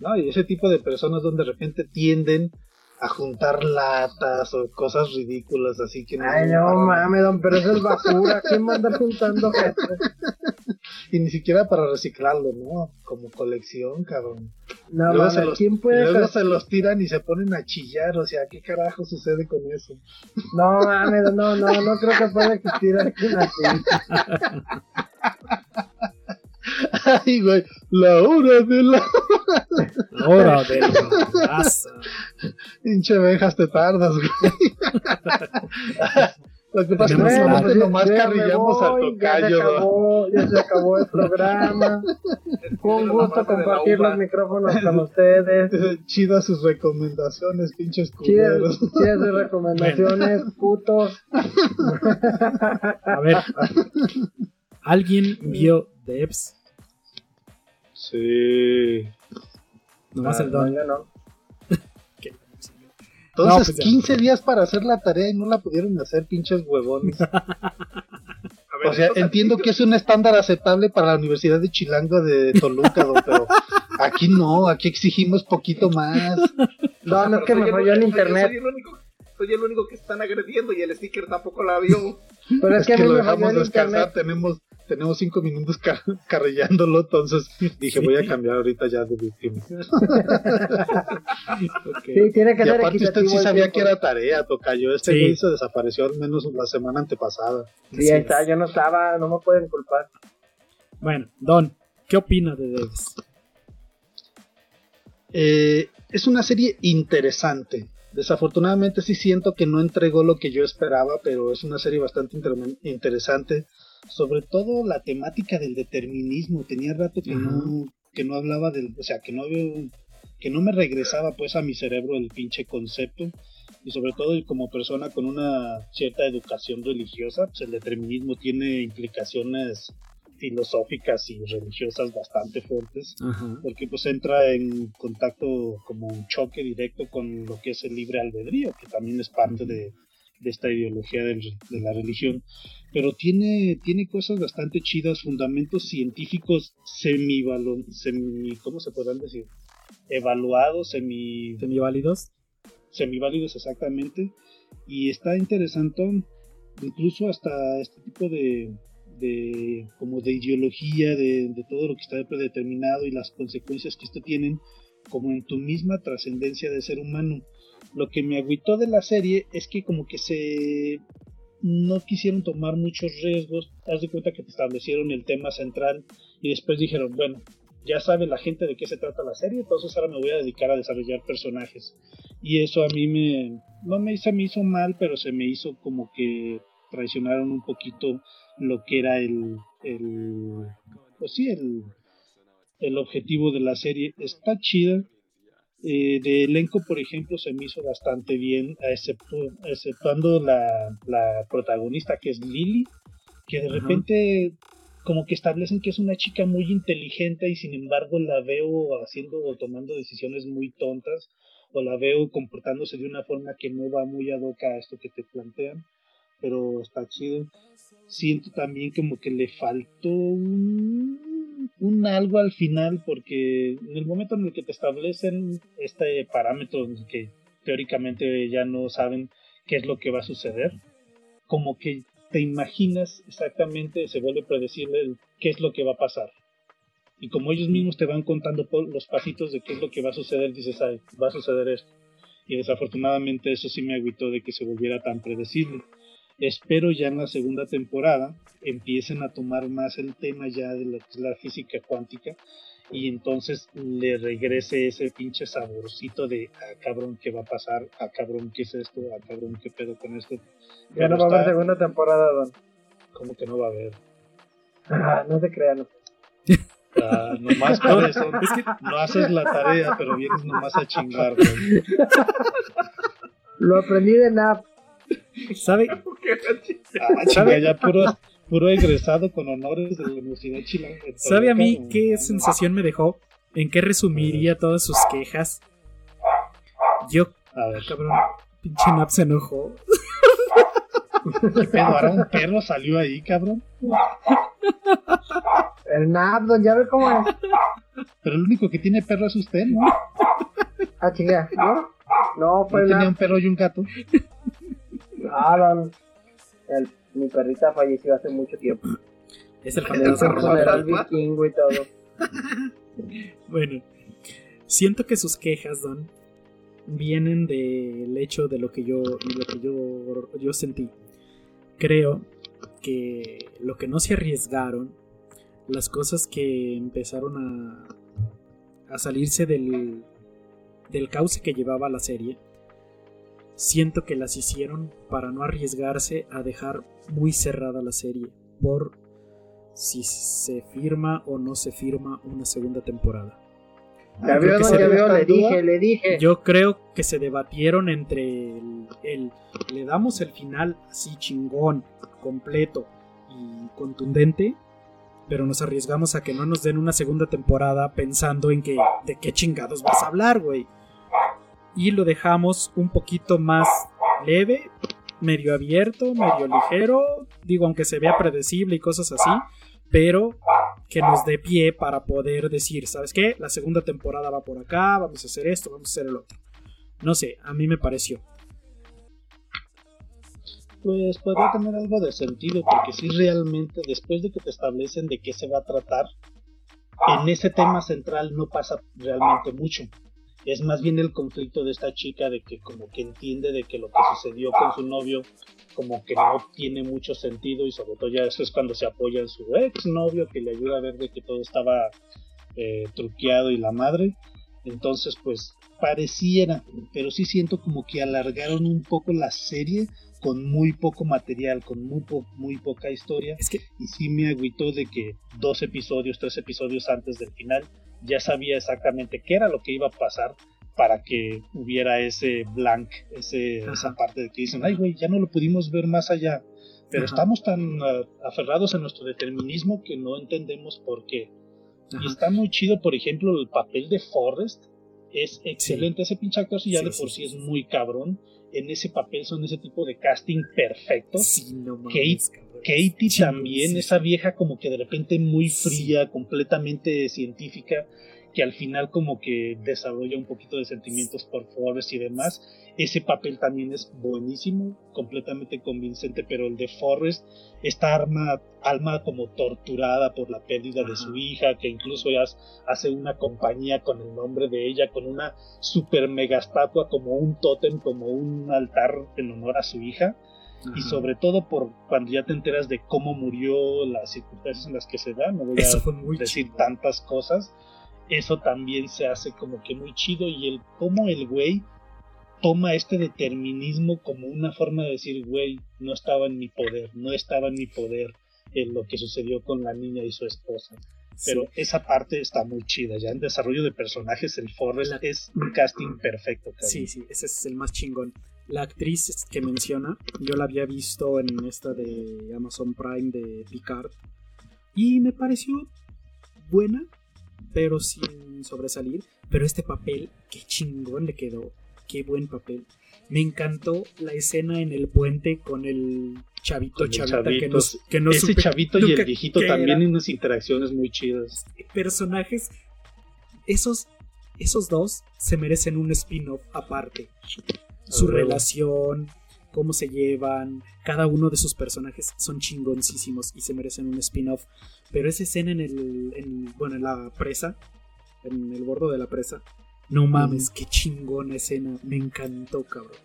¿no? Y ese tipo de personas donde de repente tienden a juntar latas o cosas ridículas así que Ay, no mames, don, pero eso es basura. ¿Quién manda juntando gente? Y ni siquiera para reciclarlo, ¿no? Como colección, cabrón. No Luego se los- ¿quién puede luego se los tiran y se ponen a chillar, o sea, ¿qué carajo sucede con eso? No mames, no, no, no creo que pueda existir alguien así. Ay, güey, la hora de la Hora de la raza. pinche abejas te tardas, güey. Lo que pasa es que la- nomás carrillamos al voy, acabó, ya se acabó el programa. Fue un gusto compartir los micrófonos con ustedes. Chidas sus recomendaciones, pinches Chidas, culeros. chidas sus recomendaciones, putos. A ver. ¿Alguien vio Devs? Sí. Nomás el No, don. yo no. Entonces, No, pues ya. 15 días para hacer la tarea y no la pudieron hacer, pinches huevones. Ver, O sea, entiendo que es un estándar aceptable para la Universidad de Chilango de Toluca, don, pero aquí no, aquí exigimos poquito más. No, no es que me falló el soy- internet. Soy el, único, soy el único que están agrediendo y el sticker tampoco la vio. Pero es, Es que, a que mí lo dejamos el descansar, internet. tenemos tenemos cinco minutos car- carrillándolo, entonces dije, voy a cambiar ahorita ya de víctima. Sí, tiene que Y aparte usted sí sabía tiempo. que era tarea, tocayo. Este Sí. güey se desapareció al menos la semana antepasada. Sí, ahí está, yo no estaba, no me pueden culpar. Bueno, Don, ¿qué opina de Devs? Eh, es una serie interesante. Desafortunadamente sí siento que no entregó lo que yo esperaba, pero es una serie bastante inter- interesante. Sobre todo la temática del determinismo. Tenía rato que no que no hablaba del, o sea, que no había- que no me regresaba pues a mi cerebro el pinche concepto. Y sobre todo y como persona con una cierta educación religiosa, pues el determinismo tiene implicaciones filosóficas y religiosas bastante fuertes porque pues entra en contacto como un choque directo con lo que es el libre albedrío, que también es parte de, de esta ideología del- de, la religión, pero tiene, tiene cosas bastante chidas, fundamentos científicos semi, semi ¿cómo se podrán decir? Evaluados, semi, ¿Semiválidos? semiválidos exactamente, y está interesante incluso hasta este tipo de, de como de ideología de, de todo lo que está predeterminado y las consecuencias que esto tienen como en tu misma trascendencia de ser humano. Lo que me agüitó de la serie es que como que se no quisieron tomar muchos riesgos, haz de cuenta que te establecieron el tema central y después dijeron, bueno, ya sabe la gente de qué se trata la serie, entonces ahora me voy a dedicar a desarrollar personajes. Y eso a mí me, no me, hizo mal, pero se me hizo como que traicionaron un poquito lo que era el, el pues sí, el, el objetivo de la serie. Está chida. Eh, de elenco, por ejemplo, se me hizo bastante bien, exceptuando la, la protagonista que es Lily, que de repente como que establecen que es una chica muy inteligente y sin embargo la veo haciendo o tomando decisiones muy tontas o la veo comportándose de una forma que no va muy ad hoc a esto que te plantean, pero está chido. Siento también como que le faltó un, un algo al final porque en el momento en el que te establecen este parámetro que teóricamente ya no saben qué es lo que va a suceder, como que te imaginas exactamente, se vuelve predecible qué es lo que va a pasar. Y como ellos mismos te van contando los pasitos de qué es lo que va a suceder, dices, ay, va a suceder esto. Y desafortunadamente eso sí me agüitó de que se volviera tan predecible. Espero ya en la segunda temporada empiecen a tomar más el tema ya de la, la física cuántica y entonces le regrese ese pinche saborcito de, ah, cabrón, ¿qué va a pasar? Ah, cabrón, ¿qué es esto? Ah, cabrón, ¿qué pedo con esto? Ya no va a haber segunda temporada, Don. ¿Cómo que no va a haber? Ah, no se crean. Ah, nomás por eso. No haces la tarea, pero vienes nomás a chingar, güey. Lo aprendí de NAP. ¿Sabe? Ah, chinga, ya puro, puro egresado con honores de la Universidad Chilanga. ¿Sabe a mí qué sensación me dejó? ¿En qué resumiría todas sus quejas? Yo, A ver, cabrón, pinche Nap se enojó. ¿qué pedo? ¿Ahora un perro salió ahí, cabrón? El NAP, Don, ya ve cómo es. Pero el único que tiene perro es usted, ¿no? Ah, chinga, ¿no? No, fue ¿No tenía NAP. un perro y un gato? Don. El, mi perrita falleció hace mucho tiempo. Es el rojo. funeral vikingo y todo. Bueno, siento que sus quejas, Don, vienen del hecho de lo que yo, de lo que yo, yo sentí. Creo que lo que no se arriesgaron, las cosas que empezaron a, a salirse del, del cauce que llevaba la serie, siento que las hicieron para no arriesgarse a dejar muy cerrada la serie por si se firma o no se firma una segunda temporada. Ya ya le dije, le dije. Yo creo que se debatieron entre el, el- le damos el final así chingón, completo y contundente, pero nos arriesgamos a que no nos den una segunda temporada pensando en que de qué chingados vas a hablar, güey. Y lo dejamos un poquito más leve, medio abierto, medio ligero, digo aunque se vea predecible y cosas así, pero que nos dé pie para poder decir, ¿sabes qué? La segunda temporada va por acá, vamos a hacer esto, vamos a hacer el otro. No sé, a mí me pareció. Pues podría tener algo de sentido, porque si realmente después de que te establecen de qué se va a tratar, en ese tema central no pasa realmente mucho. Es más bien el conflicto de esta chica de que como que entiende de que lo que sucedió con su novio como que no tiene mucho sentido y sobre todo ya eso es cuando se apoya en su ex novio que le ayuda a ver de que todo estaba eh, truqueado y la madre. Entonces pues pareciera, pero sí siento como que alargaron un poco la serie con muy poco material, con muy, po- muy poca historia. Es que Y sí me agüitó de que dos episodios, tres episodios antes del final, ya sabía exactamente qué era lo que iba a pasar para que hubiera ese blank, ese, Ajá. esa parte de que dicen, ay güey, ya no lo pudimos ver más allá. Pero Ajá. estamos tan ah, aferrados a nuestro determinismo que no entendemos por qué. Ajá. Y está muy chido, por ejemplo, el papel de Forrest es excelente. Ese pinche actor, si ya Sí, de por sí, sí es muy cabrón, en ese papel son ese tipo de casting perfectos. sí, no mames, Kate-. Katie también, sí, esa vieja como que de repente muy fría, completamente científica, que al final como que desarrolla un poquito de sentimientos por Forrest y demás. Ese papel también es buenísimo, completamente convincente, pero el de Forrest, esta arma, alma como torturada por la pérdida de su hija, que incluso ya hace una compañía con el nombre de ella, con una super mega estatua como un tótem, como un altar en honor a su hija. Y sobre todo por cuando ya te enteras de cómo murió, las circunstancias en las que se da, no voy Eso a decir tantas cosas, eso también se hace como que muy chido y el cómo el güey toma este determinismo como una forma de decir, güey, no estaba en mi poder, no estaba en mi poder en lo que sucedió con la niña y su esposa. Pero Sí. esa parte está muy chida, ya en desarrollo de personajes el Forrest es un casting perfecto. Sí, sí, ese es el más chingón. La actriz que menciona, yo la había visto en esta de Amazon Prime de Picard. Y me pareció buena, pero sin sobresalir. Pero este papel, qué chingón le quedó. qué buen papel. Me encantó la escena en el puente con el chavito, Con el chavita que chavito. nos, que no Ese chavito y el viejito también en unas interacciones muy chidas. personajes, esos, esos dos se merecen un spin-off aparte. Su relación, cómo se llevan, cada uno de sus personajes son chingoncísimos y se merecen un spin-off. Pero esa escena en el, en- bueno, en la presa, en el bordo de la presa, no mames, qué chingona escena, me encantó, cabrón.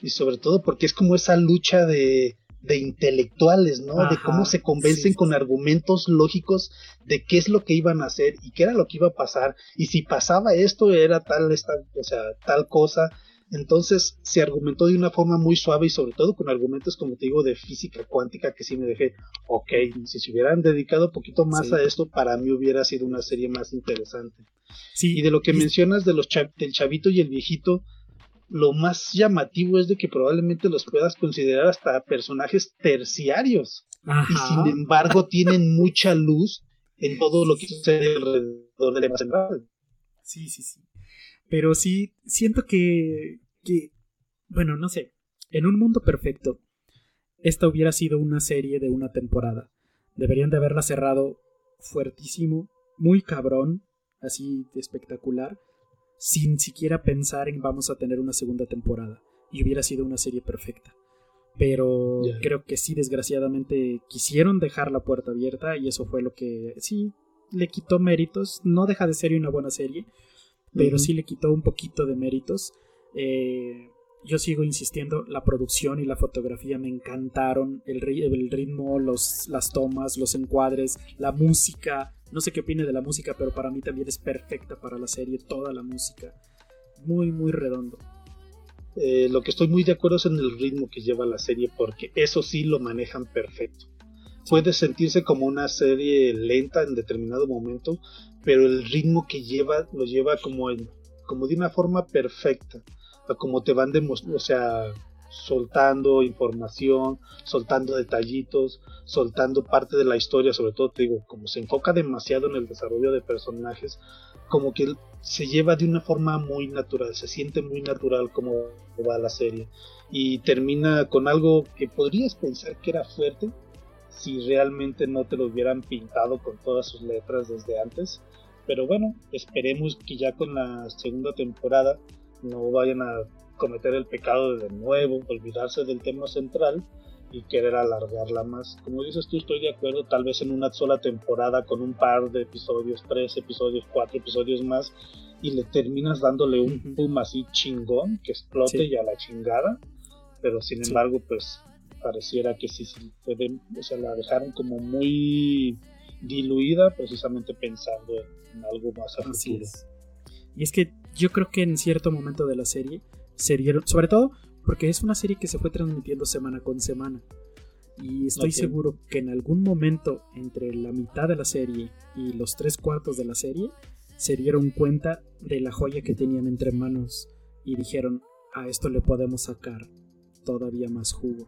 Y sobre todo porque es como esa lucha de, de intelectuales, ¿no? de cómo se convencen sí. con argumentos lógicos de qué es lo que iban a hacer y qué era lo que iba a pasar. Y si pasaba esto, era tal, esta, o sea, tal cosa. Entonces se argumentó de una forma muy suave y sobre todo con argumentos, como te digo, de física cuántica que sí me dejé, ok, si se hubieran dedicado un poquito más Sí. a esto, para mí hubiera sido una serie más interesante. Sí, Y de lo que y- mencionas de los del chavito y el viejito, lo más llamativo es de que probablemente los puedas considerar hasta personajes terciarios. Y Ajá. sin embargo tienen mucha luz en todo lo que sucede alrededor del tema central. Sí, sí, sí. Pero sí, siento que, que, bueno, no sé, en un mundo perfecto, esta hubiera sido una serie de una temporada. Deberían de haberla cerrado fuertísimo, muy cabrón, así de espectacular, sin siquiera pensar en vamos a tener una segunda temporada. Y hubiera sido una serie perfecta. Pero creo que sí, desgraciadamente, quisieron dejar la puerta abierta y eso fue lo que sí le quitó méritos. No deja de ser una buena serie, pero sí le quitó un poquito de méritos. Eh, yo sigo insistiendo, la producción y la fotografía me encantaron, el, ri- el ritmo, los, las tomas, los encuadres, la música. No sé qué opine de la música, pero para mí también es perfecta para la serie, toda la música. Muy, muy redondo. Eh, lo que estoy muy de acuerdo es en el ritmo que lleva la serie, porque eso sí lo manejan perfecto. Puede sentirse como una serie lenta en determinado momento, pero el ritmo que lleva lo lleva como, de una forma perfecta. Como te van demostrando, o sea, soltando información, soltando detallitos, soltando parte de la historia, sobre todo te digo, como se enfoca demasiado en el desarrollo de personajes, como que se lleva de una forma muy natural, se siente muy natural como va la serie y termina con algo que podrías pensar que era fuerte si realmente no te lo hubieran pintado con todas sus letras desde antes. Pero bueno, esperemos que ya con la segunda temporada no vayan a cometer el pecado de, de nuevo, olvidarse del tema central y querer alargarla más. Como dices tú, estoy de acuerdo, tal vez en una sola temporada con un par de episodios, tres episodios, cuatro episodios más, y le terminas dándole un boom así chingón, que explote Sí. y a la chingada, pero sin Sí. embargo, pues pareciera que sí, sí, fue de- o sea, la dejaron como muy diluida, precisamente pensando en algo más a Así futuro. es. Y es que yo creo que en cierto momento de la serie se dieron, sobre todo porque es una serie que se fue transmitiendo semana con semana. Y estoy seguro que en algún momento entre la mitad de la serie y los tres cuartos de la serie se dieron cuenta de la joya que tenían entre manos y dijeron, a esto le podemos sacar todavía más jugo.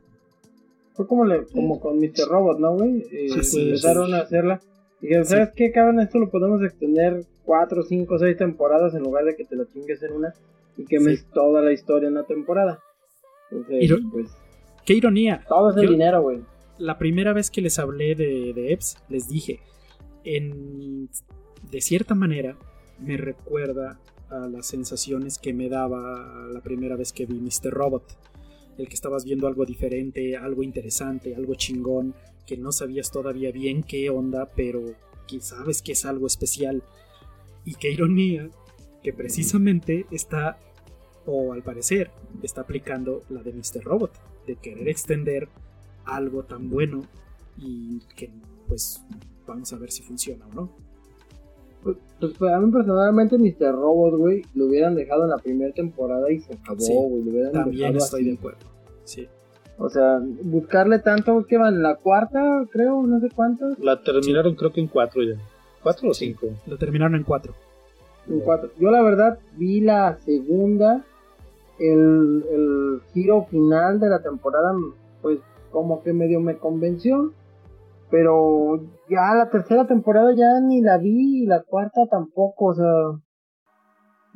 Fue como, le, como con Mr. Robot, ¿no, güey? Eh, Sí, sí, empezaron sí. a hacerla. Y dijeron, ¿sabes qué, cabrón? Esto lo podemos extender 4, 5, 6 temporadas en lugar de que te lo chingues en una y quemes toda la historia en una temporada. Entonces, pues, ¡Qué ironía! todo es el dinero, güey. la primera vez que les hablé de, de Epps, les dije, en, de cierta manera me recuerda a las sensaciones que me daba la primera vez que vi Mr. Robot. El que estabas viendo algo diferente, algo interesante, algo chingón, que no sabías todavía bien qué onda, pero que sabes que es algo especial. Y qué ironía que precisamente está, o al parecer, está aplicando la de Mr. Robot, de querer extender algo tan bueno y que pues vamos a ver si funciona o no. Pues, pues, a mí personalmente Mr. Robot, güey, lo hubieran dejado en la primera temporada y se acabó, Sí, güey. Lo hubieran También dejado estoy así. de acuerdo. Sí. O sea, buscarle tanto, que van? ¿La cuarta, creo? No sé cuántas. La terminaron creo que en cuatro ya. ¿Cuatro o cinco? Lo terminaron en cuatro. En cuatro. Yo la verdad vi la segunda, el, el giro final de la temporada, pues como que medio me convenció. Pero ya la tercera temporada ya ni la vi y la cuarta tampoco, o sea...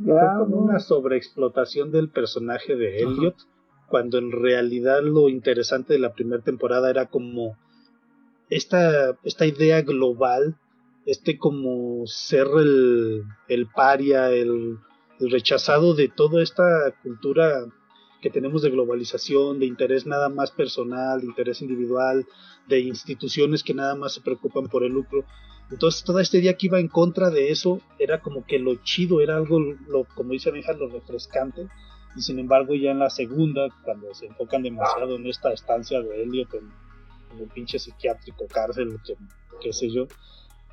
Fue como una sobreexplotación del personaje de Elliot, cuando en realidad lo interesante de la primera temporada era como esta, esta idea global, este como ser el, el paria, el, el rechazado de toda esta cultura que tenemos de globalización, de interés nada más personal, de interés individual, de instituciones que nada más se preocupan por el lucro. Entonces, toda esta idea que iba en contra de eso era como que lo chido, era algo, lo, como dice Benja, lo refrescante. Y sin embargo, ya en la segunda, cuando se enfocan demasiado en esta estancia de Elliot en, en un pinche psiquiátrico, cárcel, que, qué sé yo,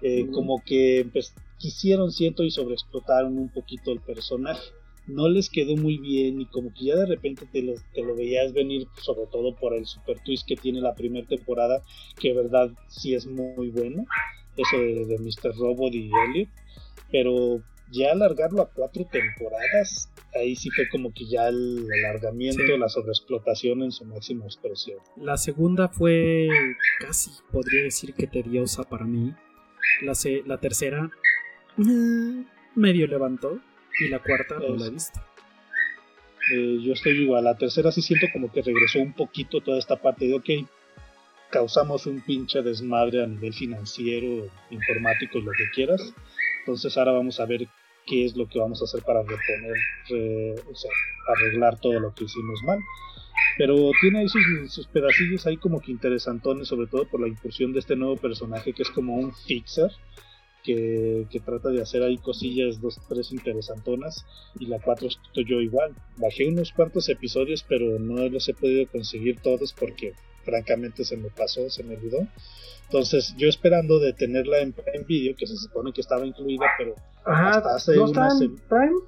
eh, como que pues, quisieron, siento, y sobreexplotaron un poquito el personaje. No les quedó muy bien y como que ya de repente te lo, te lo veías venir, sobre todo por el super twist que tiene la primera temporada, que de verdad sí es muy bueno eso de, de Mr. Robot y Elliot, pero ya alargarlo a cuatro temporadas, ahí sí fue como que ya el alargamiento, Sí. la sobreexplotación en su máxima expresión. La segunda fue casi, podría decir que tediosa para mí. La, se- la tercera mm, medio levantó y la cuarta no la he visto. Eh, yo estoy igual, la tercera sí siento como que regresó un poquito toda esta parte de, ok, causamos un pinche desmadre a nivel financiero, informático y lo que quieras, entonces ahora vamos a ver qué es lo que vamos a hacer para reponer, re- o sea, arreglar todo lo que hicimos mal. Pero tiene ahí sus, sus pedacillos ahí como que interesantones, sobre todo por la incursión de este nuevo personaje que es como un fixer, que, que trata de hacer ahí cosillas, dos, tres interesantonas, y la 4 estoy yo igual. Bajé unos cuantos episodios, pero no los he podido conseguir todos porque francamente se me pasó, se me olvidó. Entonces yo esperando de tenerla en Prime Video, que se supone que estaba incluida, pero Ajá, hasta hace ¿no está unas en Prime?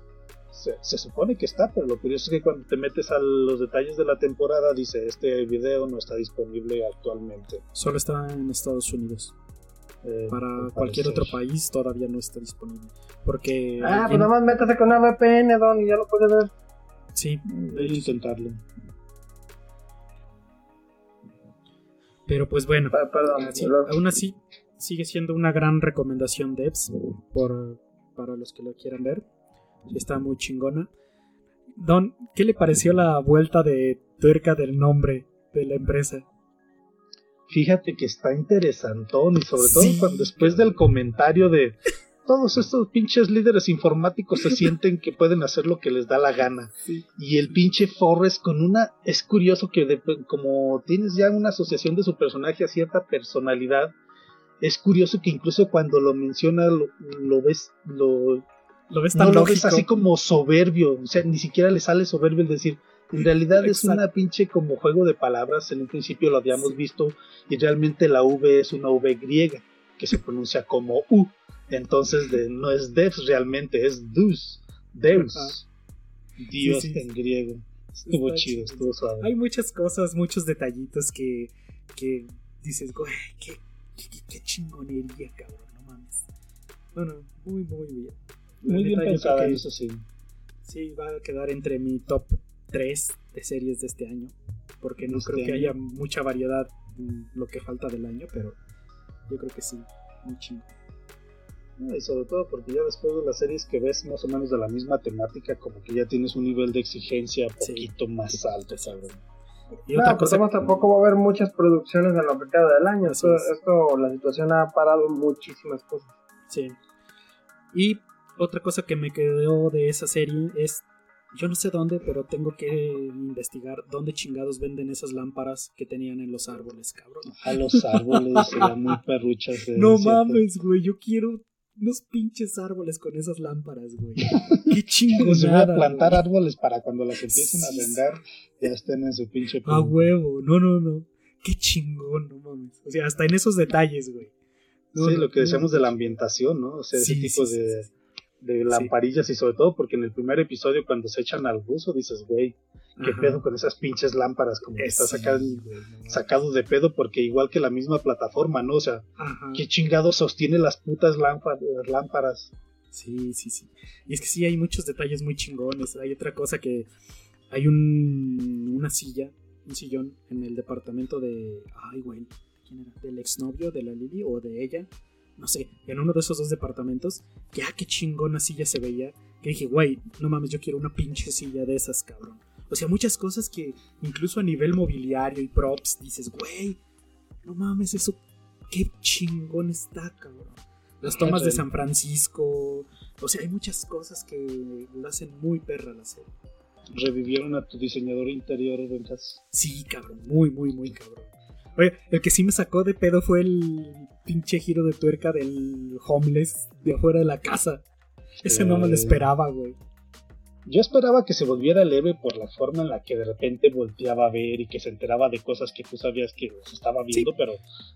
se, se supone que está, pero lo curioso es que cuando te metes a los detalles de la temporada dice este video no está disponible actualmente. Solo está en Estados Unidos. Eh, Para al cualquier otro país todavía no está disponible. Porque. Ah, pues nada más métase con una VPN, Don, y ya lo puede ver. Sí, Voy a intentarlo. pero pues bueno. Pa- Perdón, Sí, perdón. aún así, sigue siendo una gran recomendación Devs por, para los que lo quieran ver. Está muy chingona. Don, ¿qué le pareció la vuelta de tuerca del nombre de la empresa? Fíjate que está interesantón y sobre todo Sí. cuando después del comentario de todos estos pinches líderes informáticos se sienten que pueden hacer lo que les da la gana. Y el pinche Forrest con una... Es curioso que de- como tienes ya una asociación de su personaje a cierta personalidad, es curioso que incluso cuando lo menciona lo, lo ves... Lo, ¿Lo ves no tan lo lógico? ves así como soberbio, o sea, ni siquiera le sale soberbio el decir, en realidad es una pinche como juego de palabras, en un principio lo habíamos visto y realmente la V es una V griega que se pronuncia como U, entonces de, no es Deus realmente, es Deus, Deus, Ajá. Dios Sí, sí. en griego. Estuvo Está chido, chido. estuvo suave. Hay muchas cosas, muchos detallitos que, que dices, güey, qué, qué, qué chingonería, cabrón, no mames. Bueno, muy, muy bien. Muy bien pensada, que eso sí. Sí, va a quedar entre mi top 3 de series de este año. Porque no Este creo que año. haya mucha variedad en lo que falta del año, pero yo creo que sí, muy chingo. No, Y sobre todo porque ya después de las series que ves más o menos de la misma temática, como que ya tienes un nivel de exigencia Sí. poquito más alto, cabrón. Y No, otra pues cosa, además tampoco va a haber muchas producciones en lo que queda del año. Esto, es. esto, la situación ha parado muchísimas cosas. sí. Y otra cosa que me quedó de esa serie es, yo no sé dónde, pero tengo que investigar dónde chingados venden esas lámparas que tenían en los árboles, cabrón. A los árboles serían muy perruchas. de No cierto. mames, güey, yo quiero unos pinches árboles con esas lámparas, güey. Qué Pues voy a chingonada. plantar güey. árboles para cuando las empiecen a Sí, vender ya estén en su pinche A punto. huevo, no, no, no. Qué chingón, no mames. O sea, hasta en esos detalles, güey. No, sí, no, lo que no. decíamos de la ambientación, ¿no? O sea, ese tipo sí, de. De lamparillas y sobre todo porque en el primer episodio cuando se echan al buzo dices, güey, ¿qué Ajá. pedo con esas pinches lámparas? Como que está sacado, sacado de pedo porque igual que la misma plataforma, ¿no? O sea, Ajá. ¿qué chingado sostiene las putas lámparas? lámparas? Sí, sí, sí. Y es que sí, hay muchos detalles muy chingones. Hay otra cosa que hay un, una silla, un sillón en el departamento de... Ay, güey. ¿Quién era? ¿Del exnovio de la Lily o de ella? No sé, en uno de esos dos departamentos. Que ah, qué chingona silla se veía. Que dije, güey, no mames, yo quiero una pinche silla de esas, cabrón. O sea, muchas cosas que incluso a nivel mobiliario y props dices, güey, no mames, eso qué chingón está, cabrón. Las tomas de San Francisco. O sea, hay muchas cosas que lo hacen muy perra la serie. Revivieron a tu diseñador interior, Vengas. Sí, cabrón, muy, muy, muy cabrón. Oye, el que sí me sacó de pedo fue el pinche giro de tuerca del homeless de afuera de la casa. Ese no me lo Eh. esperaba, güey. Yo esperaba que se volviera leve por la forma en la que de repente volteaba a ver y que se enteraba de cosas que tú sabías que se estaba viendo, pero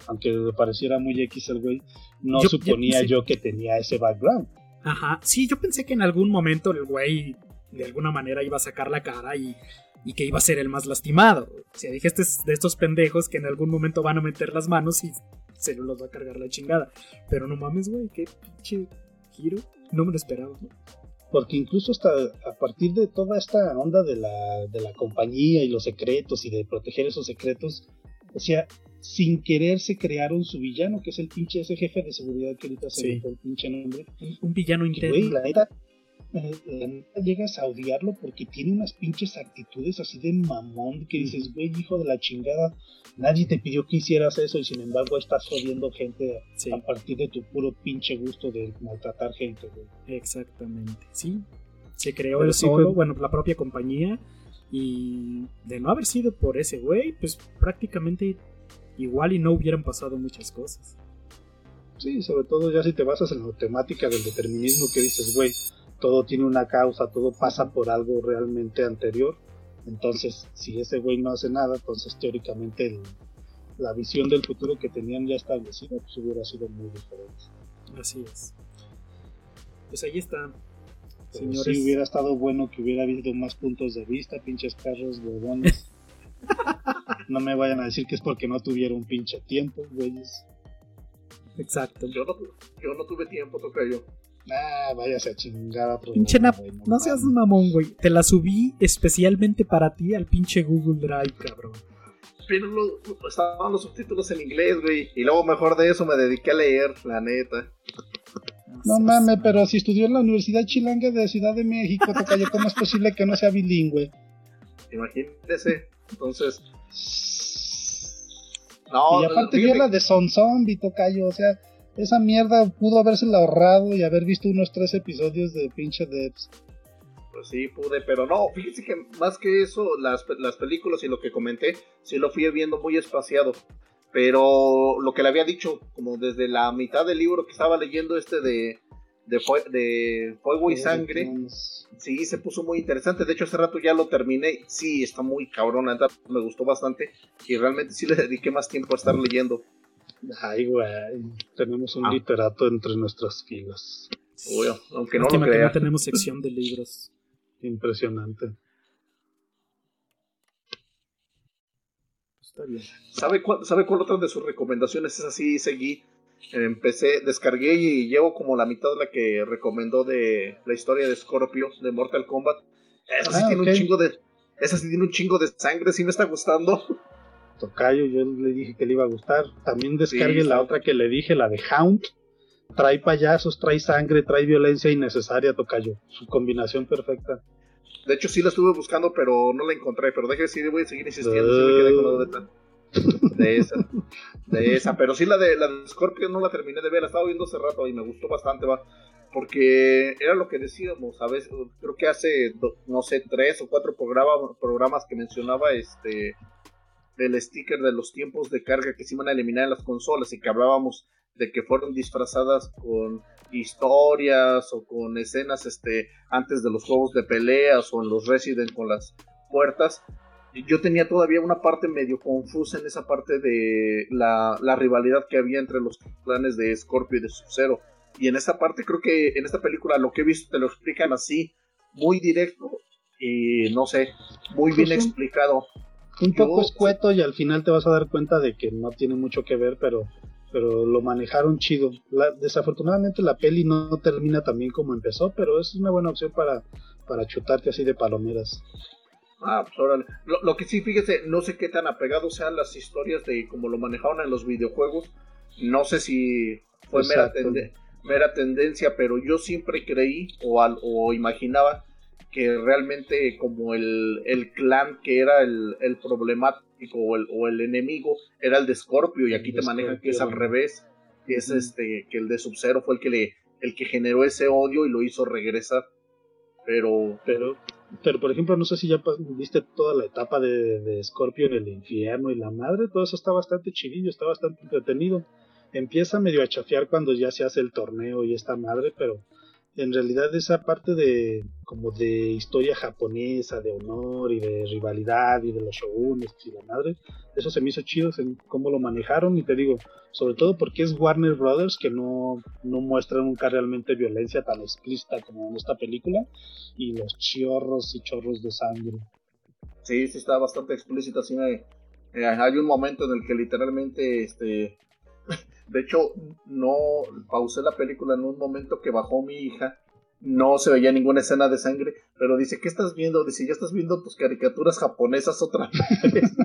aunque le pareciera muy X el güey, no Yo- suponía yo- sí. yo que tenía ese background. Ajá. Sí, yo pensé que en algún momento el güey de alguna manera iba a sacar la cara y, y que iba a ser el más lastimado. O sea, dije, este es de estos pendejos que en algún momento van a meter las manos y se los va a cargar la chingada. Pero no mames, güey, qué pinche giro. No me lo esperaba. Porque incluso hasta a partir de toda esta onda de la, de la compañía y los secretos y de proteger esos secretos, o sea, sin querer se crearon su villano, que es el pinche ese jefe de seguridad que ahorita se Sí. el pinche nombre. Un, un villano interno. güey, la neta, eh, neta llegas a odiarlo porque tiene unas pinches actitudes así de mamón que dices, güey, hijo de la chingada, nadie te pidió que hicieras eso y sin embargo estás jodiendo gente a- Sí. a partir de tu puro pinche gusto de maltratar gente, güey. Exactamente, sí. Se creó Pero el sí solo, fue- bueno, la propia compañía. Y de no haber sido por ese güey, pues prácticamente igual y no hubieran pasado muchas cosas. Sí, sobre todo ya si te basas en la temática del determinismo que dices, güey, todo tiene una causa, todo pasa por algo realmente anterior. Entonces, si ese güey no hace nada, entonces teóricamente el- la visión del futuro que tenían ya establecida, pues hubiera sido muy diferente. Así es. Pues ahí está. Pero Señores, sí hubiera estado bueno que hubiera habido más puntos de vista, pinches perros, huevones. no me vayan a decir que es porque no tuvieron pinche tiempo, güeyes. exacto. Yo no, yo no tuve tiempo, toca yo. Ah, váyase a chingar a Pinche güey, no seas mamón, güey. Te la subí especialmente para ti al pinche Google Drive, cabrón. Pero lo- estaban los subtítulos en inglés, güey. Y luego, mejor de eso, me dediqué a leer, la neta. No mames, pero si estudió en la Universidad Chilanga de Ciudad de México, Tocayo, ¿cómo es posible que no sea bilingüe? Imagínese. Entonces. No, y aparte vio la de Son Zombie, Tocayo, o sea, esa mierda pudo habérsela ahorrado y haber visto unos tres episodios de pinche Devs. Pues sí, pude, pero no, fíjense que más que eso, las, las películas y lo que comenté, sí lo fui viendo muy espaciado. Pero lo que le había dicho, como desde la mitad del libro que estaba leyendo este de, de, fue- de Fuego y Sangre, sí, se puso muy interesante. De hecho, hace rato ya lo terminé. Sí, está muy cabrón, me gustó bastante. Y realmente sí le dediqué más tiempo a estar leyendo. Ay, güey, tenemos un Ah. literato entre nuestras filas. Obvio, aunque no Lástima lo que crea. no tenemos sección de libros. Impresionante. Está bien. ¿Sabe cuál, ¿Sabe cuál otra de sus recomendaciones es así? Seguí. Empecé, descargué y llevo como la mitad de la que recomendó de la historia de Scorpio de Mortal Kombat. Esa sí Ah, tiene un chingo de. Esa sí tiene un chingo de sangre, sí me está gustando. Tocayo, yo le dije que le iba a gustar. También descargue Sí, la sí. otra que le dije, la de Hound. Trae payasos, trae sangre, trae violencia innecesaria, Tocayo. Su combinación perfecta. De hecho, sí la estuve buscando, pero no la encontré. Pero déjeme decir, voy a seguir insistiendo. sí me quedé con la duda de- esa. De esa. Pero sí, la de, la de Scorpio no la terminé de ver. La estaba viendo hace rato y me gustó bastante, va. Porque era lo que decíamos. A veces, creo que hace, no sé, tres o cuatro programa- programas que mencionaba este. El sticker de los tiempos de carga que se iban a eliminar en las consolas y que hablábamos de que fueron disfrazadas con historias o con escenas este antes de los juegos de peleas o en los Resident con las puertas. Yo tenía todavía una parte medio confusa en esa parte de la, la rivalidad que había entre los clanes de Scorpio y de Sub-Zero. Y en esta parte creo que en esta película lo que he visto te lo explican así, muy directo y no sé, muy bien explicado. Un poco escueto y al final te vas a dar cuenta de que no tiene mucho que ver, pero, pero lo manejaron chido. La- desafortunadamente la peli no termina tan bien como empezó, pero es una buena opción para, para chutarte así de palomeras. Ah, pues órale. Lo, lo que sí, fíjese, no sé qué tan apegados sean las historias de cómo lo manejaron en los videojuegos. No sé si fue mera, tende- mera tendencia, pero yo siempre creí o, al- o imaginaba que realmente como el, el clan que era el, el problemático o el, o el enemigo era el de Scorpio y aquí te manejan que es al revés, que es este que el de Sub-Zero fue el que le el que generó ese odio y lo hizo regresar. Pero Pero, pero por ejemplo, no sé si ya viste toda la etapa de, de Scorpio en el infierno y la madre, todo eso está bastante chidillo, está bastante entretenido. Empieza medio a chafiar cuando ya se hace el torneo y esta madre, pero en realidad esa parte de como de historia japonesa, de honor y de rivalidad y de los shogunes y la madre, eso se me hizo chido, se- cómo lo manejaron y te digo, sobre todo porque es Warner Brothers que no, no muestra nunca realmente violencia tan explícita como en esta película y los chorros y chorros de sangre. Sí, sí está bastante explícita. Sí me- eh, hay un momento en el que literalmente, este, de hecho, no pausé la película en un momento que bajó mi hija. No se veía ninguna escena de sangre, pero dice, ¿qué estás viendo? Dice, ya estás viendo tus caricaturas japonesas otra vez.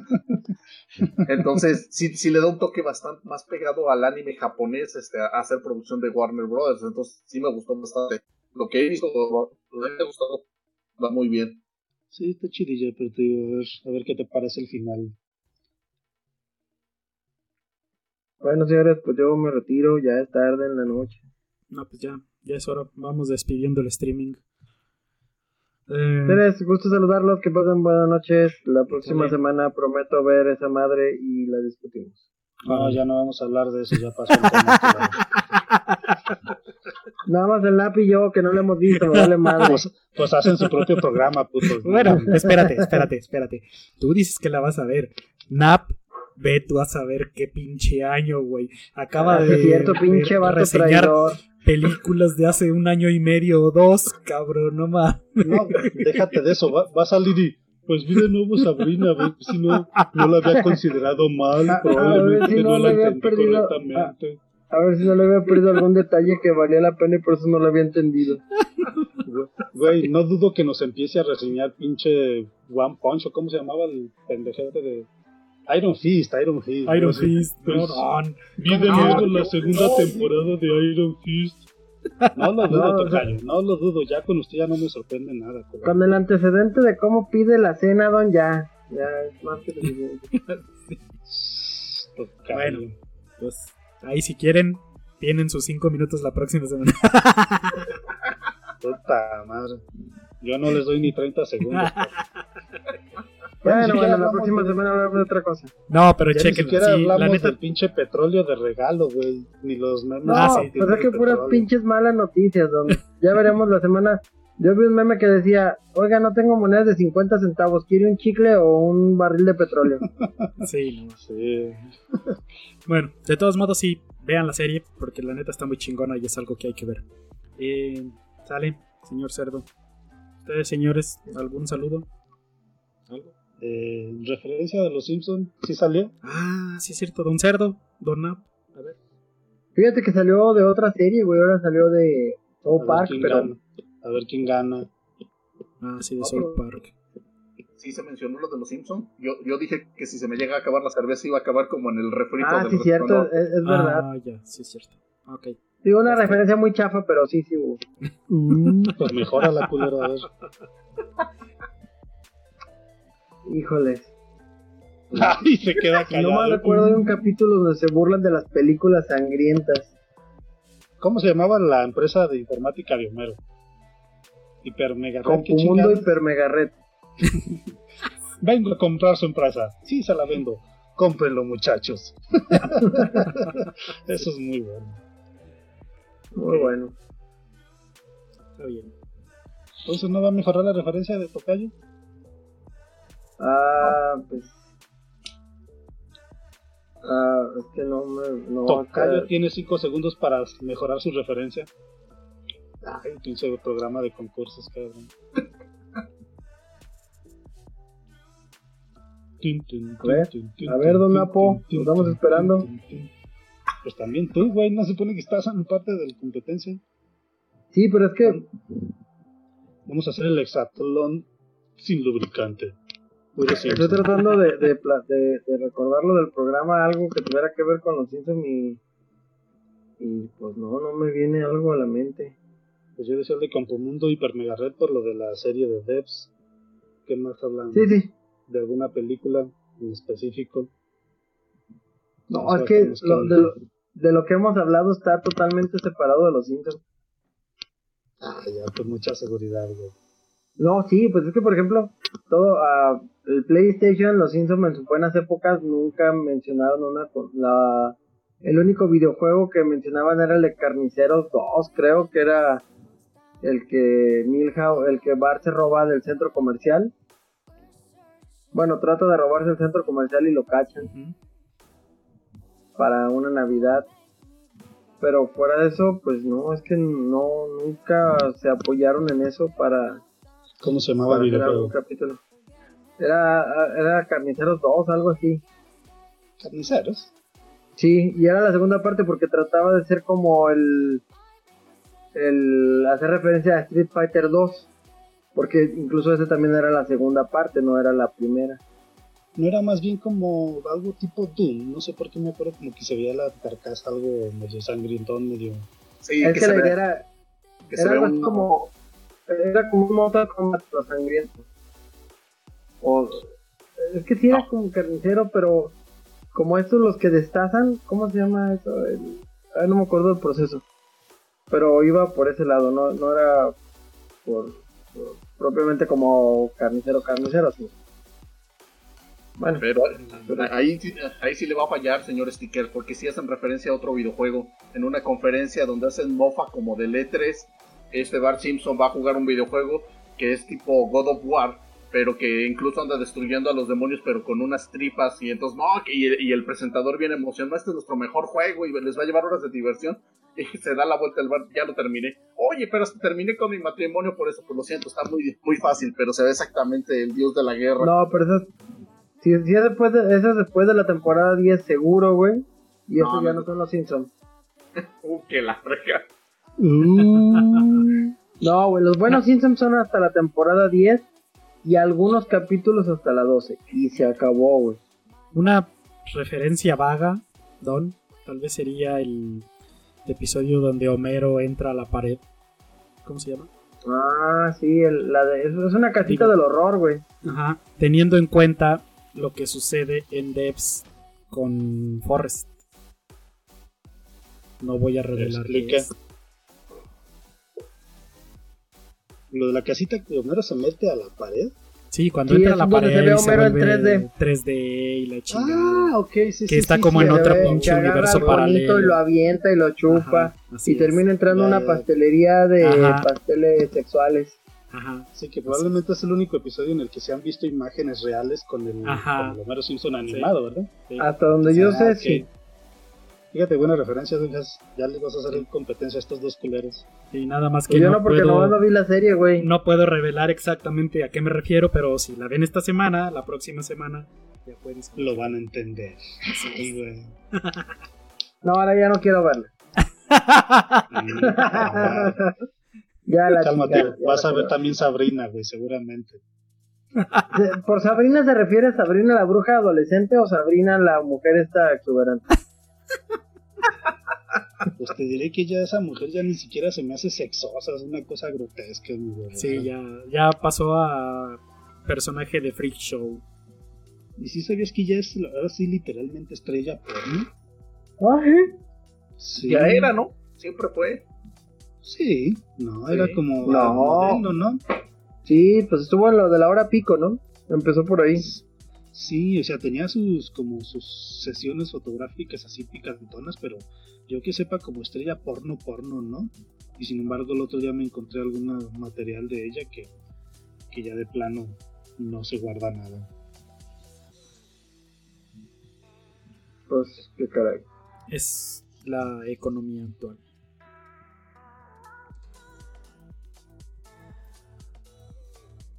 Entonces, sí, sí le da un toque bastante más pegado al anime japonés, este, a hacer producción de Warner Brothers. Entonces, sí me gustó bastante. Lo que he visto, me ha gustado. Va muy bien. Sí, está chidilla, pero te digo, a ver, a ver qué te parece el final. Bueno, señores, pues yo me retiro, ya es tarde en la noche. No, pues ya, ya es hora. Vamos despidiendo el streaming. Eh, Señores, gusto saludarlos, que pasen buenas noches. La próxima semana prometo ver esa madre y la discutimos. No, ya no vamos a hablar de eso, ya pasó el tema. Nada más el Nap y yo, que no lo hemos visto, me vale madre. pues, pues hacen su propio programa, putos. Bueno, espérate, espérate, espérate. Tú dices que la vas a ver. Nap, ve tú a saber qué pinche año, güey. Acaba Ah, de, cierto, de pinche reseñar traidor. películas de hace un año y medio o dos, cabrón, no más. No, déjate de eso, va, va a salir y pues vi de nuevo Sabrina, a ver si no, no la había considerado mal, Ah, probablemente a ver si no, no la había entendí perdido- correctamente. A ver si no le había perdido algún detalle que valía la pena y por eso no lo había entendido. Güey, no dudo que nos empiece a reseñar pinche One Punch o cómo se llamaba el pendejete de Iron Fist, Iron Fist. Iron Fist, pues. Vi de nuevo la segunda temporada de Iron Fist. No lo dudo, No, Tocayo, no lo dudo, ya con usted ya no me sorprende nada. cabrón. Con el antecedente de cómo pide la cena, don, ya. Ya es más que suficiente. Tocayo. Bueno. Pues ahí si quieren, tienen sus cinco minutos la próxima semana. Puta madre. Yo no les doy ni 30 segundos. Bueno, bueno, la hablamos próxima de- semana hablamos de otra cosa. No, pero Ya ni chequen, siquiera sí, la hablamos neta. del pinche petróleo de regalo, güey. Ni los memes. No, Ah, sí, pues es que puras petróleo. pinches malas noticias, don. Ya veremos la semana. Yo vi un meme que decía, oiga, no tengo monedas de 50 centavos, ¿quiere un chicle o un barril de petróleo? Sí, no. Sí. Bueno, de todos modos sí, vean la serie porque la neta está muy chingona y es algo que hay que ver. Eh, sale, señor Cerdo. Ustedes, señores, ¿algún saludo? ¿Algo? Eh, en referencia de los Simpsons, ¿sí salió? Ah, sí es cierto, Don Cerdo, Don Nap. A ver. Fíjate que salió de otra serie, güey, ahora salió de South Park, pero... gana. A ver quién gana. Ah, sí, de South Park. Sí se mencionó lo de los Simpsons. Yo, yo dije que si se me llega a acabar la cerveza iba a acabar como en el refrito Ah, del sí, cierto, es, es verdad. Ah, ya, sí es cierto. Ok. Digo, una referencia muy chafa, pero sí, sí hubo. Pues mejora la culera, a ver. Híjoles. Ay, se queda Si no callado. mal recuerdo, hay un capítulo donde se burlan de las películas sangrientas. ¿Cómo se llamaba la empresa de informática de Homero? Hiper Mega Red, ¿qué Compumundo chingados? Hiper Mega Red. Vengo a comprar su empresa. Sí, se la vendo. Cómprenlo, muchachos. Eso es muy bueno. Muy bueno. Está bien. Entonces, ¿no va a mejorar la referencia de Tocayo? Ah, pues. Ah, es que no me. No, Tocayo tiene 5 segundos para mejorar su referencia. Ay, pinche programa de concursos, cabrón. A ver, a ver, don Napo, nos estamos esperando. Pues también tú, güey, no se supone que estás en parte de la competencia. Sí, pero es que. Vamos a hacer el hexatlón sin lubricante. Puro Estoy tratando de, de, de, de recordarlo del programa, algo que tuviera que ver con los Simpsons y. Y pues no, no me viene algo a la mente. Pues yo decía el de Campomundo Hiper Mega Red por lo de la serie de Devs. ¿Qué más hablan? Sí, sí. ¿De alguna película en específico? No, es que lo- de, lo, de lo que hemos hablado está totalmente separado de los Simpsons. Ah, ya, pues mucha seguridad, güey. No, sí, pues es que por ejemplo, todo ah, el PlayStation, los Simpsons en sus buenas épocas nunca mencionaron una con la el único videojuego que mencionaban era el de Carniceros 2, creo que era el que Milhouse, el que Bart se roba del centro comercial. Bueno, trata de robarse el centro comercial y lo cachan para una Navidad. Pero fuera de eso, pues no, es que no, nunca se apoyaron en eso para, ¿Cómo se llamaba el videojuego? capítulo. Era, era Carniceros 2, algo así. Carniceros. Sí, y era la segunda parte porque trataba de ser como el, el hacer referencia a Street Fighter 2. Porque incluso ese también era la segunda parte, no era la primera. No era más bien como algo tipo Doom. No sé por qué me acuerdo como que se veía la carcasa algo medio sangrientón, medio. Sí, es que, que se la idea era, que se era ve un... como, era como un Mortal Kombat pero sangriento. O, es que sí era como carnicero, pero como estos los que destazan, ¿cómo se llama eso? El- ah, no me acuerdo del proceso. Pero iba por ese lado, no, no era por, por- propiamente como carnicero, carnicero, sí. Bueno, Pero ahí, ahí sí le va a fallar, señor Sticker, porque si hacen referencia a otro videojuego. En una conferencia donde hacen mofa como de E3, este Bart Simpson va a jugar un videojuego que es tipo God of War, pero que incluso anda destruyendo a los demonios, pero con unas tripas. Y entonces, no, y, y el presentador viene emocionado, este es nuestro mejor juego y les va a llevar horas de diversión. Y se da la vuelta al bar, ya lo terminé. Oye, pero hasta terminé con mi matrimonio por eso, pues lo siento, está muy, muy fácil, pero se ve exactamente el dios de la guerra. no, pero eso es, si, si es después de, eso es después de la temporada 10 seguro, güey. Y No, eso ya no. no son los Simpsons. Uh, que la frega. No, güey, los buenos Simpsons son hasta la temporada 10 y algunos capítulos hasta la 12. Y se acabó, güey. Una referencia vaga, Don, tal vez sería el episodio donde Homero entra a la pared. ¿Cómo se llama? Ah, sí, el- la de, es, es una casita Digo- del horror, güey. Ajá. Teniendo en cuenta lo que sucede en Devs con Forrest. No voy a revelar Explica. Lo de la casita que Homero se mete a la pared. Sí, cuando Sí, entra a la pared se ve Homero en vuelve 3D. 3D y la chingada. Ah, ok, sí, sí. Que está sí, como sí, en otro pinche universo paralelo. y lo avienta y lo chupa. Ajá, y termina entrando Ya, una ya. pastelería de Ajá. pasteles sexuales. Ajá. Sí, que probablemente es el único episodio en el que se han visto imágenes reales con el, con el Homero Simpson animado, ¿verdad? sí. Hasta donde yo Ah, sé, ok. sí. Fíjate, buena referencia, Douglas. Ya les vas a hacer competencia a estos dos culeros. Y nada más que Pues yo no, no, porque puedo, no vi la serie, güey. no puedo revelar exactamente a qué me refiero, pero si la ven esta semana, la próxima semana, ya pueden escuchar. Lo van a entender. Sí, güey. No, ahora ya no quiero verla. ya la Cálmate, chingada, ya vas la a ver quiero también Sabrina, güey, seguramente. Se- ¿Por Sabrina se refiere a Sabrina la bruja adolescente o Sabrina la mujer esta exuberante? Pues te diré que ya esa mujer ya ni siquiera se me hace sexosa, es una cosa grotesca, mi. Sí, ya, ya pasó a personaje de Freak Show. ¿Y si sabías que ya es ahora sí literalmente estrella porno? Ay, Sí. Ya era, ¿no? Siempre fue. Sí, no, Sí. era como No. modelo, ¿no? Sí, pues estuvo en lo de la hora pico, ¿no? Empezó por ahí. Sí, o sea, tenía sus como sus sesiones fotográficas así picantonas, pero yo que sepa como estrella porno porno, ¿no? Y sin embargo el otro día me encontré algún material de ella que, que ya de plano no se guarda nada. Pues, qué caray. Es la economía actual.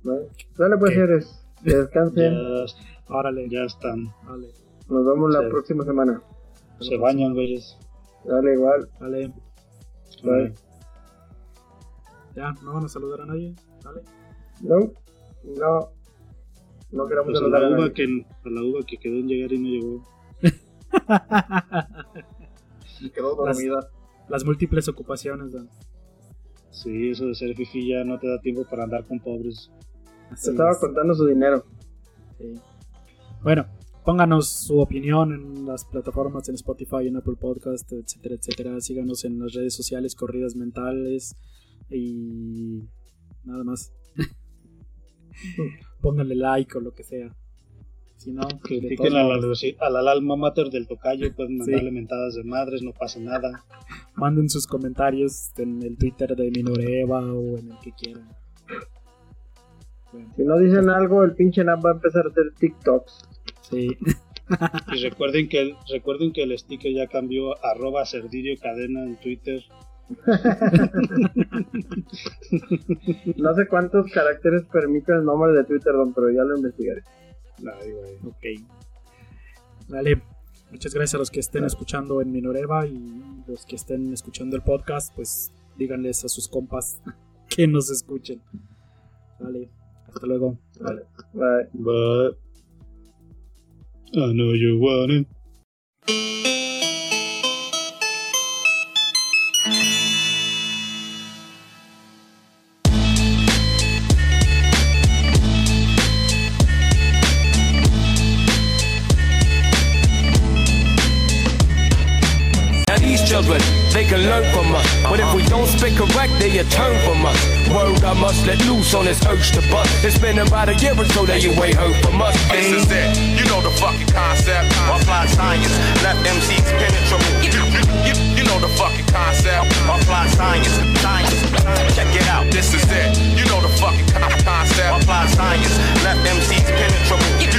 ¿no? Dale pues, señores. Descansen. Ya, Órale, ya están, vale, Nos vemos la Sí. próxima semana. se bañan, güeyes. Dale igual. vale. Bye. Ya, no van a saludar a nadie. Vale. No, no. No queramos Pues a saludar la a uva nadie. que a la uva que quedó en llegar y no llegó. Y quedó dormida. Las múltiples ocupaciones, Dan. Sí, eso de ser fifi ya no te da tiempo para andar con pobres. Así Se estaba es. contando su dinero. Sí. Bueno, pónganos su opinión en las plataformas, en Spotify, en Apple Podcast, etcétera, etcétera. Síganos en las redes sociales, corridas mentales y nada más. Pónganle like o lo que sea. Si no, Critiquen a la, a alma mater del tocayo, pueden Sí. mandarle mentadas de madres, no pasa nada. manden sus comentarios en el Twitter de Minoreva o en el que quieran. Bueno, Si no dicen algo, el pinche Nap va a empezar a hacer TikToks. Sí. Y recuerden que el, recuerden que el sticker ya cambió a arroba cerdirio cadena en Twitter. No sé cuántos caracteres permite el nombre de Twitter, don, pero ya lo investigaré. Ok. Vale. Muchas gracias a los que estén escuchando en Minoreva y los que estén escuchando el podcast, pues díganles a sus compas que nos escuchen. Vale. Hasta luego. Vale. Bye. But I know you want it. a turn from. Word I must let loose on this urge to bust. It's been about a year or so that you ain't heard from us. This is it. You know the fucking concept. Apply science, left MCs penetrable. You, you, you, you know the fucking concept. Apply science, science, check it out. This is it. You know the fucking concept. Apply science, left MCs penetrable.